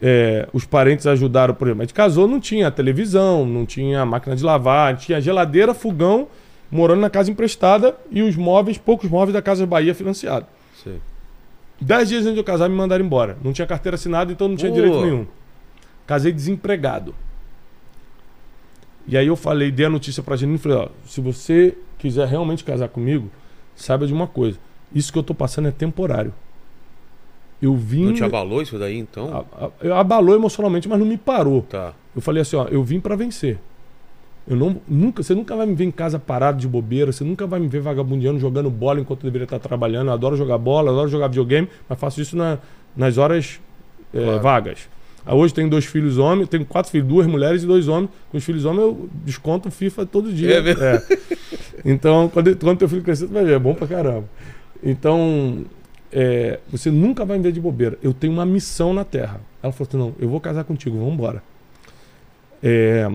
É, os parentes ajudaram, por exemplo, a gente casou, não tinha televisão, não tinha máquina de lavar, tinha geladeira, fogão, morando na casa emprestada e os móveis, poucos móveis da Casa Bahia financiado. Sei. Dez dias antes de eu casar, me mandaram embora. Não tinha carteira assinada, então não tinha Pô. direito nenhum. Casei desempregado. E aí eu falei, dei a notícia pra Janine e falei, ó, se você quiser realmente casar comigo, saiba de uma coisa. Isso que eu tô passando é temporário. Eu vim. Não te abalou isso daí, então? a- a- eu abalou emocionalmente, mas não me parou. Tá. Eu falei assim, ó, eu vim pra vencer. Eu não, nunca, você nunca vai me ver em casa parado de bobeira, você nunca vai me ver vagabundeando, jogando bola enquanto eu deveria estar trabalhando. Eu adoro jogar bola, adoro jogar videogame, mas faço isso na- nas horas é, Claro. vagas. Ah, Hoje tenho dois filhos homens, tenho quatro filhos, duas mulheres e dois homens. Com os filhos homens eu desconto FIFA todo dia. É mesmo? É. Então, quando, quando teu filho crescer, tu vai ver, é bom pra caramba. Então, é, você nunca vai me ver de bobeira. Eu tenho uma missão na Terra. Ela falou assim: não, eu vou casar contigo, vamos embora. É,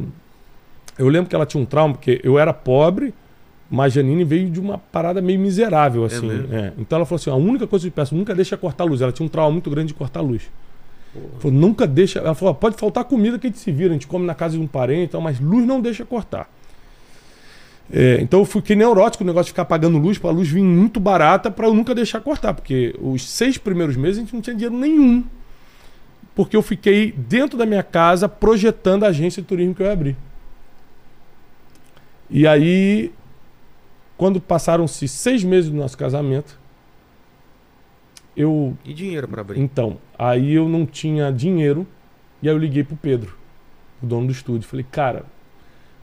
eu lembro que ela tinha um trauma, porque eu era pobre, mas Janine veio de uma parada meio miserável, assim. mesmo? é. Então ela falou assim: a única coisa que eu te peço, nunca deixa cortar a luz. Ela tinha um trauma muito grande de cortar a luz. Falou, nunca deixa. Ela falou: pode faltar comida que a gente se vira, a gente come na casa de um parente, tal, mas luz não deixa cortar. É, então eu fiquei neurótico o negócio de ficar pagando luz, para a luz vir muito barata, para eu nunca deixar cortar, porque os seis primeiros meses a gente não tinha dinheiro nenhum. Porque eu fiquei dentro da minha casa projetando a agência de turismo que eu ia abrir. E aí, quando passaram-se seis meses do nosso casamento, eu E dinheiro pra abrir? então, aí eu não tinha dinheiro e aí eu liguei pro Pedro, o dono do estúdio. Falei, cara,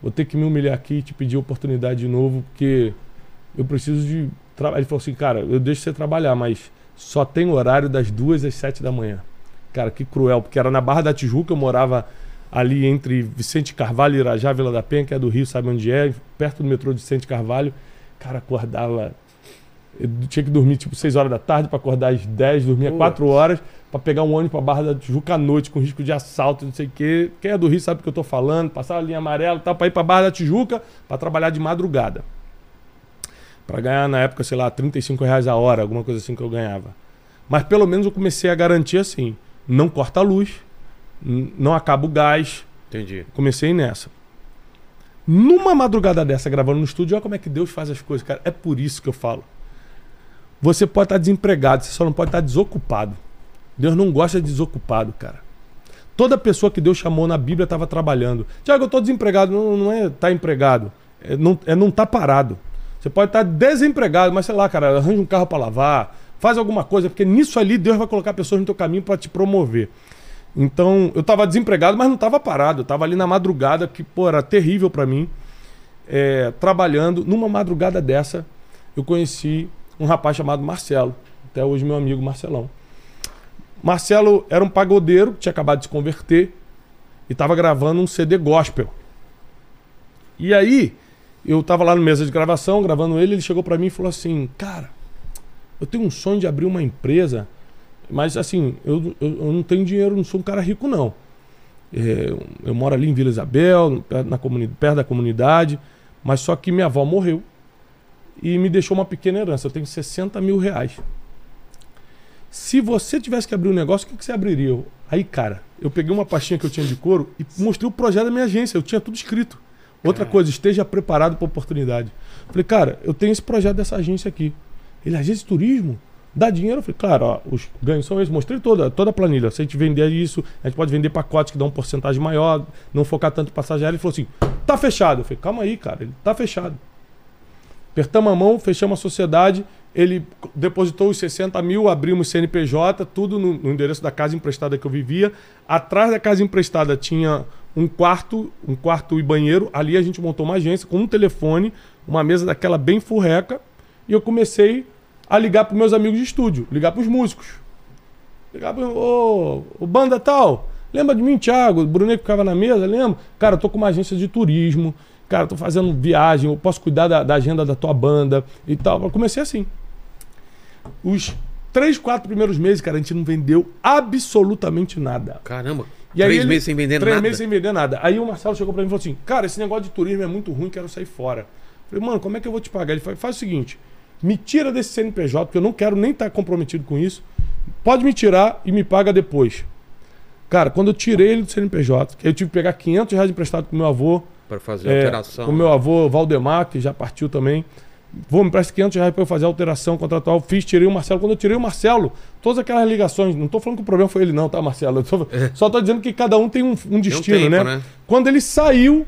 vou ter que me humilhar aqui e te pedir oportunidade de novo, porque eu preciso de. Ele falou assim, cara, eu deixo você trabalhar, mas só tem horário das duas às sete da manhã. Cara, que cruel, porque era na Barra da Tijuca, eu morava ali entre Vicente Carvalho e Irajá, Vila da Penha, que é do Rio, sabe onde é, perto do metrô de Vicente Carvalho. Cara, acordava eu tinha que dormir tipo 6 horas da tarde para acordar às 10, dormia Putz. 4 horas para pegar um ônibus para Barra da Tijuca à noite com risco de assalto, não sei o quê. Quem é do Rio sabe o que eu tô falando, passar a linha amarela, e tal, para ir para Barra da Tijuca para trabalhar de madrugada. Para ganhar na época, sei lá, 35 reais a hora, alguma coisa assim que eu ganhava. Mas pelo menos eu comecei a garantir assim, não corta a luz, não acaba o gás, Entendi. Comecei nessa. Numa madrugada dessa, gravando no estúdio, olha como é que Deus faz as coisas, cara. É por isso que eu falo. Você pode estar desempregado, você só não pode estar desocupado. Deus não gosta de desocupado, cara. Toda pessoa que Deus chamou na Bíblia estava trabalhando. Tiago, eu estou desempregado. Não, não é estar empregado. É não, é não estar parado. Você pode estar desempregado, mas sei lá, cara, arranja um carro para lavar, faz alguma coisa, porque nisso ali Deus vai colocar pessoas no teu caminho para te promover. Então, eu estava desempregado, mas não estava parado. Eu estava ali na madrugada, que, pô, era terrível para mim. É, trabalhando. Numa madrugada dessa, eu conheci um rapaz chamado Marcelo. Até hoje, meu amigo Marcelão. Marcelo era um pagodeiro que tinha acabado de se converter e estava gravando um CD gospel. E aí, eu estava lá no mesa de gravação, gravando ele, ele chegou para mim e falou assim: Cara, eu tenho um sonho de abrir uma empresa, mas assim, eu, eu, eu não tenho dinheiro, não sou um cara rico, não. É, eu, moro ali em Vila Isabel, perto, na comunidade, perto da comunidade, mas só que minha avó morreu e me deixou uma pequena herança. Eu tenho 60 mil reais. Se você tivesse que abrir um negócio, o que, que você abriria? Eu, Aí, cara, eu peguei uma pastinha que eu tinha de couro e mostrei o projeto da minha agência. Eu tinha tudo escrito. Outra coisa, esteja preparado para a oportunidade. Falei, cara, eu tenho esse projeto dessa agência aqui. Ele, agência de turismo? Dá dinheiro? Eu falei, claro, ó, os ganhos são esses. Mostrei toda, toda a planilha. Se a gente vender isso, a gente pode vender pacotes que dão um porcentagem maior, não focar tanto em passagem aérea. Ele falou assim, tá fechado. Eu falei, calma aí, cara, ele tá fechado. Apertamos a mão, fechamos a sociedade, ele depositou os 60 mil, abrimos CNPJ, tudo no, no, endereço da casa emprestada que eu vivia. Atrás da casa emprestada tinha um quarto, um quarto e banheiro. Ali a gente montou uma agência com um telefone, uma mesa daquela bem furreca, e eu comecei a ligar para meus amigos de estúdio, ligar para os músicos. Ligar para o banda tal. Lembra de mim, Thiago? O Brunet ficava na mesa, lembra? Cara, eu tô com uma agência de turismo. Cara, tô fazendo viagem, eu posso cuidar da, da agenda da tua banda e tal. Eu comecei assim. Os três, quatro primeiros meses, cara, a gente não vendeu absolutamente nada. Caramba. E três ele- meses sem vender três nada. meses sem vender nada. Aí o Marcelo chegou pra mim e falou assim: Cara, esse negócio de turismo é muito ruim, quero sair fora. Eu falei, mano, como é que eu vou te pagar? Ele falou: faz o seguinte, me tira desse CNPJ, porque eu não quero nem estar comprometido com isso. Pode me tirar e me paga depois. Cara, quando eu tirei ele do CNPJ, que eu tive que pegar 500 reais emprestado com meu avô, Pra fazer é, alteração. o meu avô Valdemar, que já partiu também. Vou, me presta 500 reais para eu fazer a alteração contratual. Fiz, tirei o Marcelo. Quando eu tirei o Marcelo, todas aquelas ligações. Não tô falando que o problema foi ele, não, tá, Marcelo? Tô- Só tô dizendo que cada um tem um, um destino, tempo, né? né? Quando ele saiu,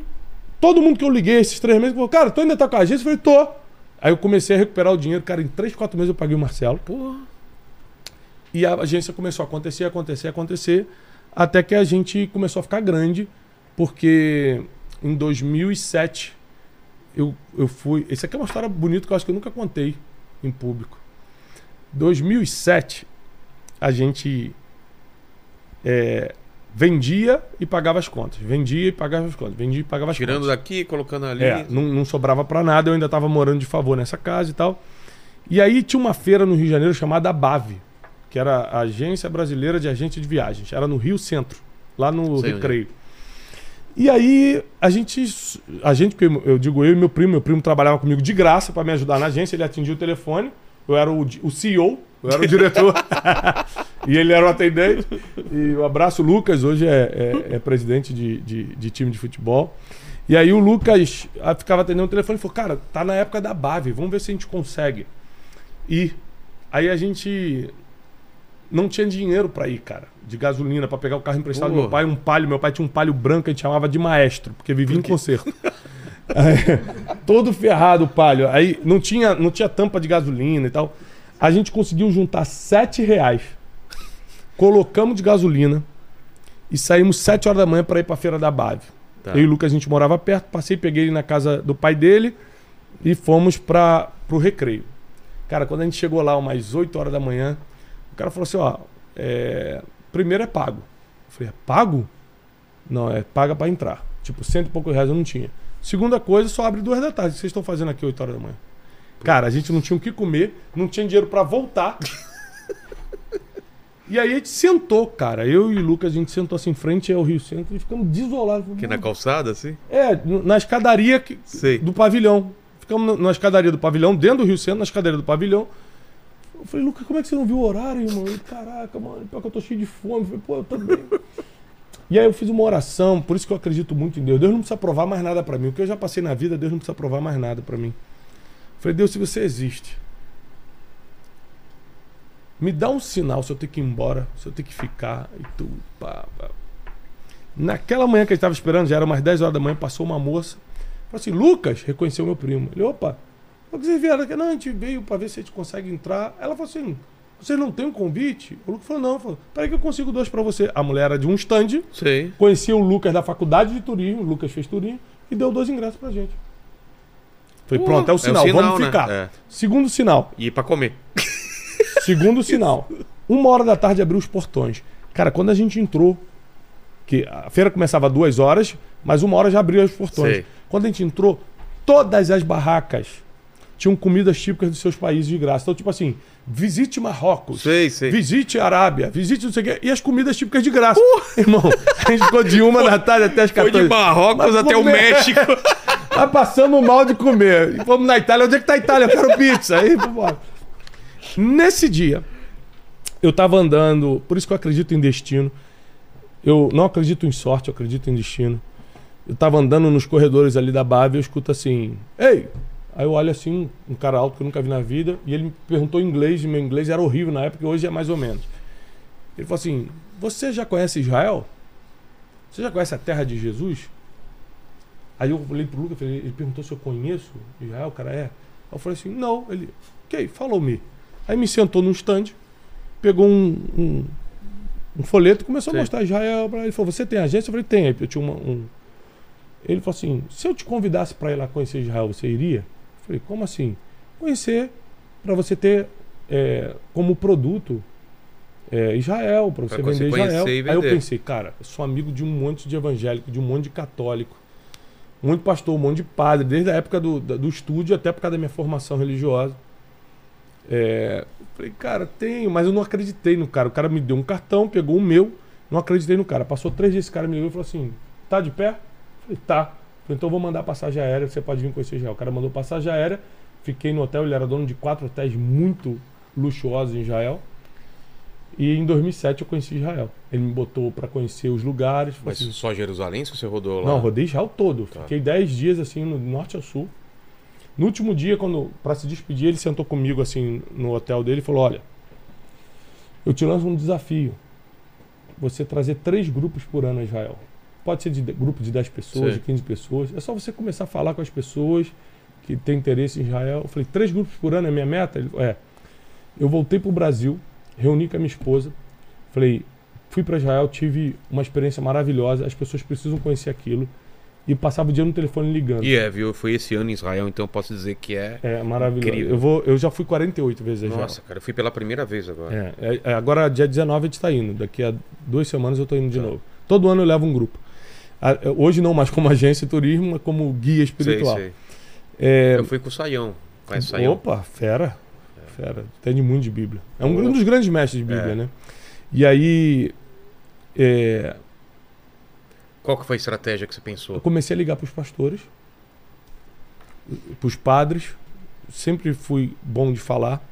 todo mundo que eu liguei esses três meses falou: Cara, tu ainda tá com a agência? Eu falei: Tô. Aí eu comecei a recuperar o dinheiro. Cara, em três, quatro meses eu paguei o Marcelo. Porra. E a agência começou a acontecer, acontecer, acontecer, até que a gente começou a ficar grande, porque em 2007 eu, eu fui. Isso aqui é uma história bonita que eu acho que eu nunca contei em público. 2007 a gente é, vendia e pagava as contas, vendia e pagava as contas, vendia e pagava as Tirando contas. daqui, colocando ali. É, não, não sobrava pra nada, eu ainda tava morando de favor nessa casa e tal. E aí tinha uma feira no Rio de Janeiro chamada BAV, que era a Agência Brasileira de Agente de Viagens. Era no Rio Centro, lá no Sei onde é. Recreio. E aí a gente, a gente, eu digo eu e meu primo, meu primo trabalhava comigo de graça para me ajudar na agência, ele atendia o telefone, eu era o, o CEO, eu era o diretor, e ele era o atendente. E o abraço, Lucas, hoje é, é- é presidente de, de, de time de futebol. E aí o Lucas ficava atendendo o telefone e falou, cara, tá na época da Bave, vamos ver se a gente consegue ir. Aí a gente não tinha dinheiro pra ir, cara, de gasolina, pra pegar o carro emprestado do meu pai, um palio. Meu pai tinha um palio branco, a gente chamava de maestro, porque vivia em concerto. Aí, todo ferrado o palio. Aí não tinha, não tinha tampa de gasolina e tal. A gente conseguiu juntar sete reais. Colocamos de gasolina e saímos sete horas da manhã pra ir pra feira da Bave. Tá. Eu e o Lucas, a gente morava perto, passei, peguei ele na casa do pai dele e fomos para pro recreio. Cara, quando a gente chegou lá, umas 8 horas da manhã, o cara falou assim: ó, é, primeiro é pago. Eu falei: é pago? Não, é paga para entrar. Tipo, cento e poucos reais eu não tinha. Segunda coisa, só abre duas da tarde. O que vocês estão fazendo aqui 8 horas da manhã? Cara, a gente não tinha o que comer, não tinha dinheiro para voltar. E aí a gente sentou, cara. Eu e o Lucas, a gente sentou assim em frente ao Rio Centro e ficamos desolados. Aqui na calçada, assim? É, na escadaria que- do pavilhão. Ficamos na- na escadaria do pavilhão, dentro do Rio Centro, na escadaria do pavilhão. Eu falei, Lucas, como é que você não viu o horário, irmão? Ele, Caraca, mano, pior que eu tô cheio de fome. Eu falei, pô, eu também. e aí eu fiz uma oração, por isso que eu acredito muito em Deus. Deus não precisa provar mais nada pra mim. O que eu já passei na vida, Deus não precisa provar mais nada pra mim. Eu falei, Deus, se você existe, me dá um sinal se eu tenho que ir embora, se eu tenho que ficar e tudo. Pá, pá. Naquela manhã que a gente estava esperando, já era umas 10 horas da manhã, passou uma moça. Falou assim, Lucas, reconheceu meu primo. Ele, opa, por que vocês vieram aqui? Não, a gente veio para ver se a gente consegue entrar. Ela falou assim, vocês não têm um convite? O Lucas falou, não. Falou, peraí que eu consigo dois para você. A mulher era de um stand, Sei. conhecia o Lucas da faculdade de turismo, o Lucas fez turismo, e deu dois ingressos pra gente. Pô, pronto, é o sinal, vamos né? ficar. É. Segundo sinal, E ir pra comer. Segundo sinal. Uma hora da tarde abriu os portões. Cara, quando a gente entrou, que a feira começava duas horas, mas uma hora já abriu os portões. Sei. Quando a gente entrou, todas as barracas, tinham comidas típicas dos seus países de graça. Então, tipo assim, visite Marrocos. Sei, sei. Visite Arábia, visite não sei o quê. E as comidas típicas de graça. Irmão, a gente ficou de uma da tarde até as Foi 14. de Marrocos Mas até o México. Mas passamos mal de comer. E fomos na Itália. Onde é que tá a Itália? Eu quero pizza. Aí, vambora. Nesse dia, eu tava andando. Por isso que eu acredito em destino. Eu não acredito em sorte, eu acredito em destino. Eu tava andando nos corredores ali da Bávia e eu escuto assim: Ei! Aí eu olho assim, um cara alto que eu nunca vi na vida, e ele me perguntou em inglês, e meu inglês era horrível na época, hoje é mais ou menos. Ele falou assim: Você já conhece Israel? Você já conhece a terra de Jesus? Aí eu falei pro Lucas, ele perguntou se eu conheço Israel, o cara é. Aí eu falei assim, não, ele, ok, falou me. Aí me sentou num stand, pegou um, um, um folheto e começou Sim. a mostrar Israel ele. falou, você tem agência? Eu falei, tem. Aí eu tinha uma, um. Ele falou assim, se eu te convidasse para ir lá conhecer Israel, você iria? Falei, como assim? Conhecer para você ter é, como produto é, Israel, para você Pra você vender Israel. e Aí eu vender. pensei, cara, eu sou amigo de um monte de evangélico, de um monte de católico, um monte de pastor, um monte de padre, desde a época do, do estúdio até por causa da minha formação religiosa. É, falei, cara, tenho, mas eu não acreditei no cara. O cara me deu um cartão, pegou o meu, não acreditei no cara. Passou três dias, esse cara me ligou e falou assim: tá de pé? Eu falei, tá. Então eu vou mandar passagem aérea, você pode vir conhecer Israel. O cara mandou passagem aérea, fiquei no hotel, ele era dono de quatro hotéis muito luxuosos em Israel. E em 2007 eu conheci Israel. Ele me botou para conhecer os lugares. Mas assim, só Jerusalém, se você rodou lá? não, rodei Israel todo. Tá. Fiquei 10 dias assim, no norte ao sul. No último dia, quando para se despedir, ele sentou comigo assim no hotel dele e falou: Olha, eu te lanço um desafio. Você trazer três grupos por ano a Israel. Pode ser de grupo de 10 pessoas, Sim. de 15 pessoas. É só você começar a falar com as pessoas que têm interesse em Israel. Eu falei: três grupos por ano é minha meta? Ele falou: É. Eu voltei para o Brasil, reuni com a minha esposa. Falei: Fui para Israel, tive uma experiência maravilhosa. As pessoas precisam conhecer aquilo. E passava o dia no telefone ligando. E é, viu? Foi esse ano em Israel, então eu posso dizer que é. É maravilhoso. Incrível. Eu, vou, eu já fui 48 vezes a Israel. Nossa, cara, eu fui pela primeira vez agora. É, é, é, agora, dia 19, a gente está indo. Daqui a duas semanas eu estou indo de Tá. novo. Todo ano eu levo um grupo. É, Hoje não mais como agência de turismo, mas como guia espiritual. Sei, sei. É, Eu fui com o Saião. Conhece o Saião? opa, fera. Fera. Entende muito de Bíblia. É um, um dos grandes mestres de Bíblia, É. né? E aí. é, Qual que foi a estratégia que você pensou? Eu comecei a ligar para os pastores, para os padres. Sempre fui bom de falar.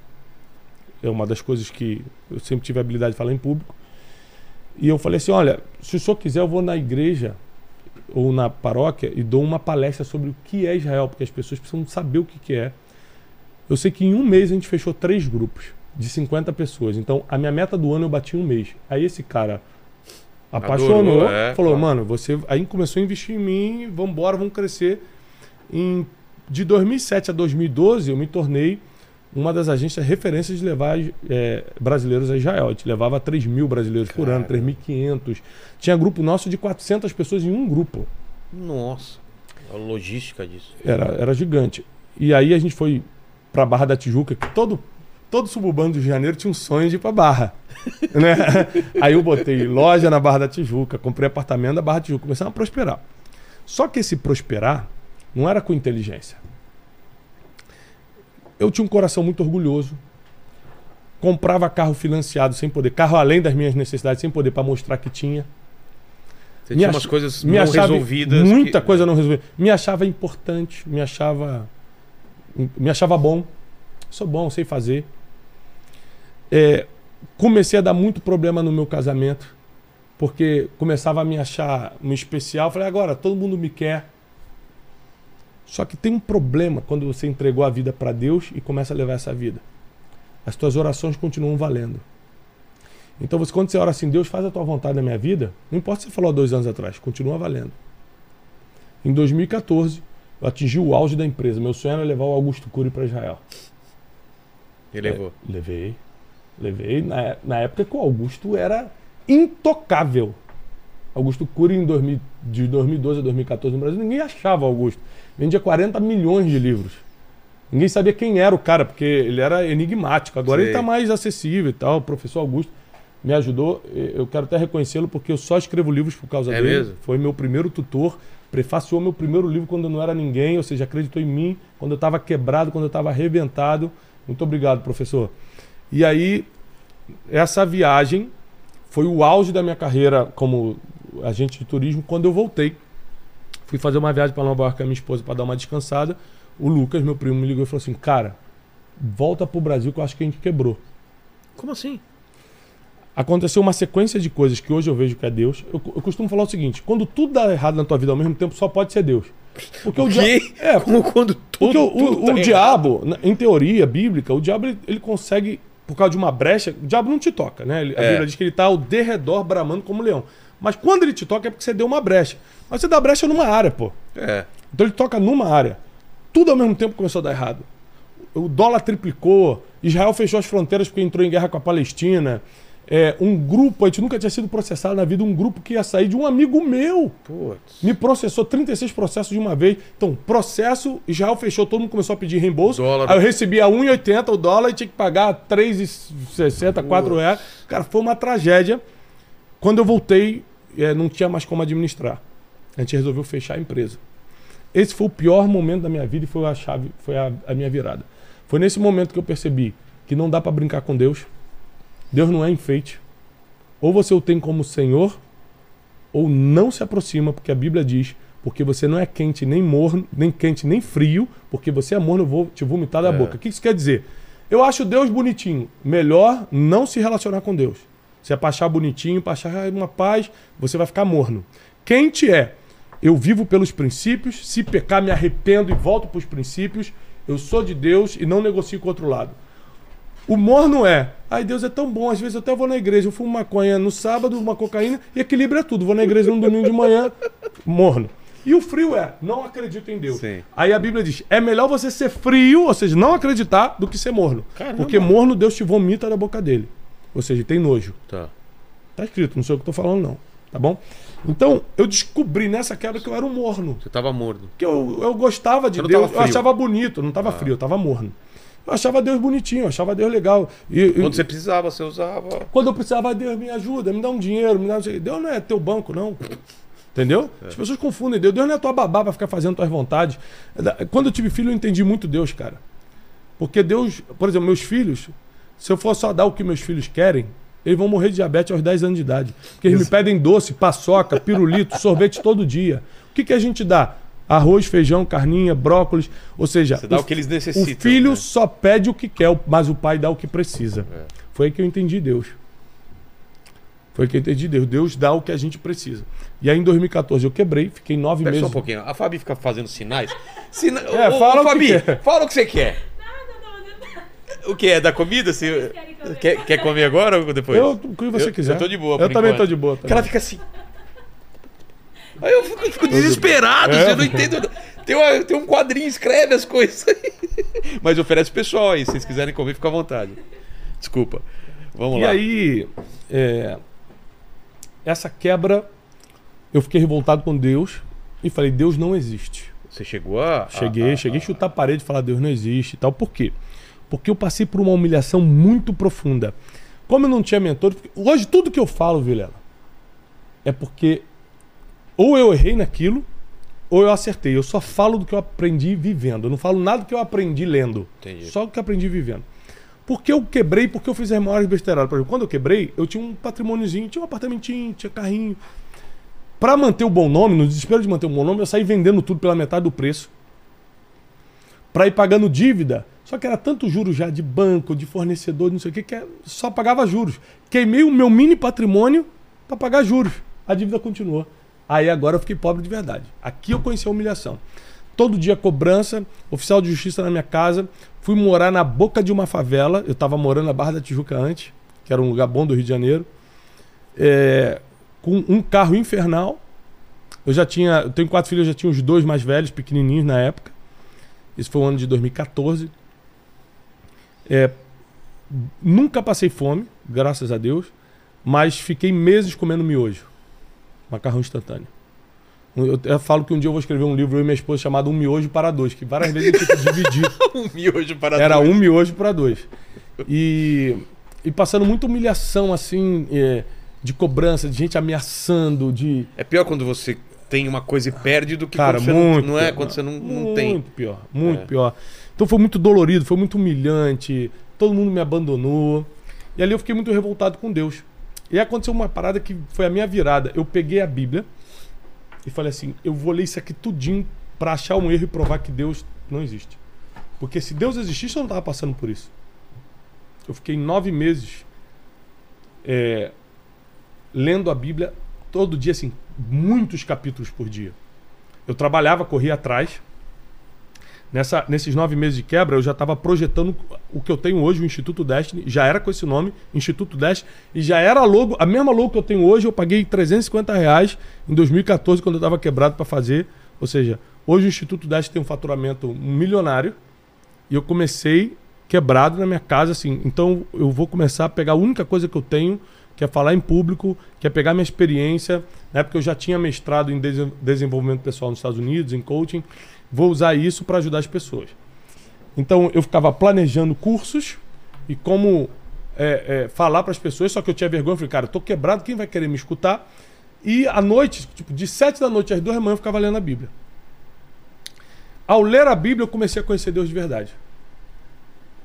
É uma das coisas que eu sempre tive a habilidade de falar em público. E eu falei assim: olha, se o senhor quiser, eu vou na igreja ou na paróquia e dou uma palestra sobre o que é Israel, porque as pessoas precisam saber o que, que é. Eu sei que em um mês a gente fechou três grupos de 50 pessoas. Então a minha meta do ano eu bati um mês. Aí esse cara apaixonou, Adorou, é, falou, claro. mano, você aí começou a investir em mim, vamos embora, vamos crescer. Em, de 2007 a 2012 eu me tornei uma das agências referências de levar é, brasileiros a Israel. A gente levava 3 mil brasileiros por ano, Cara. 3.500. Tinha grupo nosso de 400 pessoas em um grupo. Nossa, a logística disso. Era, era gigante. E aí a gente foi pra Barra da Tijuca, que todo, todo suburbano do Rio de Janeiro tinha um sonho de ir pra Barra. né? Aí eu botei loja na Barra da Tijuca, comprei apartamento na Barra da Tijuca, começamos a prosperar. Só que esse prosperar não era com inteligência. Eu tinha um coração muito orgulhoso. Comprava carro financiado sem poder, carro além das minhas necessidades, sem poder, para mostrar que tinha. Você Me tinha ach- umas coisas me não achava resolvidas. Muita que- coisa não resolvida. Me achava importante, me achava. Me achava bom. Sou bom, sei fazer. É, comecei a dar muito problema no meu casamento, porque começava a me achar um especial. Falei, agora todo mundo me quer. Só que tem um problema quando você entregou a vida para Deus e começa a levar essa vida. As tuas orações continuam valendo. Então, você, quando você ora assim, Deus faz a tua vontade na minha vida, não importa se você falou há dois anos atrás, continua valendo. Em 2014, eu atingi o auge da empresa. Meu sonho era levar o Augusto Cury para Israel. Ele levou. É, levei. Levei na, na época que o Augusto era intocável. Augusto Cury, em 2000, de 2012 a 2014 no Brasil, ninguém achava Augusto. Vendia 40 milhões de livros. Ninguém sabia quem era o cara, porque ele era enigmático. Agora Sei. ele está mais acessível e tal. O professor Augusto me ajudou. Eu quero até reconhecê-lo, porque eu só escrevo livros por causa É dele. mesmo? Foi meu primeiro tutor prefaciou meu primeiro livro quando eu não era ninguém, ou seja, acreditou em mim quando eu estava quebrado, quando eu estava arrebentado. Muito obrigado, professor. E aí, essa viagem foi o auge da minha carreira como agente de turismo quando eu voltei. Fui fazer uma viagem para Nova York com a minha esposa para dar uma descansada. O Lucas, meu primo, me ligou e falou assim: Cara, volta pro Brasil que eu acho que a gente quebrou. Como assim? Aconteceu uma sequência de coisas que hoje eu vejo que é Deus. Eu, eu costumo falar o seguinte: quando tudo dá errado na tua vida ao mesmo tempo, só pode ser Deus. Porque o, O quê? É, Como quando tudo, o, tudo o- tá o errado. diabo, em teoria bíblica, o diabo ele, ele consegue, por causa de uma brecha, o diabo não te toca, né? Ele- A É. Bíblia diz que ele está ao derredor bramando como leão. Mas quando ele te toca é porque você deu uma brecha. Mas você dá brecha numa área, pô. É. Então ele toca numa área. Tudo ao mesmo tempo começou a dar errado. O dólar triplicou, Israel fechou as fronteiras porque entrou em guerra com a Palestina. É, um grupo, a gente nunca tinha sido processado na vida, um grupo que ia sair de um amigo meu. Putz. Me processou 36 processos de uma vez. Então, processo, Israel fechou, todo mundo começou a pedir reembolso. Dólar. Aí eu recebia 1,80 o dólar e tinha que pagar 3,60, 4 reais. Cara, foi uma tragédia. Quando eu voltei, eh, não tinha mais como administrar. A gente resolveu fechar a empresa. Esse foi o pior momento da minha vida e foi a chave, foi a, a minha virada. Foi nesse momento que eu percebi que não dá para brincar com Deus. Deus não é enfeite. Ou você o tem como Senhor, ou não se aproxima, porque a Bíblia diz, porque você não é quente nem morno, nem quente nem frio, porque você é morno, eu vou te vomitar da É. boca. O que isso quer dizer? Eu acho Deus bonitinho. Melhor não se relacionar com Deus. Se é pra achar bonitinho, pra achar uma paz, você vai ficar morno. Quente é, eu vivo pelos princípios, se pecar me arrependo e volto pros princípios, eu sou de Deus e não negocio com o outro lado. O morno é, ai Deus é tão bom, às vezes eu até vou na igreja, eu fumo maconha no sábado, uma cocaína e equilibra tudo. Vou na igreja no domingo de manhã, morno. E o frio é, não acredito em Deus. Sim. Aí a Bíblia diz, é melhor você ser frio, ou seja, não acreditar, do que ser morno. Caramba. Porque morno Deus te vomita da boca dele. Ou seja, tem nojo. Tá. Tá escrito, não sei o que eu tô falando não, tá bom? Então, eu descobri nessa queda que eu era um morno. Você tava morno. Que eu, eu gostava de não Deus, eu? Ah. achava bonito, não tava frio, eu tava morno. Eu achava Deus bonitinho, eu achava Deus legal. E, e- Quando você precisava, você usava. quando eu precisava, Deus me ajuda, me dá um dinheiro, me dá um... Deus não é teu banco, não. Entendeu? É. As pessoas confundem Deus. Deus não é tua babá pra ficar fazendo tuas vontades. Quando eu tive filho, eu entendi muito Deus, cara. Porque Deus, por exemplo, meus filhos, se eu for só dar o que meus filhos querem, eles vão morrer de diabetes aos 10 anos de idade. Porque eles me pedem doce, paçoca, pirulito, sorvete todo dia. O que, que a gente dá? Arroz, feijão, carninha, brócolis. Ou seja, Você dá o que eles necessitam, O filho né? só pede o que quer, mas o pai dá o que precisa. É. Foi aí que eu entendi Deus. Foi aí que eu entendi Deus. Deus dá o que a gente precisa. E aí em 2014 eu quebrei, fiquei nove Pera só meses. um pouquinho. A Fabi fica fazendo sinais. Sina... É, Ô, fala ô, o que Fabi, quer. fala o que você quer. O que é? Da comida? Você... Quer, quer comer agora ou depois? Eu, o que você Eu- quiser. eu tô de boa, Eu também enquanto. tô de boa. Porque ela Também. fica assim. Aí eu fico, fico desesperado, É, você não entende. Tem, uma- tem um quadrinho, escreve as coisas. Mas oferece pessoal aí, se vocês quiserem comer, fica à vontade. Desculpa. Vamos E lá. aí, é, essa quebra, eu fiquei revoltado com Deus e falei: Deus não existe. Você chegou a. Cheguei, a- a- cheguei a chutar a parede e falar: Deus não existe e tal. Por quê? Porque eu passei por uma humilhação muito profunda. Como eu não tinha mentor, hoje tudo que eu falo, Vilela, é porque ou eu errei naquilo, ou eu acertei. Eu só falo do que eu aprendi vivendo. Eu não falo nada do que eu aprendi lendo. Entendi. Só do que eu aprendi vivendo. Porque eu quebrei, porque eu fiz as maiores besteiradas. Por exemplo, quando eu quebrei, eu tinha um patrimôniozinho, tinha um apartamentinho, tinha carrinho. Pra manter o bom nome, no desespero de manter o bom nome, eu saí vendendo tudo pela metade do preço. Pra ir pagando dívida. Só que era tanto juros já de banco, de fornecedor, não sei o que, que só pagava juros. Queimei o meu mini patrimônio pra pagar juros. A dívida continuou. Aí agora eu fiquei pobre de verdade. Aqui eu conheci a humilhação. Todo dia cobrança, oficial de justiça na minha casa. Fui morar na boca de uma favela. Eu estava morando na Barra da Tijuca antes, que era um lugar bom do Rio de Janeiro. É, com um carro infernal. Eu já tinha, eu tenho quatro filhos, eu já tinha os dois mais velhos, pequenininhos na época. Isso foi o ano de 2014. É, nunca passei fome, graças a Deus, mas fiquei meses comendo miojo, macarrão instantâneo. Eu, eu falo que um dia eu vou escrever um livro eu e minha esposa chamado Um Miojo para Dois, que várias vezes eu tive que dividir. Um miojo para Era dois. um miojo para dois. E, e passando muita humilhação, assim, é, de cobrança, de gente ameaçando, de. É pior quando você tem uma coisa e perde do que Cara, quando você muito. não, não é pior. quando você não, não muito tem. pior, muito É. pior. Então foi muito dolorido, foi muito humilhante. Todo mundo me abandonou. E ali eu fiquei muito revoltado com Deus. E aconteceu uma parada que foi a minha virada. Eu peguei a Bíblia e falei assim: eu vou ler isso aqui tudinho pra achar um erro e provar que Deus não existe. Porque se Deus existisse, eu não tava passando por isso. Eu fiquei nove meses é, lendo a Bíblia todo dia, assim, muitos capítulos por dia. Eu trabalhava, corria atrás. Nessa, nesses nove meses de quebra, eu já estava projetando o que eu tenho hoje, o Instituto Destiny. Já era com esse nome, Instituto Destiny. E já era logo, a mesma logo que eu tenho hoje, eu paguei 350 reais em 2014, quando eu estava quebrado para fazer. Ou seja, hoje o Instituto Destiny tem um faturamento milionário. E eu comecei quebrado na minha casa, assim. Então eu vou começar a pegar a única coisa que eu tenho, que é falar em público, que é pegar minha experiência. Na época eu já tinha mestrado em desen- desenvolvimento pessoal nos Estados Unidos, em coaching. Vou usar isso para ajudar as pessoas. Então eu ficava planejando cursos e como é, é, falar para as pessoas, só que eu tinha vergonha. Eu falei, cara, eu tô quebrado, quem vai querer me escutar? E à noite, tipo, de sete da noite às duas da manhã, eu ficava lendo a Bíblia. Ao ler a Bíblia, eu comecei a conhecer Deus de verdade.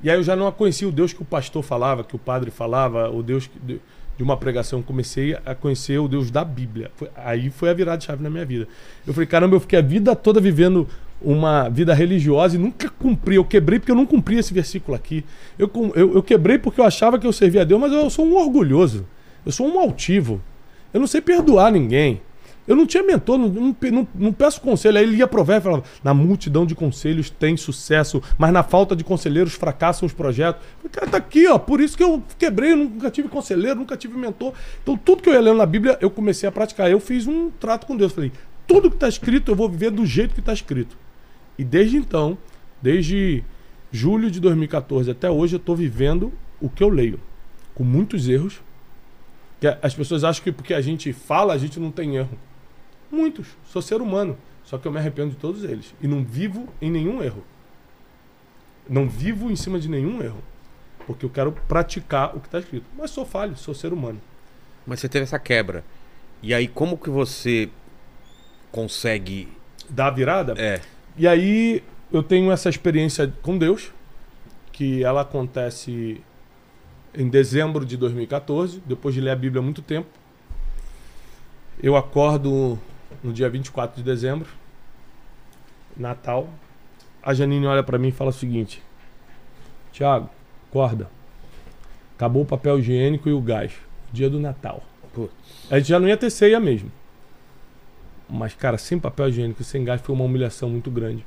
E aí eu já não conhecia o Deus que o pastor falava, que o padre falava, o Deus de uma pregação. Comecei a conhecer o Deus da Bíblia. Foi- aí foi a virada de chave na minha vida. Eu falei, caramba, eu fiquei a vida toda vivendo uma vida religiosa e nunca cumpri. Eu quebrei porque eu não cumpri esse versículo aqui. Eu, eu, eu quebrei porque eu achava que eu servia a Deus, mas eu sou um orgulhoso. Eu sou um altivo. Eu não sei perdoar ninguém. Eu não tinha mentor, não, não não- não peço conselho. Aí ele ia provérbio e falava: na multidão de conselhos tem sucesso, mas na falta de conselheiros fracassam os projetos. Falei, cara, tá aqui, ó. Por isso que eu quebrei, eu nunca tive conselheiro, nunca tive mentor. Então, tudo que eu ia lendo na Bíblia, eu comecei a praticar. Eu fiz um trato com Deus. Falei, tudo que está escrito, eu vou viver do jeito que está escrito. E desde então, desde julho de 2014 até hoje, eu estou vivendo o que eu leio. Com muitos erros. Que as pessoas acham que porque a gente fala, a gente não tem erro. Muitos. Sou ser humano. Só que eu me arrependo de todos eles. E não vivo em nenhum erro. Não vivo em cima de nenhum erro. Porque eu quero praticar o que está escrito. Mas sou falho, sou ser humano. Mas você teve essa quebra. E aí, como que você consegue. Dá a virada? É. E aí eu tenho essa experiência com Deus, que ela acontece em dezembro de 2014, depois de ler a Bíblia há muito tempo. Eu acordo no dia 24 de dezembro, Natal. A Janine olha pra mim e fala o seguinte: Tiago, acorda. Acabou o papel higiênico e o gás. Dia do Natal. Putz. A gente já não ia ter ceia mesmo. Mas, cara, sem papel higiênico sem gás foi uma humilhação muito grande.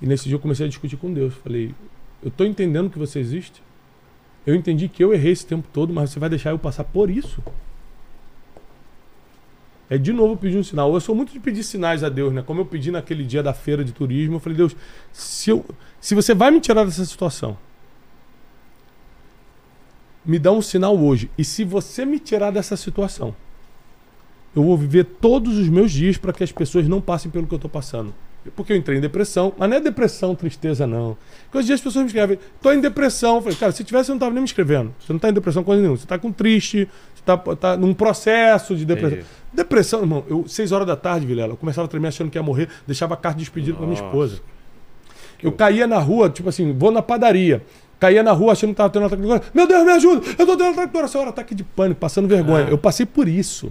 E nesse dia eu comecei a discutir com Deus. Falei, eu tô entendendo que você existe. Eu entendi que eu errei esse tempo todo, mas você vai deixar eu passar por isso? É de novo pedir um sinal. Eu sou muito de pedir sinais a Deus, né? Como eu pedi naquele dia da feira de turismo, eu falei, Deus, se, eu, se você vai me tirar dessa situação, me dá um sinal hoje. E se você me tirar dessa situação, eu vou viver todos os meus dias para que as pessoas não passem pelo que eu estou passando. Porque eu entrei em depressão, mas não é depressão, tristeza, não. Porque hoje em dia as pessoas me escrevem, tô em depressão. Eu falei, cara, se tivesse, eu não tava nem me escrevendo. Você não tá em depressão coisa nenhuma. Você tá com triste, você tá, tá num processo de depressão. Entendi. Depressão, irmão, eu, seis horas da tarde, Vilela, eu começava a tremer achando que ia morrer, deixava a carta de despedida pra minha esposa. Eu caía na rua, tipo assim, vou na padaria. Caía na rua achando que tava tendo um ataque de coração. Meu Deus, me ajuda! Eu tô tendo um ataque de coração. Era ataque de pânico, passando vergonha. Ah. Eu passei por isso.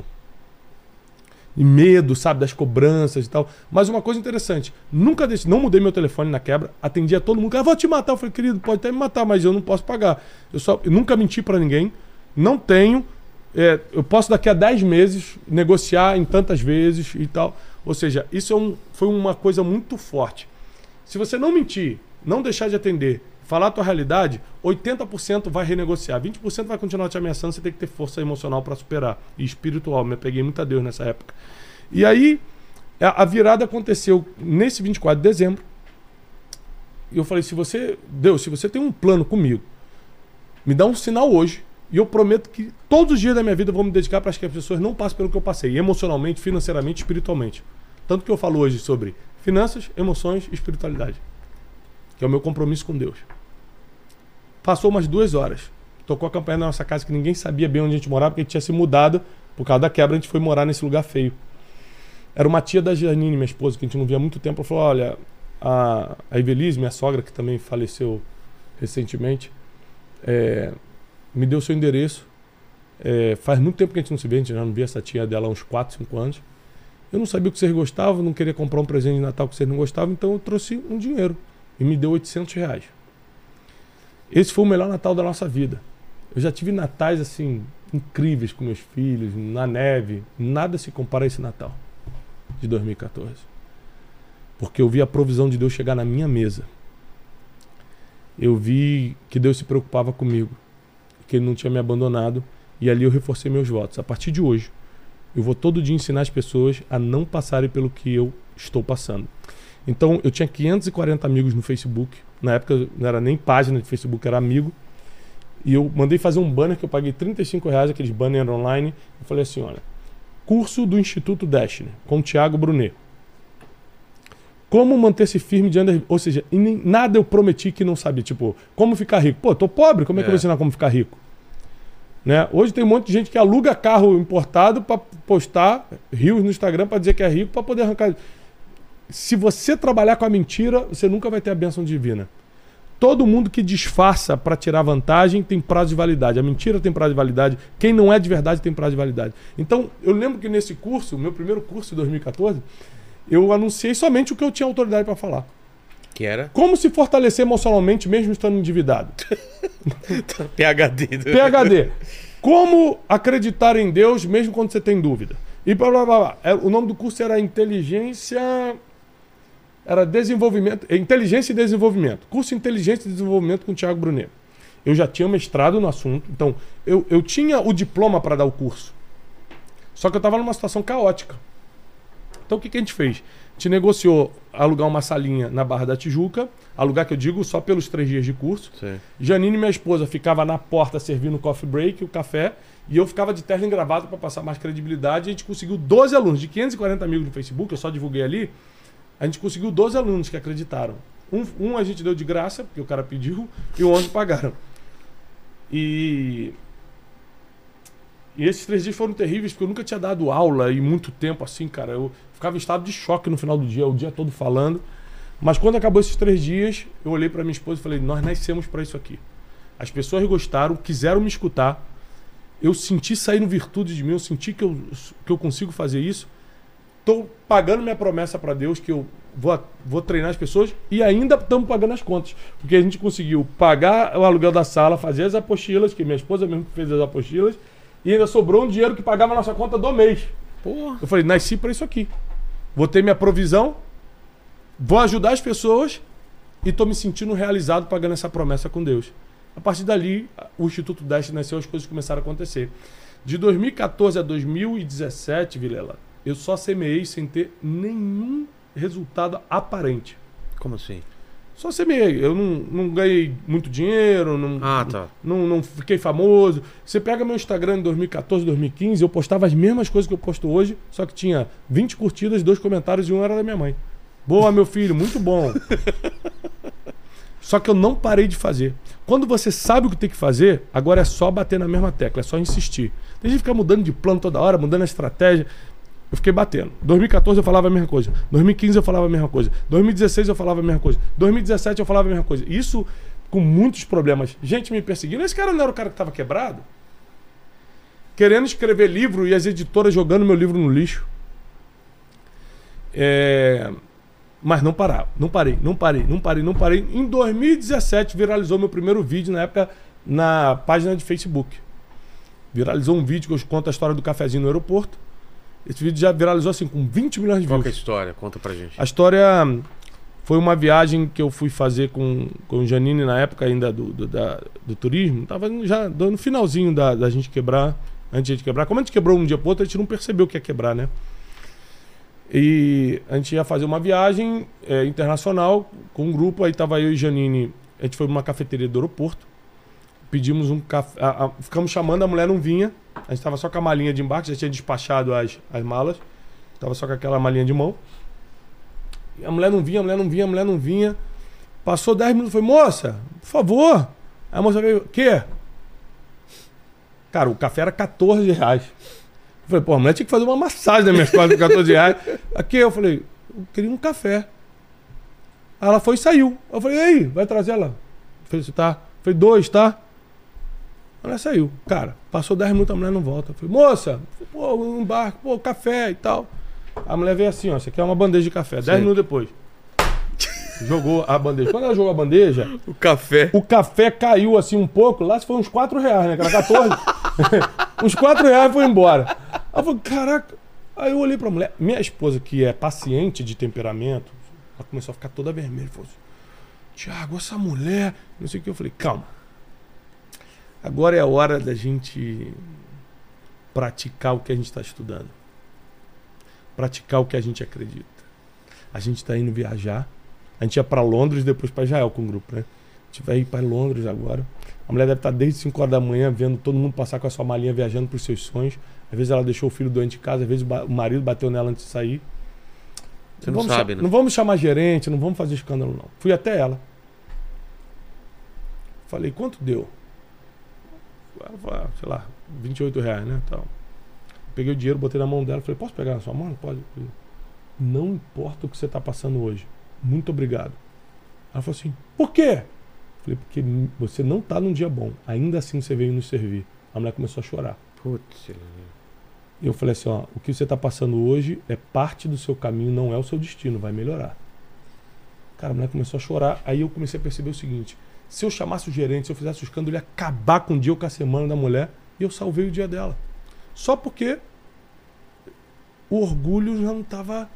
E medo, sabe, das cobranças e tal. Mas uma coisa interessante, nunca deixei, não mudei meu telefone na quebra, atendia todo mundo, ah, vou te matar. Eu falei, querido, pode até me matar, mas eu não posso pagar. Eu só eu nunca menti pra ninguém, não tenho. é, eu posso daqui a 10 meses negociar em tantas vezes e tal. Ou seja, isso é um, foi uma coisa muito forte. Se você não mentir, não deixar de atender, falar a tua realidade, 80% vai renegociar, 20% vai continuar te ameaçando, você tem que ter força emocional para superar e espiritual. Me peguei muito a Deus nessa época. E aí a a virada aconteceu nesse 24 de dezembro. E eu falei: se você, Deus, se você tem um plano comigo, me dá um sinal hoje. E eu prometo que todos os dias da minha vida eu vou me dedicar para que as pessoas não passem pelo que eu passei, emocionalmente, financeiramente, espiritualmente. Tanto que eu falo hoje sobre finanças, emoções e espiritualidade. Que é o meu compromisso com Deus. Passou umas duas horas. Tocou a campanha na nossa casa que ninguém sabia bem onde a gente morava, porque a gente tinha se mudado. Por causa da quebra, a gente foi morar nesse lugar feio. Era uma tia da Janine, minha esposa, que a gente não via há muito tempo. Ela falou: olha, a, a Evelise, minha sogra, que também faleceu recentemente, é, me deu seu endereço. É, faz muito tempo que a gente não se vê, a gente já não via essa tia dela há uns 4, 5 anos. Eu não sabia o que vocês gostavam, não queria comprar um presente de Natal que vocês não gostavam, então eu trouxe um dinheiro e me deu 800 reais. Esse foi o melhor Natal da nossa vida. Eu já tive natais assim incríveis com meus filhos, na neve, nada se compara a esse Natal de 2014. Porque eu vi a provisão de Deus chegar na minha mesa. Eu vi que Deus se preocupava comigo, que Ele não tinha me abandonado, e ali eu reforcei meus votos. A partir de hoje, eu vou todo dia ensinar as pessoas a não passarem pelo que eu estou passando. Então, eu tinha 540 amigos no Facebook. Na época, não era nem página de Facebook, era amigo. E eu mandei fazer um banner que eu paguei 35 reais, aqueles banners online. Eu falei assim: olha, curso do Instituto Destiny, com o Thiago Brunet. Como manter-se firme diante. Ou seja, nem, nada eu prometi que não sabia. Tipo, como ficar rico. Pô, tô pobre, como é, é. que eu vou ensinar como ficar rico? Né? Hoje tem um monte de gente que aluga carro importado para postar rios no Instagram para dizer que é rico para poder arrancar. Se você trabalhar com a mentira, você nunca vai ter a bênção divina. Todo mundo que disfarça para tirar vantagem tem prazo de validade. A mentira tem prazo de validade. Quem não é de verdade tem prazo de validade. Então, eu lembro que nesse curso, meu primeiro curso de 2014, eu anunciei somente o que eu tinha autoridade para falar. Que era? Como se fortalecer emocionalmente mesmo estando endividado. PHD. PHD. Como acreditar em Deus mesmo quando você tem dúvida. E blá blá blá. É, o nome do curso era Inteligência. Era Desenvolvimento. É, Inteligência e Desenvolvimento. Curso Inteligência e Desenvolvimento com o Thiago Brunet. Eu já tinha mestrado no assunto, então eu, eu tinha o diploma para dar o curso. Só que eu estava numa situação caótica. Então o que, que a gente fez? gente negociou alugar uma salinha na Barra da Tijuca, alugar que eu digo só pelos três dias de curso. Sim. Janine, minha esposa, ficava na porta servindo o coffee break, o café, e eu ficava de terno gravado para passar mais credibilidade. E a gente conseguiu 12 alunos, de 540 amigos no Facebook, eu só divulguei ali. A gente conseguiu 12 alunos que acreditaram. Um, um a gente deu de graça, porque o cara pediu, e o 11 pagaram. E e esses três dias foram terríveis, porque eu nunca tinha dado aula em muito tempo assim, cara. Eu ficava em estado de choque no final do dia, o dia todo falando. Mas quando acabou esses três dias, eu olhei para minha esposa e falei: Nós nascemos para isso aqui. As pessoas gostaram, quiseram me escutar. Eu senti saindo virtude de mim, eu senti que eu, que eu consigo fazer isso. Estou pagando minha promessa para Deus que eu vou, vou treinar as pessoas e ainda estamos pagando as contas. Porque a gente conseguiu pagar o aluguel da sala, fazer as apostilas, que minha esposa mesmo fez as apostilas e ainda sobrou um dinheiro que pagava a nossa conta do mês. Porra. Eu falei, nasci para isso aqui. Vou ter minha provisão, vou ajudar as pessoas e estou me sentindo realizado pagando essa promessa com Deus. A partir dali, o Instituto Deste nasceu, as coisas começaram a acontecer. De 2014 a 2017, Vilela, eu só semeei sem ter nenhum resultado aparente. Como assim? Só semeei. Eu não, não ganhei muito dinheiro, não, ah, tá. não, não fiquei famoso. Você pega meu Instagram em 2014, 2015, eu postava as mesmas coisas que eu posto hoje, só que tinha 20 curtidas, dois comentários e um era da minha mãe. Boa, meu filho, muito bom. só que eu não parei de fazer. Quando você sabe o que tem que fazer, agora é só bater na mesma tecla, é só insistir. Tem gente que fica mudando de plano toda hora, mudando a estratégia. Eu fiquei batendo. 2014 eu falava a mesma coisa. 2015 eu falava a mesma coisa. 2016 eu falava a mesma coisa. 2017 eu falava a mesma coisa. Isso com muitos problemas. Gente me perseguindo. Esse cara não era o cara que estava quebrado? Querendo escrever livro e as editoras jogando meu livro no lixo. É... Mas não parava. Não parei, não parei, não parei, não parei. Em 2017 viralizou meu primeiro vídeo na época na página de Facebook. Viralizou um vídeo que eu conto a história do cafezinho no aeroporto. Esse vídeo já viralizou assim com 20 milhões de views. Qual é a história? Conta pra gente. A história foi uma viagem que eu fui fazer com, com o Janine na época ainda do, do, da, do turismo. Tava já no finalzinho da, da gente quebrar, antes de quebrar. Como a gente quebrou um dia pro outro, a gente não percebeu que ia quebrar, né? E a gente ia fazer uma viagem é, internacional com um grupo, aí tava eu e Janine. A gente foi numa cafeteria do aeroporto. Pedimos um café. A, a, ficamos chamando, a mulher não vinha. A gente tava só com a malinha de embarque, já tinha despachado as, as malas. Tava só com aquela malinha de mão. E a mulher não vinha, a mulher não vinha, a mulher não vinha. Passou 10 minutos, foi, moça, por favor. Aí a moça veio, quê? Cara, o café era 14 reais. falei, pô, a mulher tinha que fazer uma massagem nas minhas costas por 14 reais. Aqui eu falei, eu queria um café. Aí ela foi e saiu. Eu falei, ei, vai trazer ela. Eu falei, tá? Eu falei, dois, tá? Ela saiu. Cara, passou 10 minutos, a mulher não volta. Eu falei, moça, pô, um barco, pô, café e tal. A mulher veio assim, ó, isso aqui é uma bandeja de café. 10 Sim. minutos depois. Jogou a bandeja. Quando ela jogou a bandeja, O café. o café caiu assim um pouco, lá se foi uns 4 reais, né? Que era 14. uns 4 reais foi embora. Aí eu falei, caraca. Aí eu olhei pra mulher. Minha esposa, que é paciente de temperamento, ela começou a ficar toda vermelha. Falou assim, Tiago, essa mulher. Não sei o que. Eu falei, calma. Agora é a hora da gente praticar o que a gente está estudando. Praticar o que a gente acredita. A gente está indo viajar. A gente ia para Londres depois para Israel com o grupo, né? A gente vai ir para Londres agora. A mulher deve estar desde 5 horas da manhã vendo todo mundo passar com a sua malinha viajando para os seus sonhos. Às vezes ela deixou o filho doente em casa, às vezes o marido bateu nela antes de sair. Você não vamos sabe, né? Não vamos chamar gerente, não vamos fazer escândalo, não. Fui até ela. Falei, quanto deu? Ela falou, ah, sei lá, 28 reais, né? Tal. Peguei o dinheiro, botei na mão dela, falei, posso pegar na sua mão? Pode. Falei, não importa o que você está passando hoje. Muito obrigado. Ela falou assim, por quê? Falei, porque você não está num dia bom. Ainda assim você veio nos servir. A mulher começou a chorar. Putz, eu falei assim, ó, o que você está passando hoje é parte do seu caminho, não é o seu destino, vai melhorar. Cara, a mulher começou a chorar, aí eu comecei a perceber o seguinte, se eu chamasse o gerente, se eu fizesse o escândalo, ele ia acabar com o dia ou com a semana da mulher, e eu salvei o dia dela. Só porque o orgulho já não estava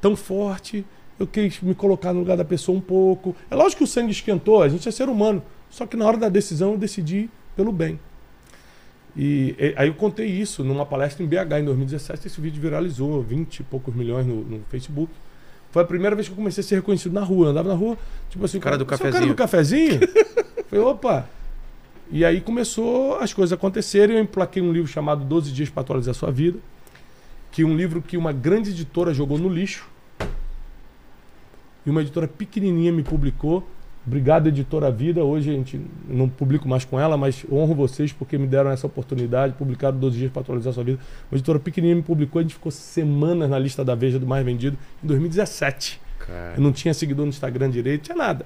tão forte, eu quis me colocar no lugar da pessoa um pouco. É lógico que o sangue esquentou, a gente é ser humano, só que na hora da decisão eu decidi pelo bem. E, aí eu contei isso numa palestra em BH em 2017. Esse vídeo viralizou, 20 e poucos milhões no, no Facebook. Foi a primeira vez que eu comecei a ser reconhecido na rua. Eu andava na rua, tipo assim, Cara do "Você é o cara cafezinho." do cafezinho? Falei, opa. E aí começou as coisas a acontecerem. Eu emplaquei um livro chamado 12 Dias para Atualizar Sua Vida. Que é um livro que uma grande editora jogou no lixo. E uma editora pequenininha me publicou. Obrigado, editora Vida. Hoje a gente não publico mais com ela, mas honro vocês porque me deram essa oportunidade. Publicaram 12 dias para atualizar sua vida. Uma editora pequenininha me publicou. A gente ficou semanas na lista da Veja do mais vendido em 2017. cara. Eu não tinha seguidor no Instagram direito, tinha nada.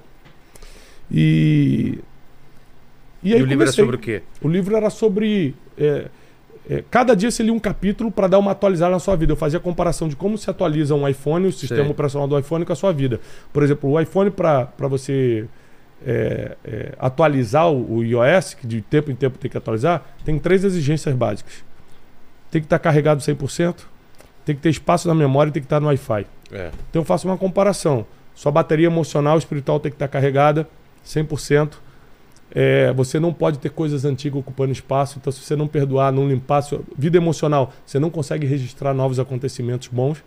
E. E, aí o livro era comecei. sobre o quê? O livro era sobre. é, cada dia você lia um capítulo para dar uma atualizada na sua vida. Eu fazia comparação de como se atualiza um iPhone, o sistema Sei. operacional do iPhone com a sua vida. Por exemplo, o iPhone, para você é, é, atualizar o, iOS, que de tempo em tempo tem que atualizar, tem três exigências básicas: tem que estar carregado 100%, tem que ter espaço na memória e tem que estar no Wi-Fi. É. Então eu faço uma comparação. Sua bateria emocional e espiritual tem que estar carregada 100%. É, você não pode ter coisas antigas ocupando espaço. Então, se você não perdoar, não limpar sua vida emocional, você não consegue registrar novos acontecimentos bons.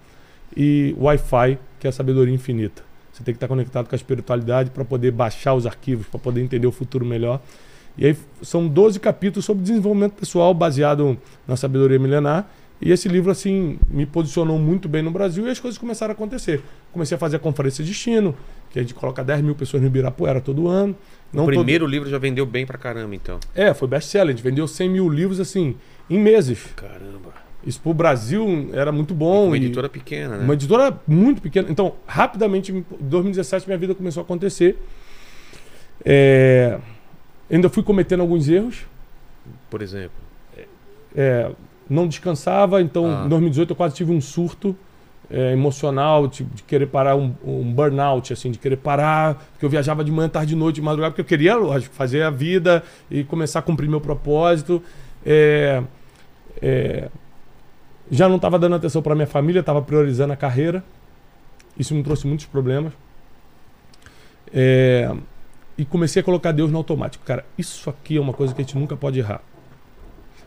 E Wi-Fi, que é a sabedoria infinita. Você tem que estar conectado com a espiritualidade para poder baixar os arquivos, para poder entender o futuro melhor. E aí são 12 capítulos sobre desenvolvimento pessoal baseado na sabedoria milenar. E esse livro, assim, me posicionou muito bem no Brasil e as coisas começaram a acontecer. Comecei a fazer a conferência de destino, que a gente coloca 10 mil pessoas no Ibirapuera todo ano. Não o primeiro livro já vendeu bem pra caramba, então. É, foi best-seller. A gente vendeu 100 mil livros, assim, em meses. Caramba. Isso pro Brasil era muito E bom. uma e- editora pequena, né? uma editora muito pequena. Então, rapidamente, em 2017, minha vida começou a acontecer. É, Ainda fui cometendo alguns erros. Por exemplo. É, não descansava, então Ah. em 2018 eu quase tive um surto é, emocional, de, querer parar, um, um burnout, assim, de querer parar, porque eu viajava de manhã, tarde, de noite, de madrugada, porque eu queria, lógico, fazer a vida e começar a cumprir meu propósito. É, é, já não estava dando atenção para minha família, estava priorizando a carreira. Isso me trouxe muitos problemas. É, e comecei a colocar Deus no automático. Cara, isso aqui é uma coisa que a gente nunca pode errar.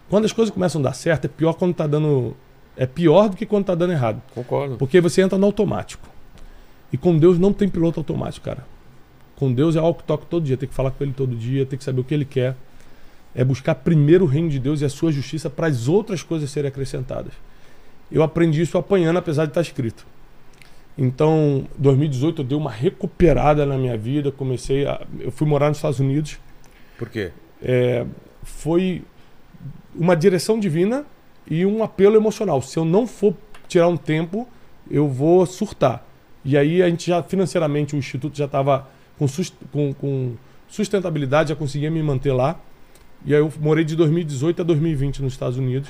Quando as coisas começam a dar certo, é pior quando tá dando. É pior do que quando tá dando errado. Concordo. Porque você entra no automático. E com Deus não tem piloto automático, cara. Com Deus é algo que toca todo dia. Tem que falar com Ele todo dia, tem que saber o que Ele quer. É buscar primeiro o reino de Deus e a sua justiça para as outras coisas serem acrescentadas. Eu aprendi isso apanhando, apesar de estar escrito. Então, 2018 eu dei uma recuperada na minha vida. Comecei a. Eu fui morar nos Estados Unidos. Por quê? É, foi uma direção divina e um apelo emocional. Se eu não for tirar um tempo, eu vou surtar. E aí a gente já, financeiramente, o Instituto já estava com, sus- com- com sustentabilidade, já conseguia me manter lá. E aí eu morei de 2018 a 2020 nos Estados Unidos.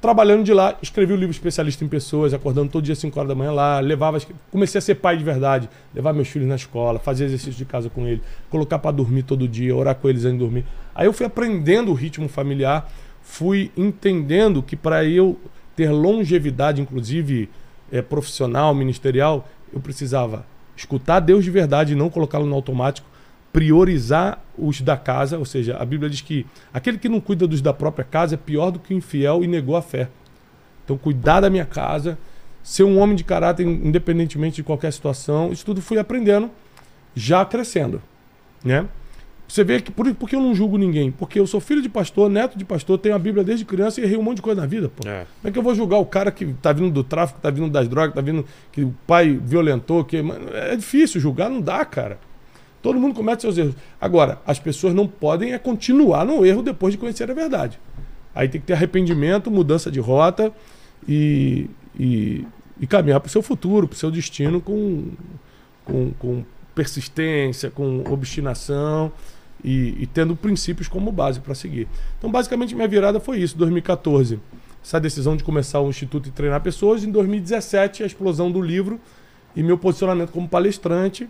Trabalhando de lá, escrevi o livro Especialista em Pessoas, acordando todo dia às 5 horas da manhã lá, levava, comecei a ser pai de verdade, levar meus filhos na escola, fazer exercício de casa com eles, colocar para dormir todo dia, orar com eles antes de dormir. Aí eu fui aprendendo o ritmo familiar, fui entendendo que para eu ter longevidade, inclusive eh, profissional, ministerial, eu precisava escutar Deus de verdade e não colocá-lo no automático, priorizar os da casa, ou seja, a Bíblia diz que aquele que não cuida dos da própria casa é pior do que o infiel e negou a fé. Então, cuidar da minha casa, ser um homem de caráter independentemente de qualquer situação, isso tudo fui aprendendo, já crescendo, né? Você vê que por, por que eu não julgo ninguém? Porque eu sou filho de pastor, neto de pastor, tenho a Bíblia desde criança e errei um monte de coisa na vida, pô. É. Como é que eu vou julgar o cara que tá vindo do tráfico, tá vindo das drogas, tá vindo que o pai violentou, que mano, é difícil julgar, não dá, cara. Todo mundo comete seus erros. Agora, as pessoas não podem é continuar no erro depois de conhecer a verdade. Aí tem que ter arrependimento, mudança de rota e, e, e caminhar para o seu futuro, para o seu destino com, com, com persistência, com obstinação e, e tendo princípios como base para seguir. Então, basicamente, minha virada foi isso, 2014. Essa decisão de começar o Instituto e treinar pessoas. Em 2017, a explosão do livro e meu posicionamento como palestrante.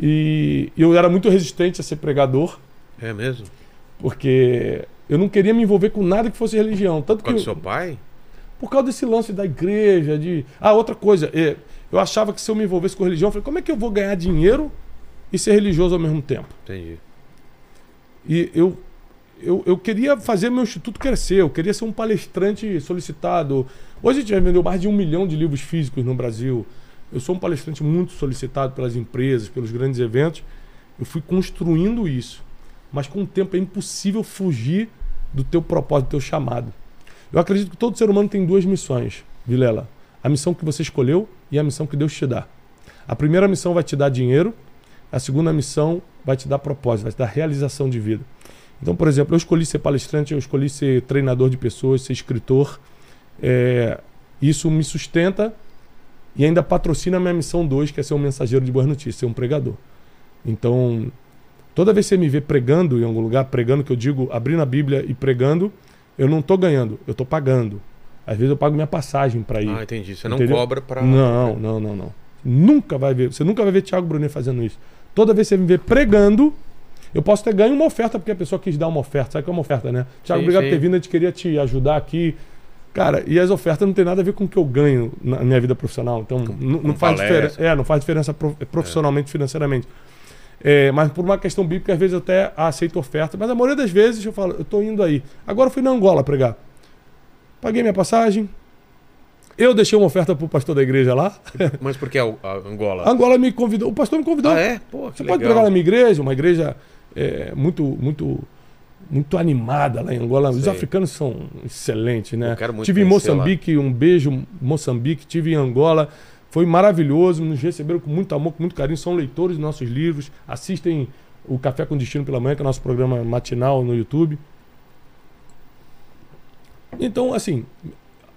E eu era muito resistente a ser pregador, É mesmo? porque eu não queria me envolver com nada que fosse religião. Tanto Por causa que do seu pai? por causa desse lance da igreja, de. Ah, outra coisa, é, eu achava que se eu me envolvesse com religião, eu falei, como é que eu vou ganhar dinheiro e ser religioso ao mesmo tempo? Entendi. E eu, eu, eu queria fazer meu instituto crescer, eu queria ser um palestrante solicitado. Hoje a gente já vendeu mais de um milhão de livros físicos no Brasil. Eu sou um palestrante muito solicitado pelas empresas, pelos grandes eventos. Eu fui construindo isso. Mas com o tempo é impossível fugir do teu propósito, do teu chamado. Eu acredito que todo ser humano tem duas missões, Vilela. A missão que você escolheu e a missão que Deus te dá. A primeira missão vai te dar dinheiro, a segunda missão vai te dar propósito, vai te dar realização de vida. Então, por exemplo, eu escolhi ser palestrante, eu escolhi ser treinador de pessoas, ser escritor. É, isso me sustenta e ainda patrocina a minha missão 2, que é ser um mensageiro de boas notícias, ser um pregador. Então, toda vez que você me vê pregando em algum lugar, pregando, que eu digo, abrindo a Bíblia e pregando, eu não estou ganhando, eu estou pagando. Às vezes eu pago minha passagem para ir. Ah, entendi. Você não Entendeu? cobra pra. Não, não, não, não. Nunca vai ver. Você nunca vai ver Thiago Brunet fazendo isso. Toda vez que você me vê pregando, eu posso ter ganho uma oferta, porque a pessoa quis dar uma oferta. Sabe o que é uma oferta, né? Thiago, Sim, obrigado sim. por ter vindo, a gente queria te ajudar aqui. Cara, e as ofertas não tem nada a ver com o que eu ganho na minha vida profissional. Então, não, com não faz palestra. diferença. É, não faz diferença prof- profissionalmente, financeiramente. É, mas por uma questão bíblica, às vezes eu até aceito oferta. Mas a maioria das vezes eu falo, eu tô indo aí. Agora eu fui na Angola pregar. Paguei minha passagem. Eu deixei uma oferta pro pastor da igreja lá. Mas por que a, Angola? A Angola me convidou. O pastor me convidou. Ah, é? Pô, Você legal. pode pregar na minha igreja, uma igreja é, muito, muito, muito animada lá em Angola. Os Sei. africanos são excelentes, né? Eu quero muito tive em conhecer lá. Moçambique, um beijo, Moçambique, tive em Angola. Foi maravilhoso, nos receberam com muito amor, com muito carinho. São leitores de nossos livros, assistem o Café com Destino pela Manhã, que é o nosso programa matinal no YouTube. Então, assim,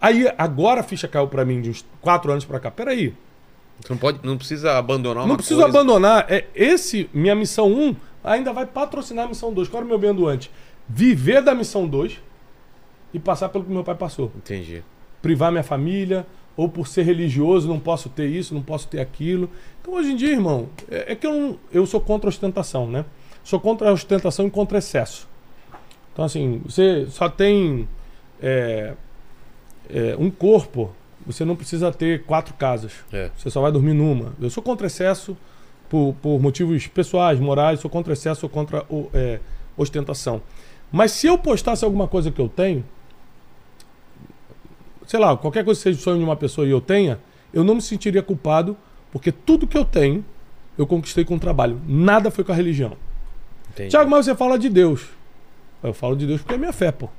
aí agora a ficha caiu pra mim de uns quatro anos pra cá. Peraí, Você não, pode, não precisa abandonar uma não preciso coisa. abandonar. É, esse, minha missão 1, ainda vai patrocinar a missão 2. Qual era o meu bem doante? Viver da missão 2 e passar pelo que meu pai passou. Entendi. Privar minha família, ou por ser religioso, não posso ter isso, não posso ter aquilo. Então, hoje em dia, irmão, é, é que eu, não, eu sou contra a ostentação, né? Sou contra a ostentação e contra excesso. Então, assim, você só tem é, é, um corpo, você não precisa ter quatro casas. É. Você só vai dormir numa. Eu sou contra excesso por, por motivos pessoais, morais, sou contra excesso, sou contra o- é, ostentação. Mas se eu postasse alguma coisa que eu tenho, sei lá, qualquer coisa que seja o sonho de uma pessoa e eu tenha, eu não me sentiria culpado, porque tudo que eu tenho, eu conquistei com trabalho. Nada foi com a religião. Entendi. Tiago, mas você fala de Deus. Eu falo de Deus porque é minha fé, pô.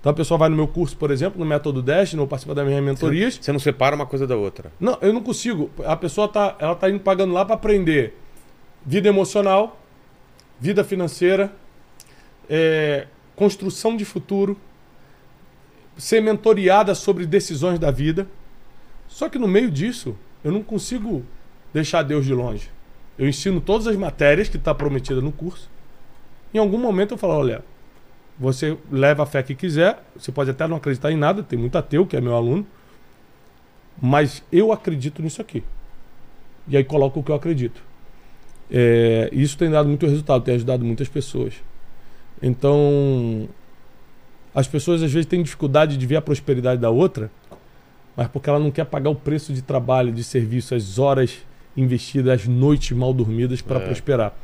Então a pessoa vai no meu curso, por exemplo, no Método Dash, não participa das minhas mentorias. Você não separa uma coisa da outra. Não, eu não consigo. A pessoa tá, ela tá indo pagando lá para aprender vida emocional, vida financeira, é, construção de futuro. ser mentoreada sobre decisões da vida. Só que no meio disso, eu não consigo deixar Deus de longe. Eu ensino todas as matérias que está prometida no curso. Em algum momento eu falo, olha, você leva a fé que quiser, você pode até não acreditar em nada, tem muito ateu que é meu aluno, mas eu acredito nisso aqui. E aí coloco o que eu acredito. É, isso tem dado muito resultado, tem ajudado muitas pessoas. Então, as pessoas às vezes têm dificuldade de ver a prosperidade da outra, mas porque ela não quer pagar o preço de trabalho, de serviço, as horas investidas, as noites mal dormidas para É. prosperar.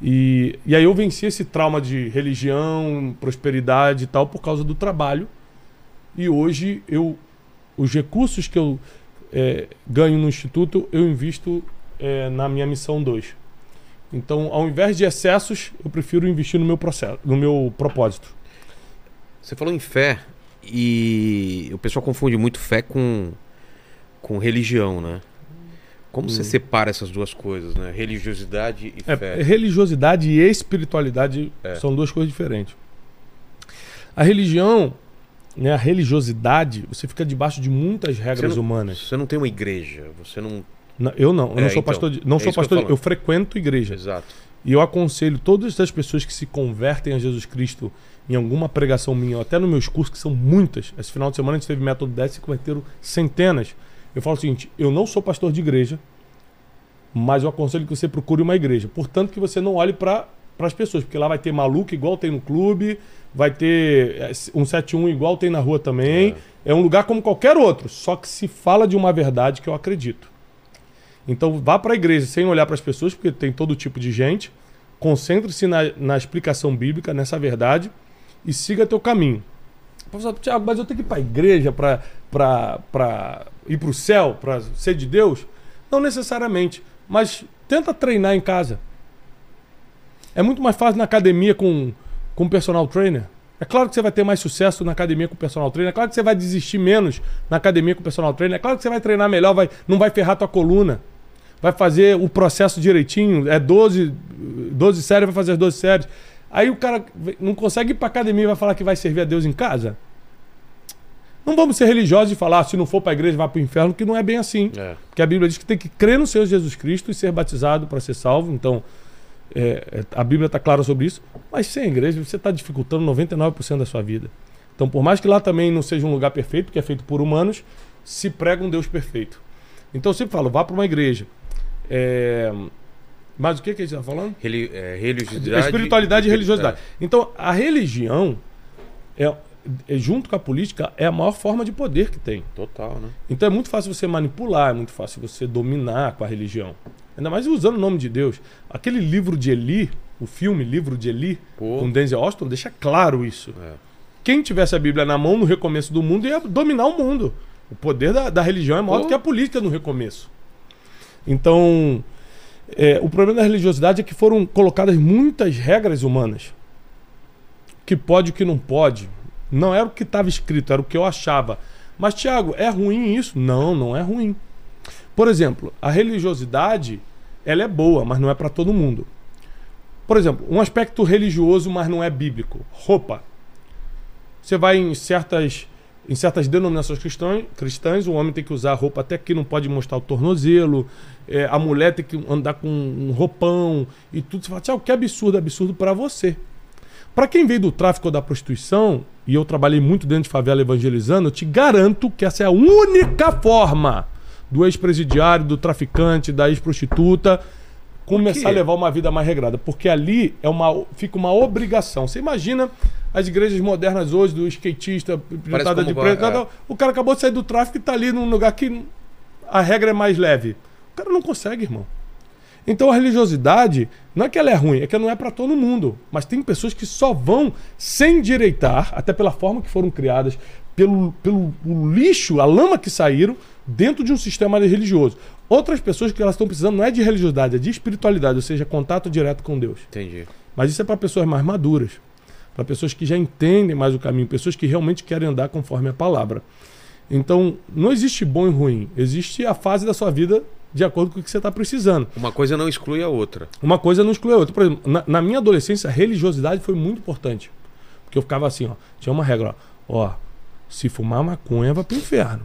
E, e aí eu venci esse trauma de religião, prosperidade e tal por causa do trabalho. E hoje eu os recursos que eu é, ganho no instituto eu invisto é, na minha missão 2. Então, ao invés de excessos, eu prefiro investir no meu processo, no meu propósito. Você falou em fé e o pessoal confunde muito fé com, com religião, né? Como você separa essas duas coisas, né? Religiosidade e É, fé. religiosidade e espiritualidade É. são duas coisas diferentes. A religião, né, a religiosidade, você fica debaixo de muitas regras não- humanas. Você não tem uma igreja, você não. Não, eu não, eu não É, sou então, pastor, de, não é sou eu pastor, eu, falando. frequento igreja. Exato. E eu aconselho todas as pessoas que se convertem a Jesus Cristo em alguma pregação minha, ou até nos meus cursos, que são muitas. Esse final de semana a gente teve método 10 e converteram centenas. Eu falo o seguinte: eu não sou pastor de igreja, mas eu aconselho que você procure uma igreja. Portanto, que você não olhe para as pessoas, porque lá vai ter maluco igual tem no clube, vai ter é, um 71 igual tem na rua também. É. um lugar como qualquer outro, só que se fala de uma verdade que eu acredito. Então vá para a igreja sem olhar para as pessoas, porque tem todo tipo de gente. Concentre-se na, na explicação bíblica, nessa verdade, e siga teu caminho. Professor Tiago, mas eu tenho que ir para a igreja para ir para o céu, para ser de Deus? Não necessariamente, mas tenta treinar em casa. É muito mais fácil na academia com, com personal trainer. É claro que você vai ter mais sucesso na academia com personal trainer. É claro que você vai desistir menos na academia com personal trainer. É claro que você vai treinar melhor, vai, não vai ferrar tua coluna. Vai fazer o processo direitinho. É 12, 12 séries, vai fazer as 12 séries. Aí o cara não consegue ir pra academia e vai falar que vai servir a Deus em casa? Não vamos ser religiosos e falar, "Ah, se não for pra igreja, vai pro inferno, que não é bem assim. É. Porque a Bíblia diz que tem que crer no Senhor Jesus Cristo e ser batizado para ser salvo. Então, é, é, a Bíblia está clara sobre isso. Mas sem a igreja, você está dificultando 99% da sua vida. Então, por mais que lá também não seja um lugar perfeito, que é feito por humanos, se prega um Deus perfeito. Então, eu sempre falo, vá para uma igreja. É, Mas o que, que a gente está falando? Reli é, religiosidade. A espiritualidade e religiosidade. Então, a religião, é, é, junto com a política, é a maior forma de poder que tem. É, total, né? Então é muito fácil você manipular, é muito fácil você dominar com a religião. Ainda mais usando o nome de Deus. Aquele livro de Eli, o filme Livro de Eli, Pô. com Denzel Washington, deixa claro isso. É. Quem tivesse a Bíblia na mão no recomeço do mundo ia dominar o mundo. O poder da, da religião é maior Pô. do que a política no recomeço. Então, é, o problema da religiosidade é que foram colocadas muitas regras humanas. O que pode e o que não pode. Não era o que estava escrito, era o que eu achava. Mas, Tiago, é ruim isso? Não, não é ruim. Por exemplo, a religiosidade, ela é boa, mas não é para todo mundo. Por exemplo, um aspecto religioso, mas não é bíblico. Roupa. Você vai em certas, em certas denominações cristãs, cristãs, o homem tem que usar roupa até que não pode mostrar o tornozelo, é, a mulher tem que andar com um roupão e tudo. Você fala, Tiago, que absurdo, absurdo para você. Para quem veio do tráfico ou da prostituição, e eu trabalhei muito dentro de favela evangelizando, eu te garanto que essa é a única forma do ex-presidiário, do traficante, da ex-prostituta começar a levar uma vida mais regrada. Porque ali é uma, fica uma obrigação. Você imagina as igrejas modernas hoje, do skatista, pintada de preto. é. O cara acabou de sair do tráfico e está ali num lugar que a regra é mais leve. O cara não consegue, irmão. Então a religiosidade não é que ela é ruim, é que ela não é para todo mundo. Mas tem pessoas que só vão sem direitar, até pela forma que foram criadas, pelo, pelo lixo, a lama que saíram dentro de um sistema religioso. Outras pessoas que elas estão precisando não é de religiosidade, é de espiritualidade, ou seja, contato direto com Deus. Entendi. Mas isso é para pessoas mais maduras, para pessoas que já entendem mais o caminho, pessoas que realmente querem andar conforme a palavra. Então, não existe bom e ruim, existe a fase da sua vida de acordo com o que você está precisando. Uma coisa não exclui a outra. Uma coisa não exclui a outra. Por exemplo, na, na minha adolescência, a religiosidade foi muito importante. Porque eu ficava assim, ó. Tinha uma regra, ó. ó Se fumar maconha, vai pro inferno.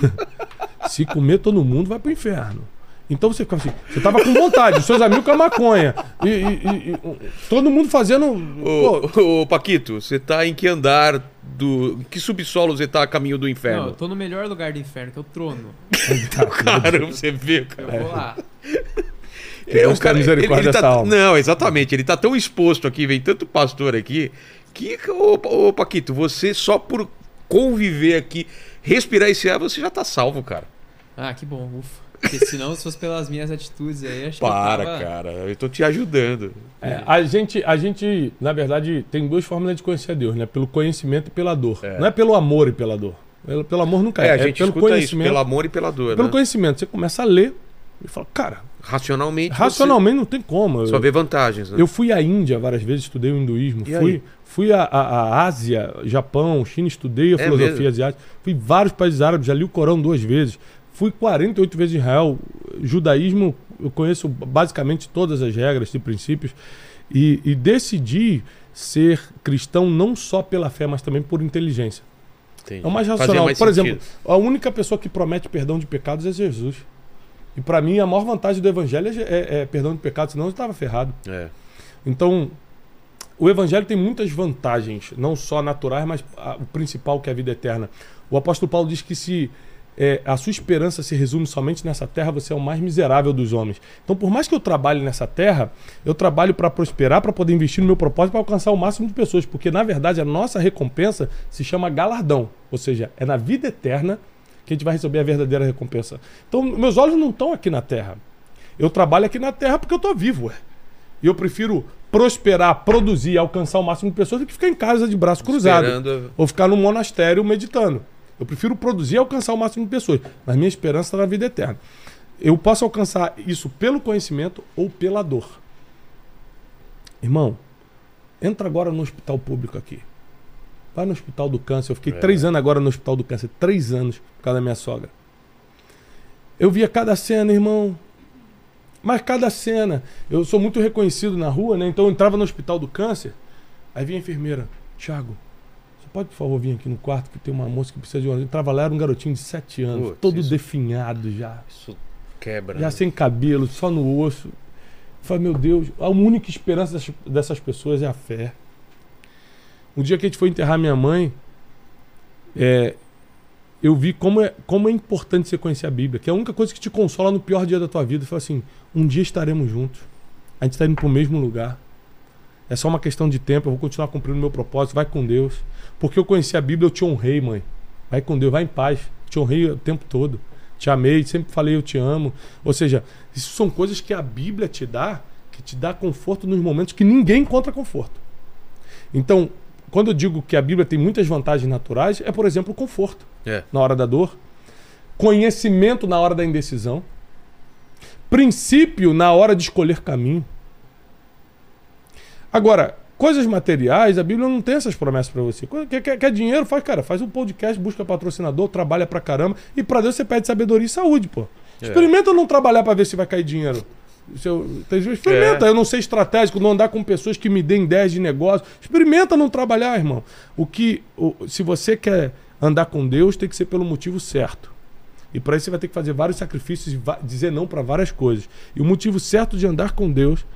Se comer todo mundo, vai pro inferno. Então você ficava assim, você tava com vontade, os seus amigos com a maconha. E, e- e- todo mundo fazendo. Ô, ô, Paquito, você tá em que andar do. Que subsolo você tá a caminho do Não, eu inferno? tô no melhor lugar do inferno, que é o trono. Cara, você vê, cara. Eu vou lá. É, Deus tenha misericórdia tá, dessa alma. Não, exatamente. Ele tá tão exposto aqui, vem tanto pastor aqui, que, ô, ô, Paquito, você só por conviver aqui, respirar esse ar, você já tá salvo, cara. Ah, que bom, ufa. Porque senão, se fosse pelas minhas atitudes aí, acho que eu Para, tava... cara. Eu tô te ajudando. É, a, gente, a gente, na verdade, tem duas formas de conhecer a Deus, né? Pelo conhecimento e pela dor. É. Não é pelo amor e pela dor. Pelo, pelo amor nunca É, é. a é gente pelo escuta isso, conhecimento. pelo amor e pela dor, Pelo né? conhecimento. Você começa a ler e fala, cara, Racionalmente, racionalmente não tem como. você só vê vantagens, né? Eu fui à Índia várias vezes, estudei o hinduísmo. E Fui, aí? fui à, à- à Ásia, Japão, China, estudei a É filosofia mesmo? asiática. Fui vários países árabes, já li o Corão duas vezes. Fui 48 vezes em Israel. Judaísmo, eu conheço basicamente todas as regras e princípios. E, e decidi ser cristão não só pela fé, mas também por inteligência. Entendi. É o mais racional. mais Por sentido. exemplo, a única pessoa que promete perdão de pecados é Jesus. E para mim, a maior vantagem do evangelho é, é- é perdão de pecados, senão eu estava ferrado. É. Então, o evangelho tem muitas vantagens, não só naturais, mas a- o principal que é a vida eterna. O apóstolo Paulo diz que se é, a sua esperança se resume somente nessa terra, você é o mais miserável dos homens. Então, por mais que eu trabalhe nessa terra, eu trabalho para prosperar, para poder investir no meu propósito, para alcançar o máximo de pessoas, porque na verdade a nossa recompensa se chama galardão, ou seja, é na vida eterna que a gente vai receber a verdadeira recompensa. Então, meus olhos não estão aqui na terra. Eu trabalho aqui na terra porque eu estou vivo. E eu prefiro prosperar, produzir, alcançar o máximo de pessoas do que ficar em casa de braço cruzado. Esperando- Ou ficar num monastério meditando. Eu prefiro produzir e alcançar o máximo de pessoas. Mas minha esperança está na vida eterna. Eu posso alcançar isso pelo conhecimento ou pela dor. Irmão, entra agora no hospital público aqui. Vai no hospital do câncer. Eu fiquei É. três anos agora no hospital do câncer. Três anos por causa da minha sogra. Eu via cada cena, irmão. Mas cada cena. Eu sou muito reconhecido na rua, né? Então eu entrava no hospital do câncer. Aí vinha a enfermeira. Tiago, pode, por favor, vir aqui no quarto que tem uma moça que precisa de uma. Era um garotinho de sete anos, Putz, todo isso- definhado já. Isso quebra. Já né? sem cabelo, só no osso. Eu falei, meu Deus, a única esperança dessas, pessoas é a fé. Um dia que a gente foi enterrar minha mãe, é, eu vi como é, como é importante você conhecer a Bíblia, que é a única coisa que te consola no pior dia da tua vida. Falei assim, um dia estaremos juntos. A gente está indo para o mesmo lugar. É só uma questão de tempo, eu vou continuar cumprindo o meu propósito, vai com Deus. Porque eu conheci a Bíblia, eu te honrei, mãe. Vai com Deus, vai em paz. Te honrei o tempo todo. Te amei, sempre falei eu te amo. Ou seja, isso são coisas que a Bíblia te dá, que te dá conforto nos momentos que ninguém encontra conforto. Então, quando eu digo que a Bíblia tem muitas vantagens naturais, é, por exemplo, conforto É. na hora da dor, conhecimento na hora da indecisão, princípio na hora de escolher caminho. Agora, coisas materiais, a Bíblia não tem essas promessas pra você. Quer, quer- quer dinheiro? Faz, cara, faz um podcast, busca patrocinador, trabalha pra caramba. E pra Deus você pede sabedoria e saúde, pô. É. Experimenta não trabalhar pra ver se vai cair dinheiro. Experimenta, É. eu não sei estratégico, não andar com pessoas que me deem ideias de negócio. Experimenta não trabalhar, irmão. O que, o- se você quer andar com Deus, tem que ser pelo motivo certo. E para isso você vai ter que fazer vários sacrifícios e dizer não para várias coisas. E o motivo certo de andar com Deus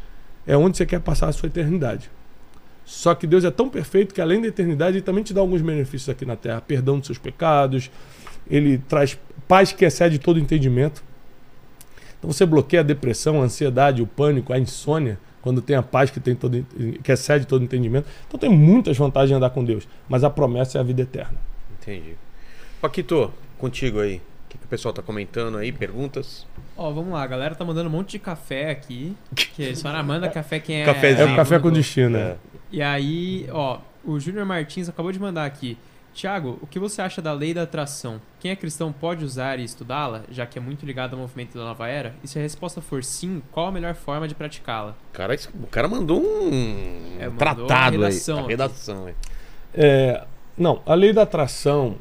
é onde você quer passar a sua eternidade. Só que Deus é tão perfeito que além da eternidade, ele também te dá alguns benefícios aqui na terra, perdão dos seus pecados, ele traz paz que excede todo entendimento. Então você bloqueia a depressão, a ansiedade, o pânico, a insônia, quando tem a paz que tem todo que excede todo entendimento. Então tem muitas vantagens em andar com Deus, mas a promessa é a vida eterna. Entendi. Paquito, contigo aí. O que, que o pessoal tá comentando aí? Perguntas? Ó, vamos lá, a galera tá mandando um monte de café aqui. Que só na manda café quem é. Cafezinho. É o café com destino. É. E aí, ó, o Júnior Martins acabou de mandar aqui. Tiago, o que você acha da lei da atração? Quem é cristão pode usar e estudá-la, já que é muito ligado ao movimento da nova era? E se a resposta for sim, qual a melhor forma de praticá-la? Cara, o cara mandou um É, mandou tratado uma redação aí. A redação aí. É, não, a lei da atração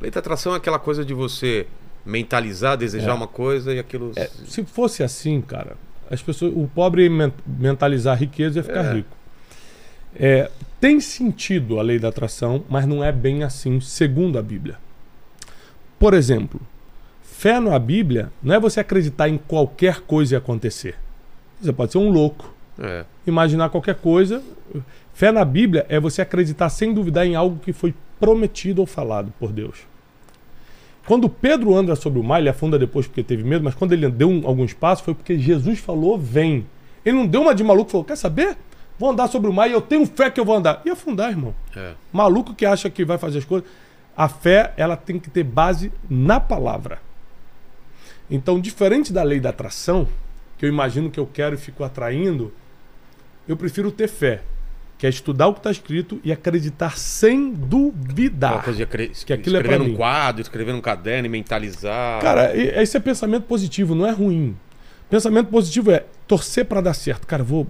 Lei da atração é aquela coisa de você mentalizar, desejar É. uma coisa e aquilo. É, se fosse assim, cara, as pessoas, o pobre men- mentalizar riqueza ia ficar É. rico. É, Tem sentido a lei da atração, mas não é bem assim, segundo a Bíblia. Por exemplo, fé na Bíblia não é você acreditar em qualquer coisa e acontecer. Você pode ser um louco, É. imaginar qualquer coisa. Fé na Bíblia é você acreditar sem duvidar em algo que foi prometido ou falado por Deus. Quando Pedro anda sobre o mar, ele afunda depois porque teve medo, mas quando ele deu um- alguns passos foi porque Jesus falou: vem. Ele não deu uma de maluco e falou: quer saber? Vou andar sobre o mar e eu tenho fé que eu vou andar. E afundar, irmão. É. Maluco que acha que vai fazer as coisas. A fé, ela tem que ter base na palavra. Então, diferente da lei da atração, que eu imagino que eu quero e fico atraindo, eu prefiro ter fé, que é estudar o que está escrito e acreditar sem duvidar. coisa acre- Que aquilo é escrever num mim. quadro, escrever num caderno e mentalizar. Cara, esse é pensamento positivo, não é ruim. Pensamento positivo é torcer para dar certo. Cara, vou.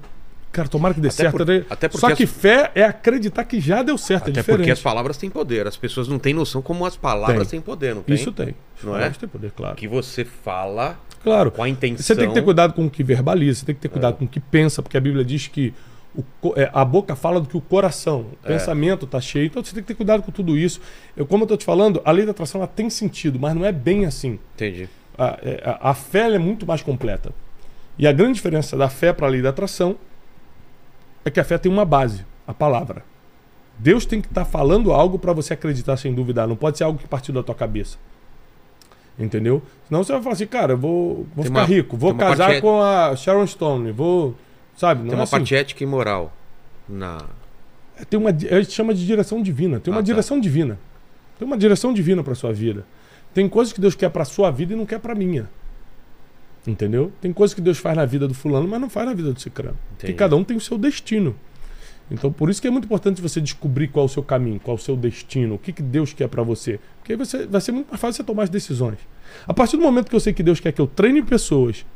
Cara, tomara que dê Até certo. por- né? até porque Só que as- fé é acreditar que já deu certo. é Até diferente. porque as palavras têm poder. As pessoas não têm noção como as palavras Tem. têm poder, não tem? Isso tem. Não é? têm poder, claro. Que você fala Claro. com a intenção. Você tem que ter cuidado com o que verbaliza, você tem que ter É. cuidado com o que pensa, porque a Bíblia diz que o é, a boca fala do que o coração, o É. pensamento está cheio, então você tem que ter cuidado com tudo isso. Eu, como eu estou te falando, a lei da atração ela tem sentido, mas não é bem assim. Entendi. A, é, a- a fé é muito mais completa. E a grande diferença da fé para a lei da atração é que a fé tem uma base, a palavra. Deus tem que estar falando algo para você acreditar sem duvidar, não pode ser algo que partiu da tua cabeça. Entendeu? Senão você vai falar assim, cara, eu vou, vou Tem ficar uma- rico, vou casar parte- com a Sharon Stone, vou. Sabe? Não Tem é uma assim. parte ética e moral na. É, Tem uma, a gente chama de direção divina. Tem uma Ah, tá. direção divina. Tem uma direção divina para sua vida. Tem coisas que Deus quer para sua vida e não quer para minha. Entendeu? Tem coisas que Deus faz na vida do fulano, mas não faz na vida do cicrano. Porque cada um tem o seu destino. Então, por isso que é muito importante você descobrir qual é o seu caminho, qual é o seu destino, o que, que Deus quer para você. Porque aí você, vai ser muito mais fácil você tomar as decisões. A partir do momento que eu sei que Deus quer que eu treine pessoas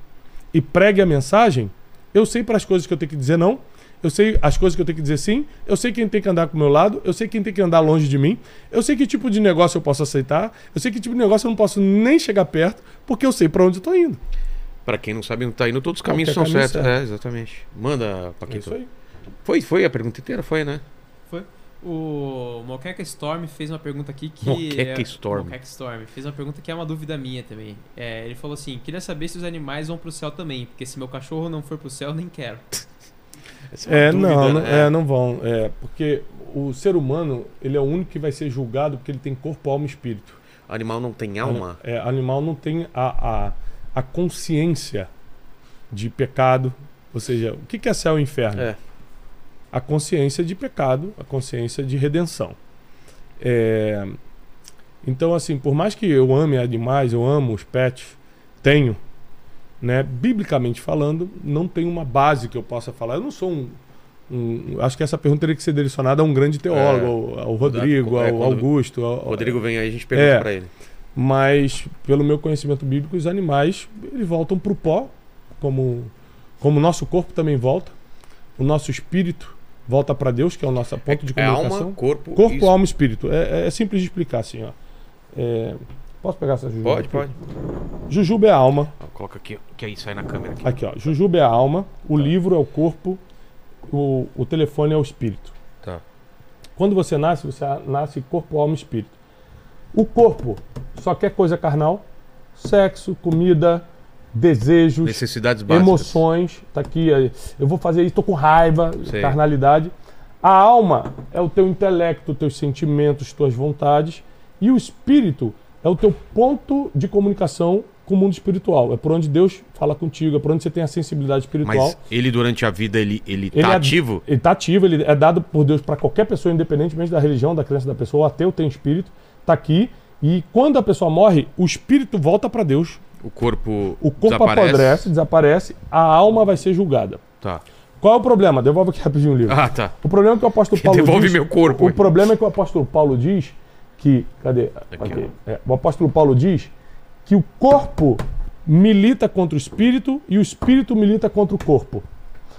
e pregue a mensagem, eu sei para as coisas que eu tenho que dizer não, eu sei as coisas que eu tenho que dizer sim, eu sei quem tem que andar com o meu lado, eu sei quem tem que andar longe de mim, eu sei que tipo de negócio eu posso aceitar, eu sei que tipo de negócio eu não posso nem chegar perto, porque eu sei para onde eu tô indo. Pra quem não sabe onde tá indo, todos os caminhos Qualquer são caminho certos. certo. É, exatamente. Manda, É Paquito. isso aí. Foi, foi a pergunta inteira, foi, né? Foi. O Moqueca Storm fez uma pergunta aqui que. Moqueca é- Storm. Moqueca Storm fez uma pergunta que é uma dúvida minha também. É, ele falou assim: queria saber se os animais vão pro céu também, porque se meu cachorro não for pro céu, nem quero. Essa uma É, dúvida, não, não- né? é, não vão. É, porque o ser humano, ele é o único que vai ser julgado porque ele tem corpo, alma e espírito. Animal não tem alma? É, animal não tem a, a, a consciência de pecado. Ou seja, o que que é céu e inferno? É. A consciência de pecado, a consciência de redenção. É, então, assim, por mais que eu ame animais, eu amo os pets, tenho, né, biblicamente falando, não tem uma base que eu possa falar. Eu não sou um. um- acho que essa pergunta teria que ser direcionada a um grande teólogo, ao, ao Rodrigo, é, ao Augusto. Ao, Rodrigo vem aí, a gente pergunta É. pra ele. Mas, pelo meu conhecimento bíblico, os animais eles voltam para o pó, como, como o nosso corpo também volta. O nosso espírito volta para Deus, que é o nosso ponto de É comunicação. alma, corpo, corpo, e- alma espírito. É, é simples de explicar assim, ó. É, posso pegar essa jujuba? Pode, aqui? pode. Jujuba é a alma. Coloca aqui, que aí sai na câmera. Aqui. Aqui, ó. Jujuba é a alma, o livro é o corpo, o, o telefone é o espírito. Tá. Quando você nasce, você nasce corpo, alma e espírito. O corpo só quer coisa carnal, sexo, comida, desejos, Necessidades básicas. emoções. Tá aqui, é, eu vou fazer isso, tô com raiva, Sei. carnalidade. A alma é o teu intelecto, teus sentimentos, tuas vontades. E o espírito é o teu ponto de comunicação com o mundo espiritual. É por onde Deus fala contigo, é por onde você tem a sensibilidade espiritual. Mas ele, durante a vida, ele, ele, Ele tá é- ativo? Ele está ativo, ele é dado por Deus para qualquer pessoa, independentemente da religião, da crença da pessoa. O ateu tem espírito, está aqui. E quando a pessoa morre, o espírito volta para Deus, O corpo, o corpo desaparece? apodrece, desaparece, a alma vai ser julgada. Tá. Qual é o problema? Devolve aqui rapidinho o livro. Ah, tá. O problema é que o apóstolo Paulo Devolve diz, meu corpo. O problema é que o apóstolo Paulo diz que. Cadê? Aqui. É, o apóstolo Paulo diz que o corpo milita contra o espírito e o espírito milita contra o corpo.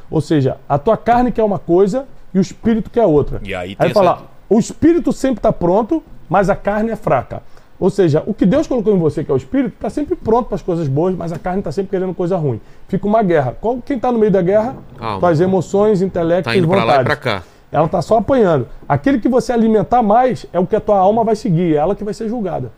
Ou seja, a tua carne quer uma coisa e o espírito quer outra. E aí tem Aí fala, essa- o espírito sempre está pronto, mas a carne é fraca. Ou seja, o que Deus colocou em você, que é o espírito, está sempre pronto para as coisas boas, mas a carne está sempre querendo coisa ruim. Fica uma guerra. Quem está no meio da guerra? Alma. Tuas emoções, intelecto Tá e indo pra vontades. lá e pra cá. Ela está só apanhando. Aquele que você alimentar mais é o que a tua alma vai seguir, é ela que vai ser julgada.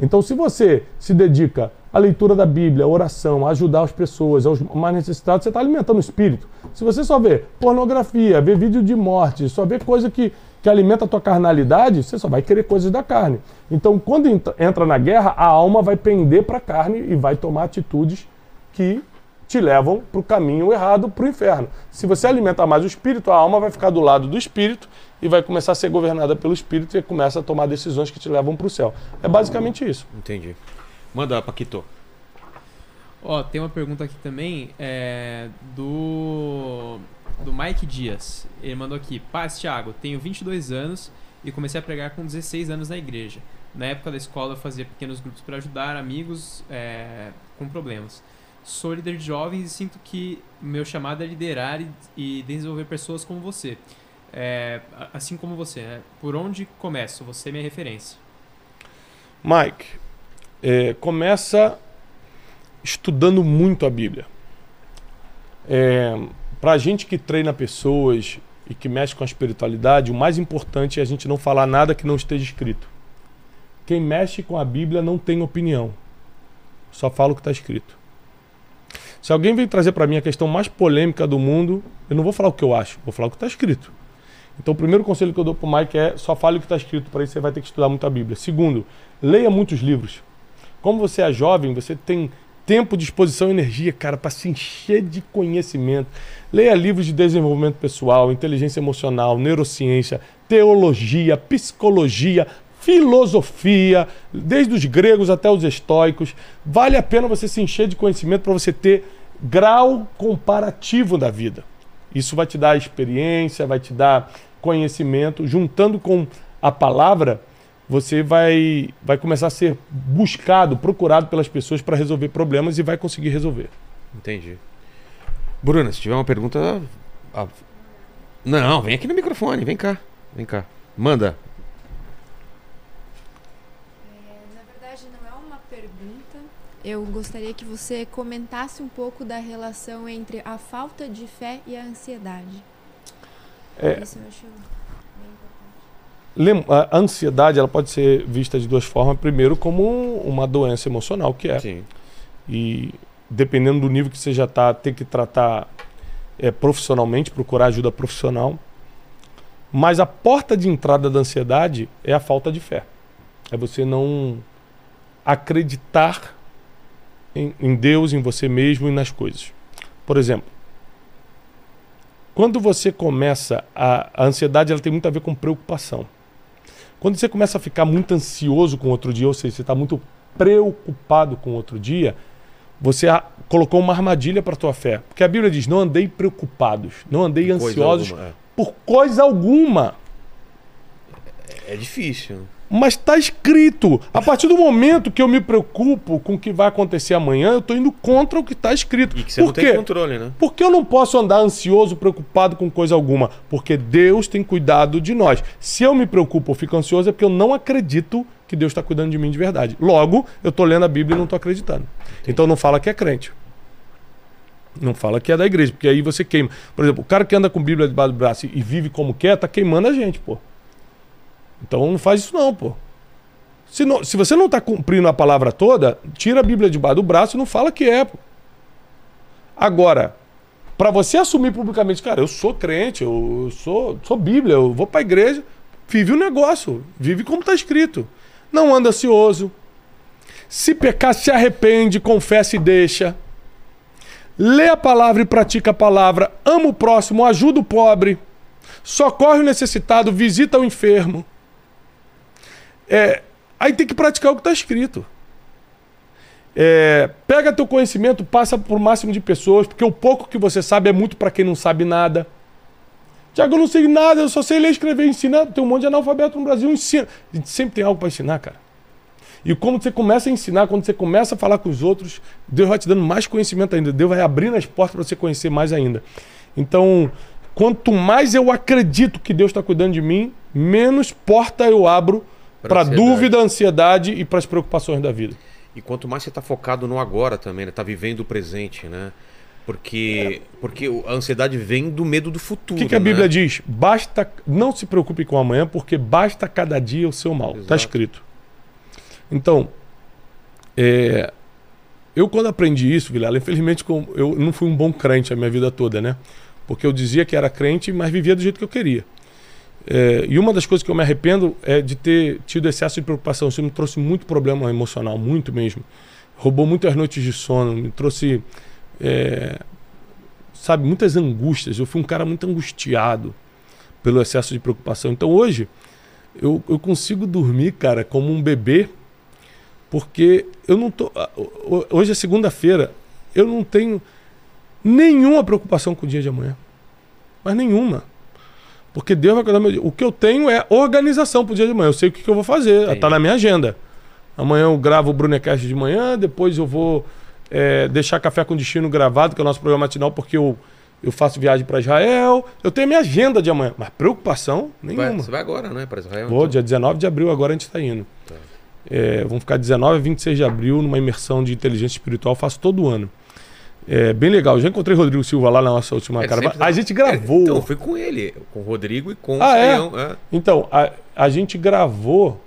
Então, se você se dedica à leitura da Bíblia, à oração, a ajudar as pessoas, aos mais necessitados, você está alimentando o espírito. Se você só vê pornografia, vê vídeo de morte, só vê coisa que, que alimenta a tua carnalidade, você só vai querer coisas da carne. Então, quando entra na guerra, a alma vai pender para a carne e vai tomar atitudes que te levam para o caminho errado, para o inferno. Se você alimenta mais o espírito, a alma vai ficar do lado do espírito e vai começar a ser governada pelo espírito e começa a tomar decisões que te levam para o céu. É basicamente isso. Entendi. Manda, Paquito. Ó, tem uma pergunta aqui também é, do do Mike Dias. Ele mandou aqui: Paz, Thiago, tenho 22 anos e comecei a pregar com 16 anos na igreja. Na época da escola eu fazia pequenos grupos para ajudar amigos é, com problemas. Sou líder de jovens e sinto que meu chamado é liderar e, e desenvolver pessoas como você. É, assim como você, né? Por onde começo? Você é minha referência. Mike, é, começa estudando muito a Bíblia. É, Para a gente que treina pessoas e que mexe com a espiritualidade, o mais importante é a gente não falar nada que não esteja escrito. Quem mexe com a Bíblia não tem opinião, só fala o que está escrito. Se alguém vem trazer para mim a questão mais polêmica do mundo, eu não vou falar o que eu acho, vou falar o que está escrito. Então, o primeiro conselho que eu dou para o Mike é só fale o que está escrito, para isso você vai ter que estudar muito a Bíblia. Segundo, leia muitos livros. Como você é jovem, você tem tempo, disposição e energia, cara, para se encher de conhecimento. Leia livros de desenvolvimento pessoal, inteligência emocional, neurociência, teologia, psicologia, filosofia, desde os gregos até os estoicos. Vale a pena você se encher de conhecimento para você ter grau comparativo da vida. Isso vai te dar experiência, vai te dar conhecimento. Juntando com a palavra, você vai, vai começar a ser buscado, procurado pelas pessoas para resolver problemas e vai conseguir resolver. Entendi. Bruna, se tiver uma pergunta. ah, Não, vem aqui no microfone, vem cá. Vem cá. Manda. É, na verdade, não é uma pergunta. Eu gostaria que você comentasse um pouco da relação entre a falta de fé e a ansiedade. É, Isso eu acho a ansiedade ela pode ser vista de duas formas. Primeiro, como um- uma doença emocional, que é. Sim. E dependendo do nível que você já está, tem que tratar é, profissionalmente, procurar ajuda profissional. Mas a porta de entrada da ansiedade é a falta de fé. É você não acreditar em, em Deus, em você mesmo e nas coisas. Por exemplo, quando você começa a, a ansiedade, ela tem muito a ver com preocupação. Quando você começa a ficar muito ansioso com outro dia, ou seja, você está muito preocupado com outro dia, você colocou uma armadilha para a tua fé. Porque a Bíblia diz: não andei preocupados, não andei Coisa ansiosos alguma, por coisa alguma. É, é difícil. Mas está escrito. A partir do momento que eu me preocupo com o que vai acontecer amanhã, eu estou indo contra o que está escrito. E que você Por não quê? tem controle, né? Por que eu não posso andar ansioso, preocupado com coisa alguma? Porque Deus tem cuidado de nós. Se eu me preocupo ou fico ansioso, é porque eu não acredito que Deus está cuidando de mim de verdade. Logo, eu estou lendo a Bíblia e não estou acreditando. Então não fala que é crente. Não fala que é da igreja, porque aí você queima. Por exemplo, o cara que anda com Bíblia debaixo do braço e vive como quer, tá queimando a gente, pô. Então não faz isso não, pô. Se, não- se você não está cumprindo a palavra toda, tira a Bíblia debaixo do braço e não fala que é, pô. Agora, para você assumir publicamente, cara, eu sou crente, eu sou, sou Bíblia, eu vou para a igreja, vive o negócio, vive como está escrito. Não anda ansioso. Se pecar, se arrepende, confessa e deixa. Lê a palavra e pratica a palavra. Ama o próximo, ajuda o pobre. Socorre o necessitado, visita o enfermo. É, aí tem que praticar o que está escrito. É, pega teu conhecimento, passa por máximo de pessoas, porque o pouco que você sabe é muito para quem não sabe nada. Tiago, eu não sei nada, eu só sei ler, escrever, ensinar. Tem um monte de analfabeto no Brasil, ensina. A gente sempre tem algo para ensinar, cara. E quando você começa a ensinar, quando você começa a falar com os outros, Deus vai te dando mais conhecimento ainda. Deus vai abrindo as portas para você conhecer mais ainda. Então, quanto mais eu acredito que Deus está cuidando de mim, menos porta eu abro para dúvida, ansiedade e para as preocupações da vida. E quanto mais você tá focado no agora também, né? Tá vivendo o presente, né? Porque, porque o- a ansiedade vem do medo do futuro. O que, que a né? Bíblia diz? Basta, não se preocupe com amanhã, porque basta cada dia o seu mal. Está escrito. Então, é, eu quando aprendi isso, Vilela, infelizmente eu não fui um bom crente a minha vida toda, né? Porque eu dizia que era crente, mas vivia do jeito que eu queria. É, e uma das coisas que eu me arrependo é de ter tido excesso de preocupação. Isso me trouxe muito problema emocional, muito mesmo. Roubou muitas noites de sono, me trouxe, é, sabe, muitas angústias. Eu fui um cara muito angustiado pelo excesso de preocupação. Então hoje eu, eu consigo dormir, cara, como um bebê, porque eu não tô. ho- ho- Hoje é segunda-feira, eu não tenho nenhuma preocupação com o dia de amanhã. Mas nenhuma. Porque Deus vai cuidar do meu dia. O que eu tenho é organização pro dia de amanhã. Eu sei o que, que eu vou fazer. Entendi. Tá na minha agenda. Amanhã eu gravo o Brunecast de manhã, depois eu vou é, deixar Café com Destino gravado, que é o nosso programa matinal, porque eu, eu faço viagem para Israel. Eu tenho a minha agenda de amanhã. Mas preocupação Vai- nenhuma. você vai agora, né? Para Israel? Vou, então? dia 19 de abril agora a gente está indo. Tá. É, vamos ficar 19 a 26 de abril numa imersão de inteligência espiritual, faço todo ano. É bem legal. Já encontrei o Rodrigo Silva lá na nossa última Ele caravana. sempre tá- A gente gravou. É, então, foi com ele, com o Rodrigo e com Ah, o é? É. Então, a, a gente gravou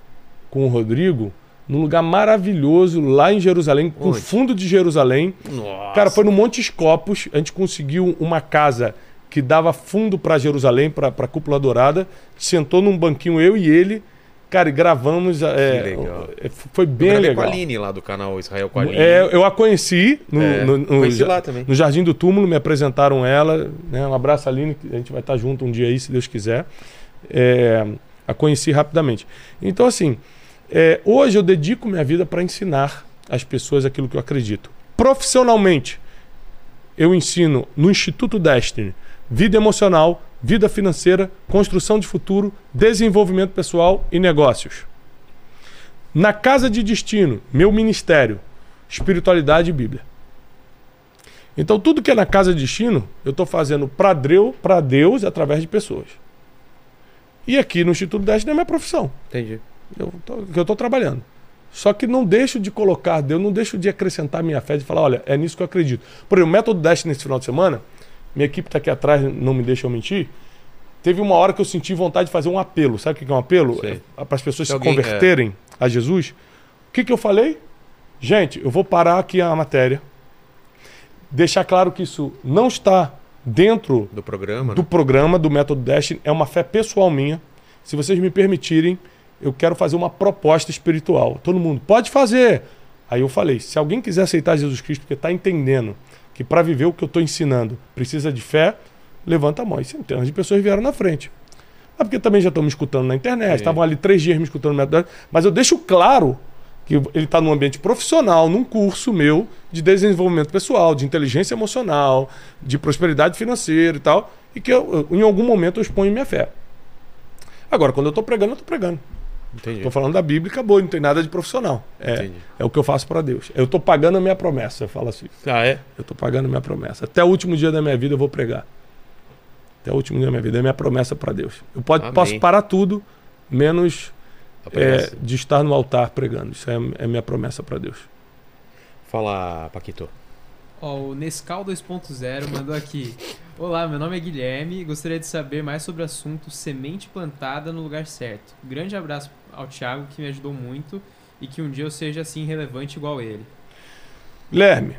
com o Rodrigo num lugar maravilhoso lá em Jerusalém, com Onde? fundo de Jerusalém. Nossa. Cara, foi no Monte Escopos. A gente conseguiu uma casa que dava fundo para Jerusalém, para a Cúpula Dourada. Sentou num banquinho eu e ele. Cara, e gravamos. é, legal. é, Foi Eu bem gravei legal. com a Aline lá do canal Israel com a Aline. É, eu a conheci no, É, no- no- conheci lá também. no Jardim do Túmulo, me apresentaram ela. Né? Um abraço, Aline, que a gente vai estar junto um dia aí, se Deus quiser. É, a conheci rapidamente. Então, assim, é, hoje eu dedico minha vida para ensinar as pessoas aquilo que eu acredito. Profissionalmente, eu ensino no Instituto Destiny vida emocional, vida financeira, construção de futuro, desenvolvimento pessoal e negócios. Na Casa de Destino, meu ministério, espiritualidade e Bíblia. Então, tudo que é na Casa de Destino, eu estou fazendo para Deus, para Deus através de pessoas. E aqui no Instituto Destiny é minha profissão. Entendi. Eu tô, que eu estou trabalhando. Só que não deixo de colocar Deus, não deixo de acrescentar minha fé, de falar, olha, é nisso que eu acredito. Por exemplo, o método Destiny nesse final de semana, minha equipe está aqui atrás, não me deixa eu mentir. Teve uma hora que eu senti vontade de fazer um apelo. Sabe o que é um apelo? Sei. Para as pessoas Se se alguém- converterem a Jesus. O que, que eu falei? Gente, eu vou parar aqui a matéria, deixar claro que isso não está dentro Do programa, do né? programa do Método Destiny, é uma fé pessoal minha. Se vocês me permitirem, eu quero fazer uma proposta espiritual. Todo mundo pode fazer. Aí eu falei, se alguém quiser aceitar Jesus Cristo porque está entendendo que para viver o que eu estou ensinando precisa de fé, levanta a mão. E centenas de pessoas vieram na frente. Mas porque também já estão me escutando na internet, estavam ali três dias me escutando no Método Destiny. Mas eu deixo claro que ele está num ambiente profissional, num curso meu de desenvolvimento pessoal, de inteligência emocional, de prosperidade financeira e tal, e que eu- em algum momento eu exponho minha fé. Agora, quando eu estou pregando, eu estou pregando. Entendi. Estou falando da Bíblia e acabou, não tem nada de profissional. É, Entendi. é o que eu faço para Deus. Eu estou pagando a minha promessa, eu falo assim. Ah, é? Eu estou pagando a minha promessa. Até o último dia da minha vida eu vou pregar. Até o último dia da minha vida. É minha promessa para Deus. Eu pode, Amém. posso parar tudo, menos é, de estar no altar pregando. Isso é, é minha promessa para Deus. Fala, Paquito. Ó, o Nescau 2.0 mandou aqui. Olá, meu nome é Guilherme e gostaria de saber mais sobre o assunto semente plantada no lugar certo. Grande abraço ao Thiago, que me ajudou muito e que um dia eu seja assim relevante igual ele. Guilherme,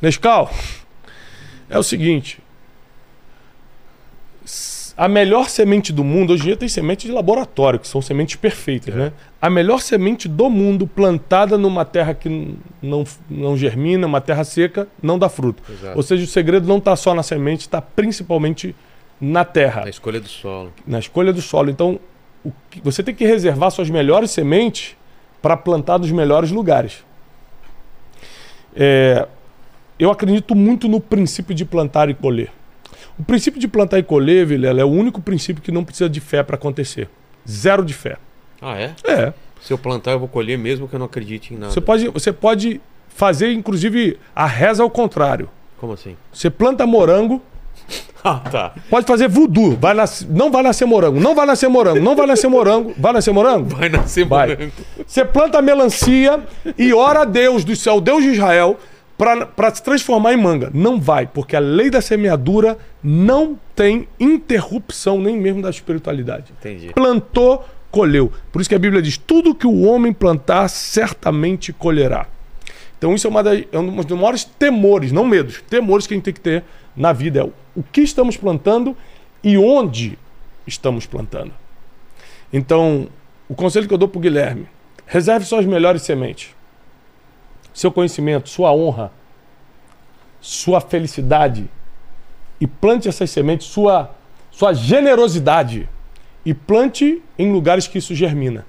Nescau, é o seguinte. A melhor semente do mundo, hoje em dia tem semente de laboratório, que são sementes perfeitas, É. né? A melhor semente do mundo plantada numa terra que não, não germina, uma terra seca, não dá fruto. Exato. Ou seja, o segredo não está só na semente, está principalmente na terra Na escolha do solo. na escolha do solo. Então, o que- você tem que reservar suas melhores sementes para plantar nos melhores lugares. É, eu acredito muito no princípio de plantar e colher. O princípio de plantar e colher, Vilela, é o único princípio que não precisa de fé para acontecer. Zero de fé. Ah, é? É. Se eu plantar, eu vou colher mesmo que eu não acredite em nada. Você pode, você pode fazer, inclusive, a reza ao contrário. Como assim? Você planta morango, Ah, tá. pode fazer voodoo. Vai nas- não vai nascer morango, não vai nascer morango, não vai nascer morango. Vai nascer morango? Vai nascer Vai. morango. Você planta melancia e ora a Deus do céu, Deus de Israel, para se transformar em manga. Não vai, porque a lei da semeadura não tem interrupção nem mesmo da espiritualidade. Entendi. Plantou, colheu. Por isso que a Bíblia diz: tudo que o homem plantar, certamente colherá. Então, isso é, uma das, é um dos maiores temores, não medos, temores que a gente tem que ter na vida. É o que estamos plantando e onde estamos plantando. Então, o conselho que eu dou para o Guilherme: reserve suas melhores sementes seu conhecimento, sua honra, sua felicidade e plante essas sementes, sua, sua generosidade e plante em lugares que isso germina.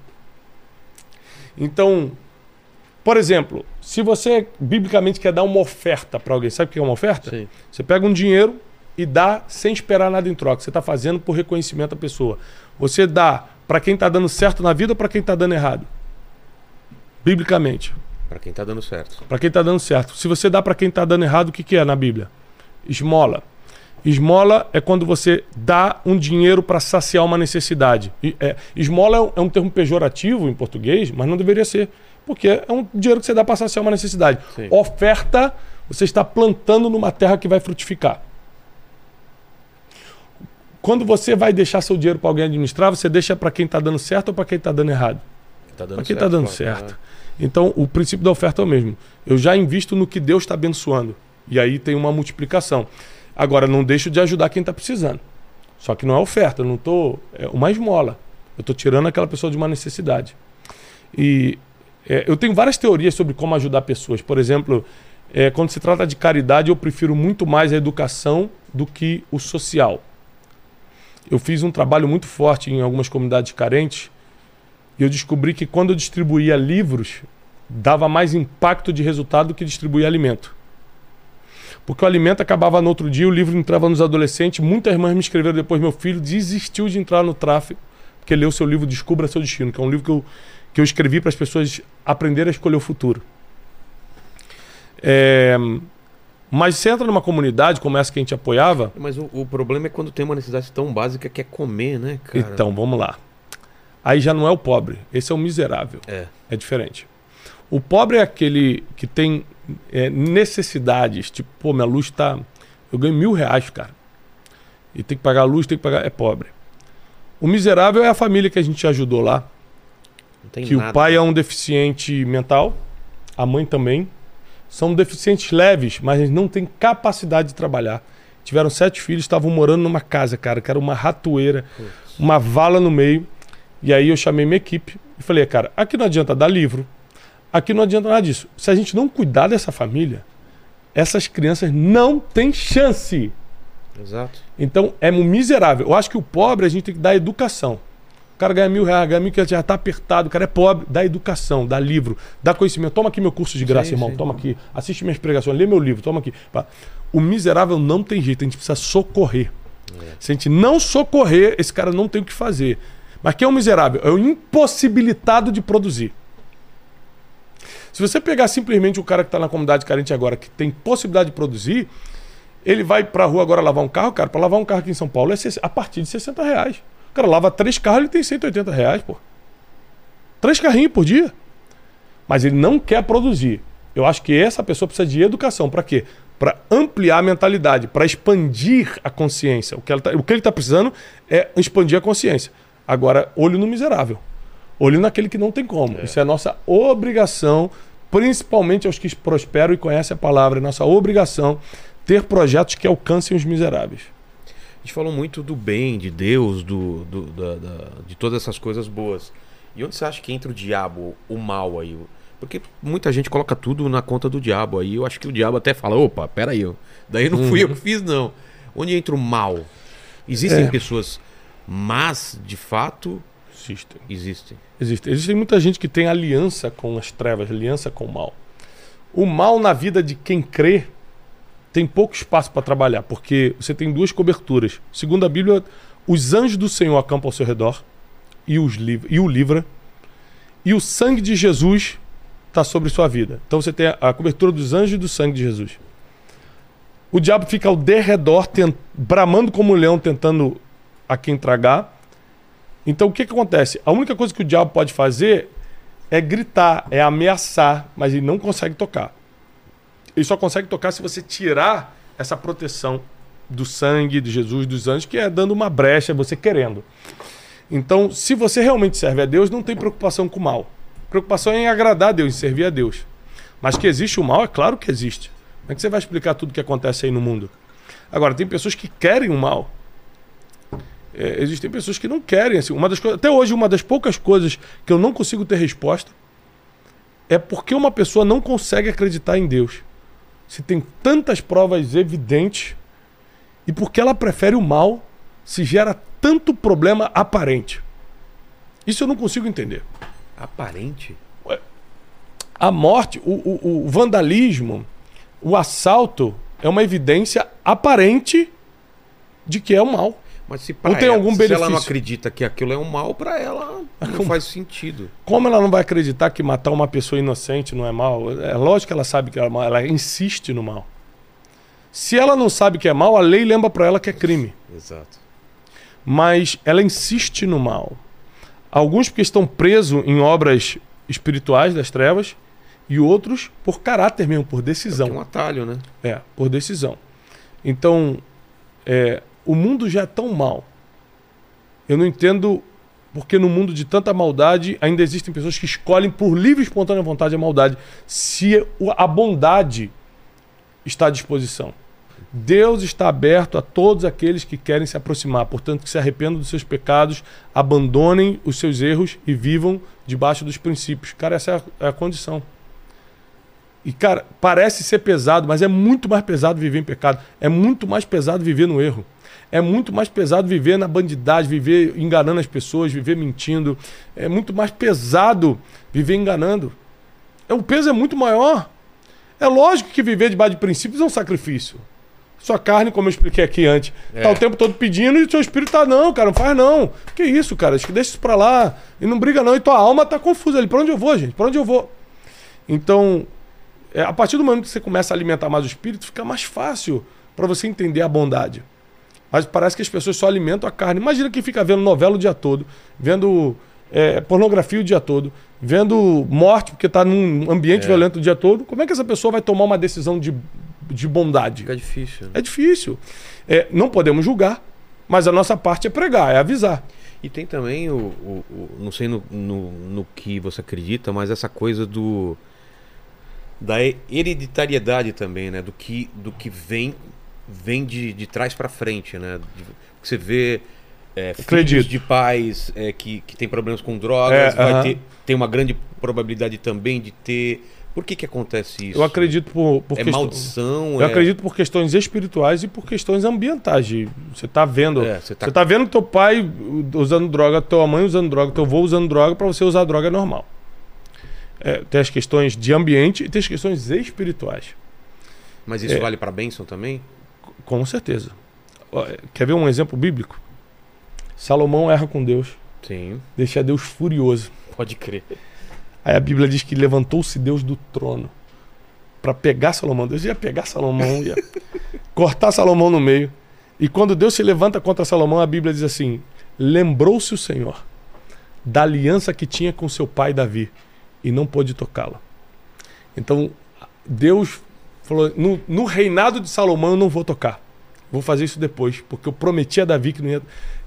Então, por exemplo, se você biblicamente quer dar uma oferta para alguém, sabe o que é uma oferta? Sim. Você pega um dinheiro e dá sem esperar nada em troca. Você está fazendo por reconhecimento da pessoa. Você dá para quem está dando certo na vida ou para quem está dando errado? Biblicamente. Para quem tá dando certo. Para quem está dando certo. Se você dá para quem está dando errado, o que, que é na Bíblia? Esmola. Esmola é quando você dá um dinheiro para saciar uma necessidade. E, é, esmola é um, é um termo pejorativo em português, mas não deveria ser. Porque é um dinheiro que você dá para saciar uma necessidade. Sim. Oferta, você está plantando numa terra que vai frutificar. Quando você vai deixar seu dinheiro para alguém administrar, você deixa para quem está dando certo ou para quem está dando errado? Tá Para quem está dando claro. certo. Então, o princípio da oferta é o mesmo. Eu já invisto no que Deus está abençoando. E aí tem uma multiplicação. Agora, não deixo de ajudar quem está precisando. Só que não é oferta, eu não estou. É uma esmola. Eu estou tirando aquela pessoa de uma necessidade. E é, eu tenho várias teorias sobre como ajudar pessoas. Por exemplo, é, quando se trata de caridade, eu prefiro muito mais a educação do que o social. Eu fiz um trabalho muito forte em algumas comunidades carentes e eu descobri que quando eu distribuía livros, dava mais impacto de resultado do que distribuir alimento. Porque o alimento acabava no outro dia, o livro entrava nos adolescentes. Muitas irmãs me escreveram depois: meu filho desistiu de entrar no tráfico, porque leu seu livro Descubra Seu Destino, que é um livro que eu, que eu escrevi para as pessoas aprenderem a escolher o futuro. É, mas você entra numa comunidade como essa que a gente apoiava, Mas o, o problema é quando tem uma necessidade tão básica que é comer, né, cara? então vamos lá. Aí já não é o pobre, esse é o miserável. É. É diferente. O pobre é aquele que tem é, necessidades, tipo, pô, minha luz tá. Eu ganho mil reais, cara. E tem que pagar a luz, tem que pagar. É pobre. O miserável é a família que a gente ajudou lá. Não tem que nada. o pai é um deficiente mental, a mãe também. São deficientes leves, mas não têm capacidade de trabalhar. Tiveram sete filhos, estavam morando numa casa, cara, que era uma ratoeira, uma vala no meio. E aí eu chamei minha equipe e falei, cara, aqui não adianta dar livro, aqui não adianta nada disso. Se a gente não cuidar dessa família, essas crianças não têm chance. Exato. Então é um miserável. Eu acho que o pobre a gente tem que dar educação. O cara ganha mil reais, ganha mil que já está apertado, o cara é pobre, dá educação, dá livro, dá conhecimento. Toma aqui meu curso de graça, Sim, irmão. sim. Toma aqui, assiste minhas pregações, lê meu livro, toma aqui. O miserável não tem jeito, a gente precisa socorrer. Se a gente não socorrer, esse cara não tem o que fazer. Mas quem é o miserável? É o impossibilitado de produzir. Se você pegar simplesmente o cara que está na comunidade carente agora, que tem possibilidade de produzir, ele vai pra rua agora lavar um carro, cara, para lavar um carro aqui em São Paulo é a partir de 60 reais. O cara lava três carros, ele tem 180 reais, pô. Três carrinhos por dia. Mas ele não quer produzir. Eu acho que essa pessoa precisa de educação. Para quê? Para ampliar a mentalidade, para expandir a consciência. O que, tá- o que ele está precisando é expandir a consciência. Agora, olho no miserável. Olho naquele que não tem como. Isso é a nossa obrigação, principalmente aos que prosperam e conhecem a palavra. É nossa obrigação ter projetos que alcancem os miseráveis. A gente falou muito do bem, de Deus, do, do- da- da- de todas essas coisas boas. E onde você acha que entra o diabo, o mal aí? Porque muita gente coloca tudo na conta do diabo aí. Eu acho que o diabo até fala, opa, peraí, daí não fui eu que fiz, não. Onde entra o mal? Existem É. pessoas más, de fato, Existem. existem. Existe. Existe muita gente que tem aliança com as trevas, aliança com o mal. O mal na vida de quem crê tem pouco espaço para trabalhar, porque você tem duas coberturas. Segundo a Bíblia, os anjos do Senhor acampam ao seu redor e, os liv e o livra, e o sangue de Jesus está sobre sua vida. Então você tem a, cobertura dos anjos e do sangue de Jesus. O diabo fica ao derredor, bramando como um leão, tentando a quem tragar. Então o que, que acontece? A única coisa que o diabo pode fazer é gritar, é ameaçar, mas ele não consegue tocar. ele só consegue tocar se você tirar essa proteção do sangue de Jesus, dos anjos, que é dando uma brecha, você querendo. Então, se você realmente serve a Deus, não tem preocupação com o mal. Preocupação é em agradar a Deus, em servir a Deus. Mas que existe o mal, é claro que existe. Como é que você vai explicar tudo que acontece aí no mundo? Agora, tem pessoas que querem o mal. É, existem pessoas que não querem. Assim, uma das até hoje, uma das poucas coisas que eu não consigo ter resposta é porque uma pessoa não consegue acreditar em Deus. Se tem tantas provas evidentes e porque ela prefere o mal, se gera tanto problema aparente. Isso eu não consigo entender. Aparente? A morte, o, o, o vandalismo, o assalto é uma evidência aparente de que é o mal. Mas se, Ou tem ela, algum se ela não benefício? acredita que aquilo é um mal, pra ela não faz sentido. Como ela não vai acreditar que matar uma pessoa inocente não é mal? É lógico que ela sabe que é mal, ela insiste no mal. Se ela não sabe que é mal, a lei lembra pra ela que é crime. Exato. Mas ela insiste no mal. Alguns porque estão presos em obras espirituais das trevas e outros por caráter mesmo, por decisão. Tem um atalho, né? É, por decisão. Então, é, o mundo já é tão mal. Eu não entendo porque no mundo de tanta maldade ainda existem pessoas que escolhem por livre e espontânea vontade a maldade, se a bondade está à disposição. Deus está aberto a todos aqueles que querem se aproximar, portanto, que se arrependam dos seus pecados, abandonem os seus erros e vivam debaixo dos princípios. Cara, essa é a, é a condição. E, cara, parece ser pesado, mas é muito mais pesado viver em pecado. É muito mais pesado viver no erro. É muito mais pesado viver na bandidagem, viver enganando as pessoas, viver mentindo. É muito mais pesado viver enganando. É, o peso é muito maior. É lógico que viver debaixo de princípios é um sacrifício. Sua carne, como eu expliquei aqui antes, É. tá o tempo todo pedindo e o seu espírito tá, não, cara, não faz não. Que isso, cara? Acho que deixa isso pra lá. E não briga não. E tua alma tá confusa ali. Pra onde eu vou, gente? Pra onde eu vou? Então, é, a partir do momento que você começa a alimentar mais o espírito, fica mais fácil para você entender a bondade. Mas parece que as pessoas só alimentam a carne. Imagina quem fica vendo novela o dia todo, vendo é, pornografia o dia todo, vendo morte porque está num ambiente É. violento o dia todo. Como é que essa pessoa vai tomar uma decisão de, de bondade? Fica difícil. Né? É difícil. É, não podemos julgar, mas a nossa parte é pregar, é avisar. E tem também o. o- o- não sei no, no, no que você acredita, mas essa coisa do. Da he- hereditariedade também, né? Do que, do que vem, vem de, de trás pra frente, né? Você vê. É, filhos de pais é, que, que tem problemas com drogas, É, vai aham. ter, tem uma grande probabilidade também de ter. Por que que acontece isso? Eu acredito por, por É questão- maldição? Eu é... acredito por questões espirituais e por questões ambientais. Você tá vendo. É, você tá- Você tá vendo teu pai usando droga, tua mãe usando droga, teu avô usando droga, para você usar droga normal. É, tem as questões de ambiente e tem as questões espirituais. Mas isso É. vale pra bênção também? Com certeza. Ó, Quer ver um exemplo bíblico? Salomão erra com Deus, Sim, deixa Deus furioso. pode crer. Aí a Bíblia diz que levantou-se Deus do trono para pegar Salomão. Deus ia pegar Salomão, ia cortar Salomão no meio. E quando Deus se levanta contra Salomão, a Bíblia diz assim: Lembrou-se o Senhor da aliança que tinha com seu pai Davi e não pôde tocá-la. Então, Deus falou: no, no reinado de Salomão eu não vou tocar. Vou fazer isso depois, porque eu prometi a Davi que não ia.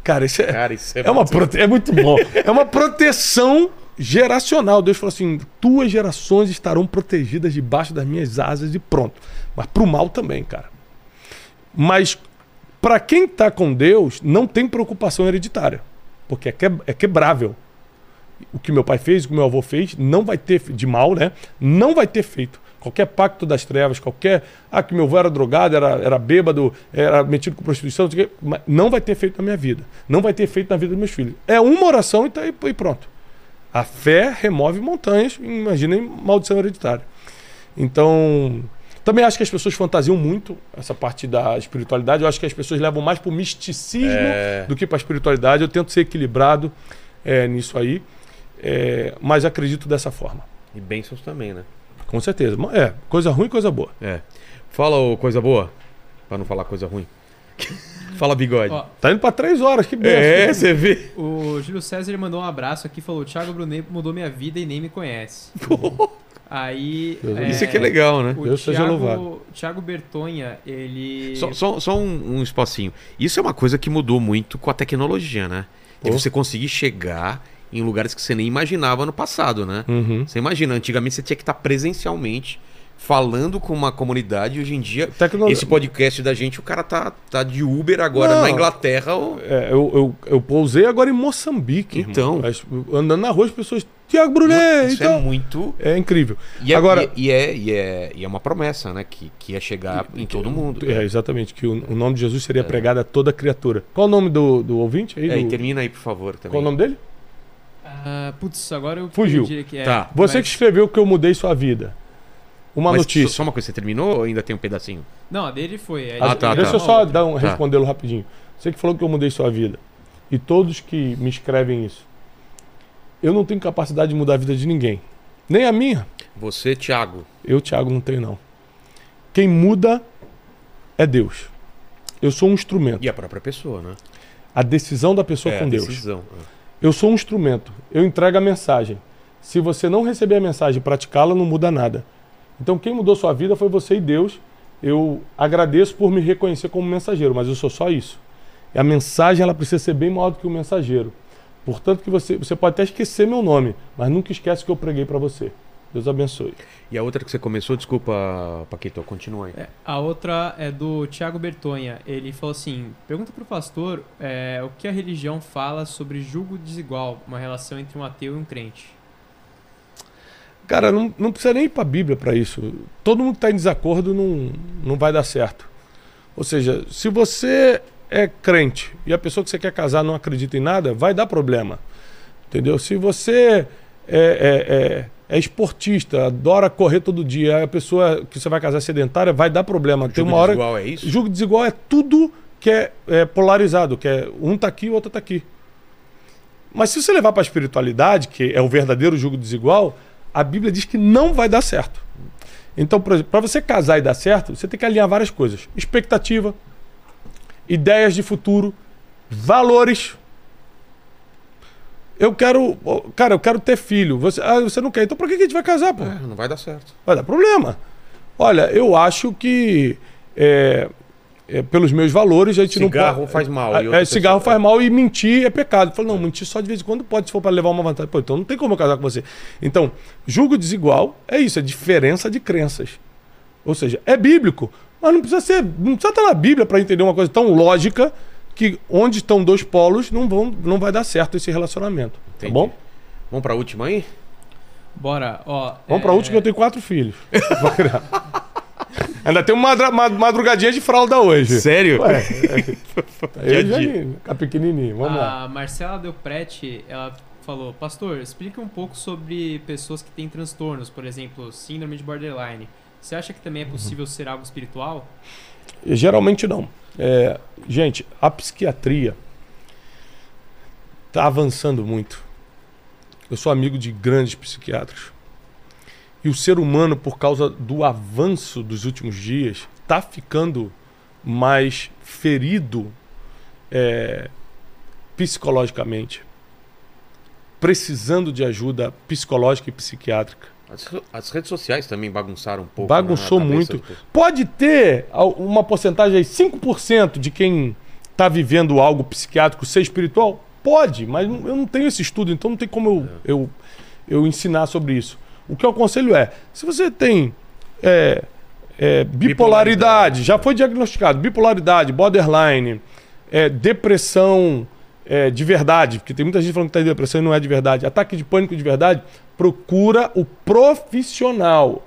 Cara, isso é, Cara, isso é, é, uma muito- prote... é muito bom. É uma proteção geracional. Deus falou assim: tuas gerações estarão protegidas debaixo das minhas asas e pronto. Mas pro mal também, cara. Mas para quem tá com Deus, não tem preocupação hereditária. Porque é, que... é quebrável. O que meu pai fez, o que meu avô fez, não vai ter de mal, né? Não vai ter feito. Qualquer pacto das trevas, qualquer. Ah, que meu avô era drogado, era, era bêbado, era metido com prostituição, não, vai ter feito na minha vida. Não vai ter feito na vida dos meus filhos. É uma oração e, tá, aí- e pronto. A fé remove montanhas, imaginem maldição hereditária. Então, também acho que as pessoas fantasiam muito essa parte da espiritualidade. Eu acho que as pessoas levam mais para o misticismo É. do que para a espiritualidade. Eu tento ser equilibrado é, nisso aí, é, mas acredito dessa forma. E bênçãos também, né? Com certeza. É, coisa ruim, coisa boa. É. Fala ô, coisa boa, pra não falar coisa ruim. Fala bigode. Ó, Tá indo para três horas, que é, benção. você vê. o Júlio César ele mandou um abraço aqui e falou: Thiago Brunet mudou minha vida e nem me conhece. Aí. Deus Isso aqui é legal, né? O Deus seja Thiago, louvado. Thiago Bertonha, ele. Só, só, só um, um espacinho. Isso é uma coisa que mudou muito com a tecnologia, né? De Pô. você conseguir chegar em lugares que você nem imaginava no passado, né? Uhum. Você imagina, antigamente você tinha que estar presencialmente falando com uma comunidade. Hoje em dia, esse podcast da gente, o cara tá, tá de Uber agora Não. na Inglaterra. ou- É, eu, eu, eu pousei agora em Moçambique. Então. As- andando na rua, as pessoas. Tiago Brunet! Isso então... é muito. é... incrível. E é, Agora- e, e é, e, é, e é uma promessa, né? Que, que ia chegar em todo mundo. É, exatamente, que o, o nome de Jesus seria pregado a toda criatura. Qual o nome do, do ouvinte aí? É, e do- termina aí, por favor, também. Qual o nome dele? Ah, putz, agora eu Fugiu. aqui. É, Tá. Você mas- que escreveu que eu mudei sua vida. Uma Mas notícia. Só uma coisa, você terminou ou ainda tem um pedacinho? Não, a dele foi. é, Ah, ele- tá, Deixa tá. eu só dar um, Tá. respondê-lo rapidinho. Você que falou que eu mudei sua vida. E todos que me escrevem isso. Eu não tenho capacidade de mudar a vida de ninguém. Nem a minha. Você, Thiago. Eu, Thiago, não tenho, não. Quem muda é Deus. Eu sou um instrumento. E a própria pessoa, né? A decisão da pessoa é, com a Deus. decisão. Eu sou um instrumento. Eu entrego a mensagem. Se você não receber a mensagem e praticá-la, não muda nada. Então, quem mudou sua vida foi você e Deus. Eu agradeço por me reconhecer como mensageiro, mas eu sou só isso. E a mensagem ela precisa ser bem maior do que o mensageiro. Portanto, que você, você pode até esquecer meu nome, mas nunca esquece que eu preguei para você. Deus abençoe. E a outra que você começou, desculpa, Paquito, continua aí. É, a outra é do Thiago Bertonha. Ele falou assim: pergunta pro pastor é, o que a religião fala sobre julgo desigual, uma relação entre um ateu e um crente. Cara, não, não precisa nem ir para a Bíblia para isso. Todo mundo que está em desacordo não, não vai dar certo. Ou seja, se você é crente e a pessoa que você quer casar não acredita em nada, vai dar problema. Entendeu? Se você é, é, é, é esportista, adora correr todo dia, a pessoa que você vai casar é sedentária, vai dar problema. Tem Jogo uma hora. desigual é isso? Jogo desigual é tudo que é, é polarizado, que é um tá aqui, o outro tá aqui. Mas se você levar para a espiritualidade, que é o verdadeiro jogo desigual, a Bíblia diz que não vai dar certo. Então, para você casar e dar certo, você tem que alinhar várias coisas: expectativa, ideias de futuro, valores. Eu quero, cara, eu quero ter filho. Você, ah, você não quer? Então, por que a gente vai casar, pô? É, não vai dar certo. Vai dar problema. Olha, eu acho que é, é, pelos meus valores a gente Cigarro não pode. faz mal, É, é, cigarro faz mal e mentir é pecado. Fala, não, mentir só de vez em quando pode, se for para levar uma vantagem. Pô, então não tem como eu casar com você. Então, julgo desigual é isso, é diferença de crenças. Ou seja, é bíblico, mas não precisa ser, não precisa estar na Bíblia para entender uma coisa tão lógica que onde estão dois polos não vão, não vai dar certo esse relacionamento. Entendi. Tá bom? Vamos pra última aí? Bora, ó. Vamos é, pra última que eu tenho quatro filhos. Ainda tem uma madrugadinha de fralda hoje. Sério? Ué, a eu já fica pequenininho. Vamos lá. A Marcela Del Prete, ela falou: Pastor, explique um pouco sobre pessoas que têm transtornos, por exemplo, síndrome de borderline. Você acha que também é possível ser algo espiritual? Geralmente não. É, gente, a psiquiatria está avançando muito. Eu sou amigo de grandes psiquiatras. E o ser humano, por causa do avanço dos últimos dias, está ficando mais ferido é, psicologicamente, precisando de ajuda psicológica e psiquiátrica. As, as redes sociais também bagunçaram um pouco. Bagunçou né, cabeça muito. Pode ter uma porcentagem aí, 5% de quem está vivendo algo psiquiátrico ser espiritual? Pode, mas eu não tenho esse estudo, então não tem como eu, eu, eu ensinar sobre isso. O que eu aconselho é, se você tem é, é, bipolaridade, Bipolaridade. já foi diagnosticado, bipolaridade, borderline, é, depressão é, de verdade, porque tem muita gente falando que está em depressão e não é de verdade, ataque de pânico de verdade, procura o profissional.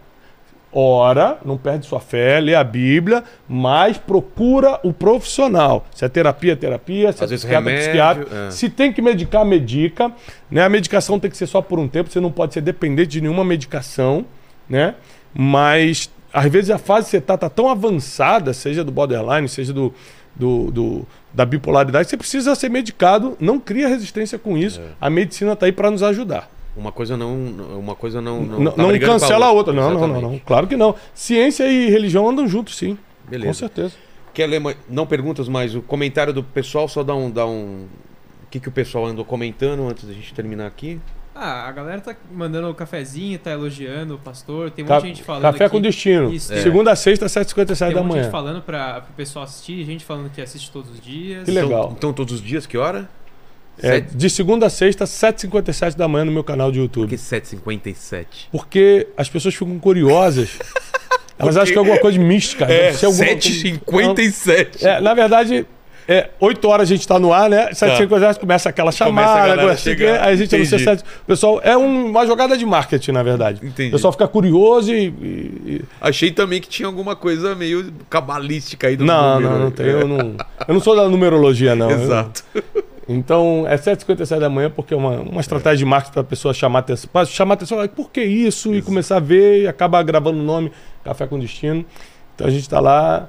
Ora, não perde sua fé, lê a Bíblia, mas procura o profissional. Se é terapia, é terapia, se Às é psiquiatra, é remédio, psiquiatra. é. Se tem que medicar, medica. Né? A medicação tem que ser só por um tempo, você não pode ser dependente de nenhuma medicação, né? Mas às vezes a fase que você está tá tão avançada, seja do borderline, seja do, do, do- da bipolaridade, você precisa ser medicado, não cria resistência com isso. É. A medicina está aí para nos ajudar. Uma coisa não. Uma coisa não. Não, Não, tá não brigando com cancela a outra. Não, não, não, não. Claro que não. Ciência e religião andam juntos, sim. Com Beleza. certeza. Quer ler não perguntas, mas o comentário do pessoal, só dá um. Dá um... O que, que o pessoal andou comentando antes da gente terminar aqui? Ah, a galera tá mandando o cafezinho, tá elogiando o pastor, tem um Ca- monte de gente falando Café aqui. com destino. Isso, É. Segunda a sexta, 7h57 Tem da um monte de manhã. gente falando pra, pro pessoal assistir, gente falando que assiste todos os dias. Que legal. Então, então todos os dias, que hora? É, de segunda a sexta, 7h57 da manhã no meu canal de Por YouTube. que 7h57? Porque as pessoas ficam curiosas. Elas acham que é alguma coisa mística. É, deve ser alguma- 7h57. É, na verdade, é, 8 horas a gente tá no ar, né? 7h57 começa aquela chamada, começa a chegar. aí a gente anuncia Entendi. 7. Pessoal, é um- uma jogada de marketing, na verdade. Entendi. O pessoal fica curioso e. e- Achei também que tinha alguma coisa meio cabalística aí do Não, número. não, não tem. É. Eu não, eu não sou da numerologia, não. Eu- Exato. Então, é 7h57 da manhã porque é uma, uma estratégia de marketing para a pessoa chamar atenção. Pra chamar atenção, por que isso? E começar a ver e acabar gravando o nome Café com Destino. Então a gente está lá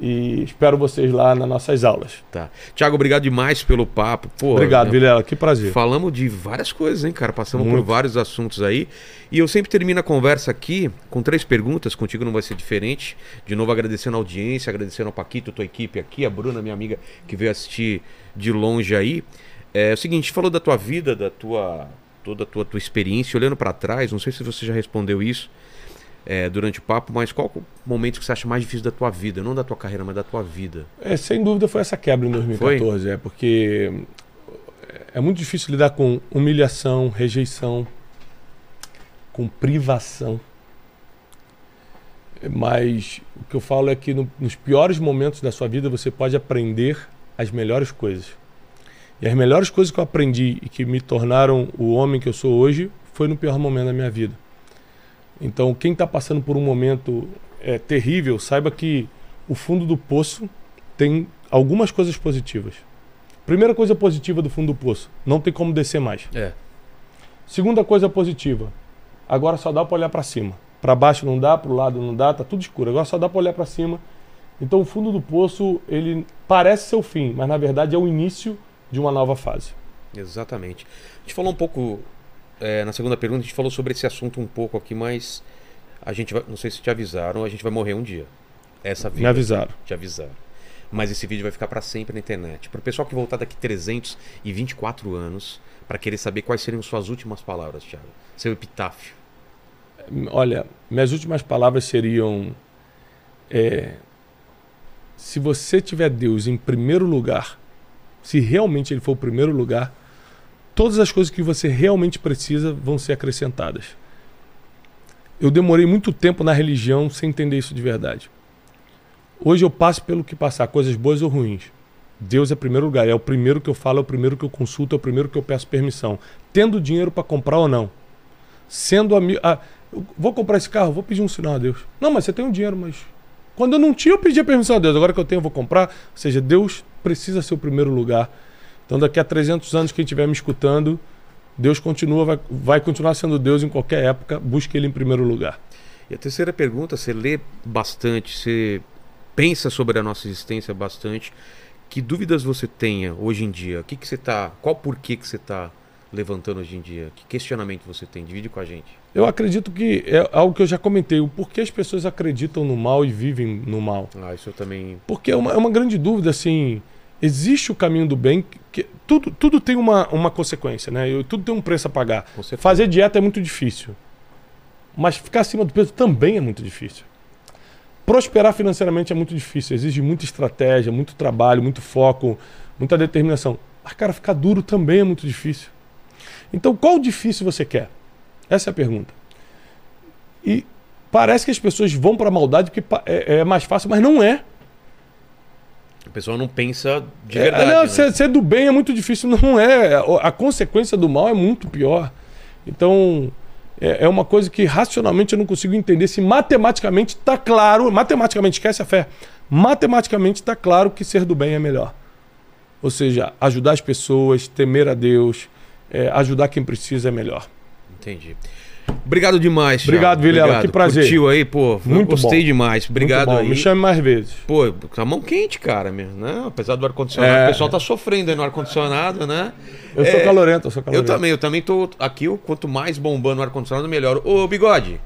e espero vocês lá nas nossas aulas. Tá. Tiago, obrigado demais pelo papo. Pô, Obrigado, né, Vilela. Que prazer. Falamos de várias coisas, hein, cara? Passamos Muito. por vários assuntos aí. E eu sempre termino a conversa aqui com três perguntas. Contigo não vai ser diferente. De novo, agradecendo a audiência, agradecendo ao Paquito, tua equipe aqui, a Bruna, minha amiga, que veio assistir de longe aí. É, o seguinte, falou da tua vida, da tua toda a tua, tua experiência, olhando pra trás. Não sei se você já respondeu isso é, durante o papo, mas qual o momento que você acha mais difícil da tua vida? Não da tua carreira, mas da tua vida. É, sem dúvida foi essa quebra em 2014, é porque é muito difícil lidar com humilhação, rejeição, com privação. Mas o que eu falo é que no- nos piores momentos da sua vida você pode aprender as melhores coisas. E as melhores coisas que eu aprendi e que me tornaram o homem que eu sou hoje foi no pior momento da minha vida. Então, quem está passando por um momento é, terrível, saiba que o fundo do poço tem algumas coisas positivas. Primeira coisa positiva do fundo do poço, não tem como descer mais. É. Segunda coisa positiva, agora só dá para olhar para cima. Para baixo não dá, para o lado não dá, tá tudo escuro. Agora só dá para olhar para cima. Então o fundo do poço, ele parece ser o fim, mas na verdade é o início de uma nova fase. Exatamente. A gente falou um pouco, é, na segunda pergunta, a gente falou sobre esse assunto um pouco aqui, mas a gente vai, não sei se te avisaram, a gente vai morrer um dia. Essa vida. Me avisaram. Te avisaram. Mas esse vídeo vai ficar para sempre na internet. Para o pessoal que voltar daqui 324 anos, para querer saber quais seriam suas últimas palavras, Thiago. Seu epitáfio. Olha, minhas últimas palavras seriam: é, se você tiver Deus em primeiro lugar, se realmente Ele for o primeiro lugar, todas as coisas que você realmente precisa vão ser acrescentadas. Eu demorei muito tempo na religião sem entender isso de verdade. Hoje eu passo pelo que passar, coisas boas ou ruins. Deus é primeiro lugar, é o primeiro que eu falo, é o primeiro que eu consulto, é o primeiro que eu peço permissão. Tendo dinheiro para comprar ou não. Sendo amigo. Ah, vou comprar esse carro, vou pedir um sinal a Deus. Não, mas você tem um dinheiro, mas. Quando eu não tinha, eu pedia permissão a Deus. Agora que eu tenho, eu vou comprar. Ou seja, Deus precisa ser o primeiro lugar. Então, daqui a 300 anos, quem estiver me escutando, Deus continua, vai, vai continuar sendo Deus em qualquer época. Busque Ele em primeiro lugar. E a terceira pergunta, você lê bastante, você pensa sobre a nossa existência bastante. Que dúvidas você tenha hoje em dia? O que, que você tá. Qual porquê que você está levantando hoje em dia? Que questionamento você tem? Divide com a gente. Eu acredito que é algo que eu já comentei. O porquê as pessoas acreditam no mal e vivem no mal. Ah, isso eu também. Porque é uma, é uma grande dúvida, assim. Existe o caminho do bem, que, tudo, tudo tem uma, uma consequência, né? Eu- tudo tem um preço a pagar. Fazer dieta é muito difícil. Mas ficar acima do peso também é muito difícil. Prosperar financeiramente é muito difícil. Exige muita estratégia, muito trabalho, muito foco, muita determinação. Mas, cara, ficar duro também é muito difícil. Então, qual difícil você quer? Essa é a pergunta. E parece que as pessoas vão para a maldade porque é, é mais fácil, mas não é. A pessoa não pensa de É, verdade. não, né? ser, ser do bem é muito difícil, não é. A, a consequência do mal é muito pior. Então, é, é uma coisa que racionalmente eu não consigo entender se matematicamente está claro. Matematicamente, esquece a fé. Matematicamente está claro que ser do bem é melhor. Ou seja, ajudar as pessoas, temer a Deus, é, ajudar quem precisa é melhor. Entendi. Obrigado demais, Thiago. Obrigado, Vilela, que prazer. Curtiu aí, pô. Muito Gostei bom. demais. Obrigado Muito bom. aí. Me chame mais vezes. Pô, tá mão quente, cara, mesmo, né? Apesar do ar-condicionado, É. o pessoal tá sofrendo aí no ar-condicionado, né? Eu sou É, calorento, eu sou Eu calorento. também, eu também tô aqui, o- quanto mais bombando o ar-condicionado, melhor. Ô, Bigode,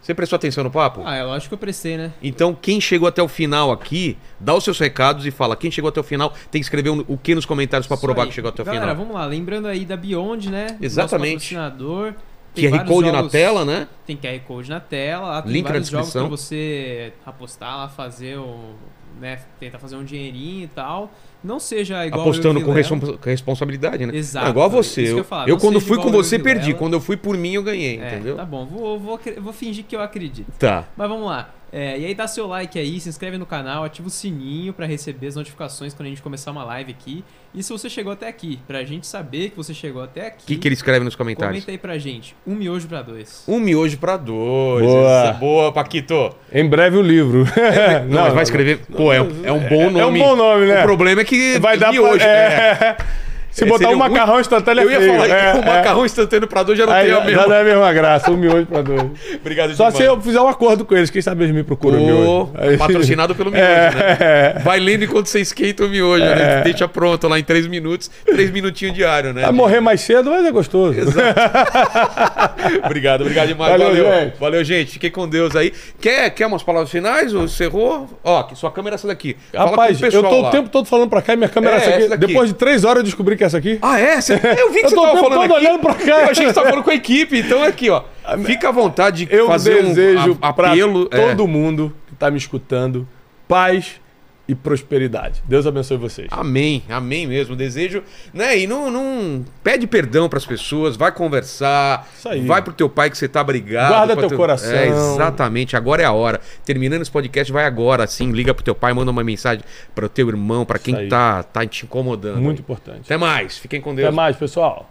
Você prestou atenção no papo? Ah, é lógico que eu prestei, né? Então, quem chegou até o final aqui, dá os seus recados e fala. Quem chegou até o final tem que escrever um- o que nos comentários pra Isso provar aí. que chegou até o Galera, final. vamos lá. Lembrando aí da Beyond, né? Exatamente. Nosso patrocinador. Tem QR Code na jogos- tela, né? Tem QR Code na tela. Lá tem Link na vários jogos descrição. pra você apostar lá, fazer o... Né, tentar fazer um dinheirinho e tal. Não seja igual Apostando com, Vilela. responsabilidade, né? Exato, Não, igual você. isso que eu Eu, eu quando fui com você, perdi. Quando eu fui por mim, eu ganhei, É, entendeu? Tá bom, vou, vou, vou fingir que eu acredito. Tá. Mas vamos lá. É, e aí dá seu like aí, se inscreve no canal, ativa o sininho pra receber as notificações quando a gente começar uma live aqui. E se você chegou até aqui, pra gente saber que você chegou até aqui, O que, que ele escreve nos comentários? comenta aí pra gente. Um miojo pra dois. Um miojo pra dois. Boa. Essa é boa, Paquito. Em breve o livro. Não, mas vai escrever. Pô, é, um- é um bom nome. É um bom nome, né? O problema é que. Vai dar miojo. pra... é. é. Se É, botar um macarrão instantâneo Eu é ia feio. falar é, que o é. macarrão instantâneo pra dois já não tem a já mesma. não é a mesma graça, um miojo pra dois. Obrigado Só se eu fizer um acordo com eles, quem sabe eles me procuram miojo. Patrocinado pelo miojo, né? É. Vai lendo enquanto você esquenta o miojo, né? Deixa pronto lá em três minutos, três minutinhos diário, né? Vai morrer mais cedo, mas é gostoso. obrigado, obrigado demais. Valeu, Valeu, gente. Valeu, gente. Fiquem com Deus aí. Quer, quer umas palavras finais? Ou cerrou? Ó, sua câmera é essa daqui. Rapaz, eu tô o tempo todo falando pra cá e minha câmera É, é essa essa aqui. daqui. Depois de três horas eu descobri que é essa aqui. Ah, é? Cê- Eu vi que Eu você tava falando aqui. olhando pra cá. Eu achei que você tava falando com a equipe. Então aqui, ó. Fica à vontade de Eu fazer desejo um a- pra apelo. é. todo mundo que tá me escutando paz e prosperidade. Deus abençoe vocês. Amém, amém mesmo. Desejo, né? E não, não pede perdão pras pessoas, vai conversar, Isso aí. vai pro teu pai que você tá brigado. Guarda pra teu coração. É, exatamente, agora é a hora. Terminando esse podcast, vai agora, sim, liga pro teu pai, manda uma mensagem pro teu irmão, pra quem tá, tá te incomodando. Muito importante. Até mais, fiquem com Deus. Até mais, pessoal.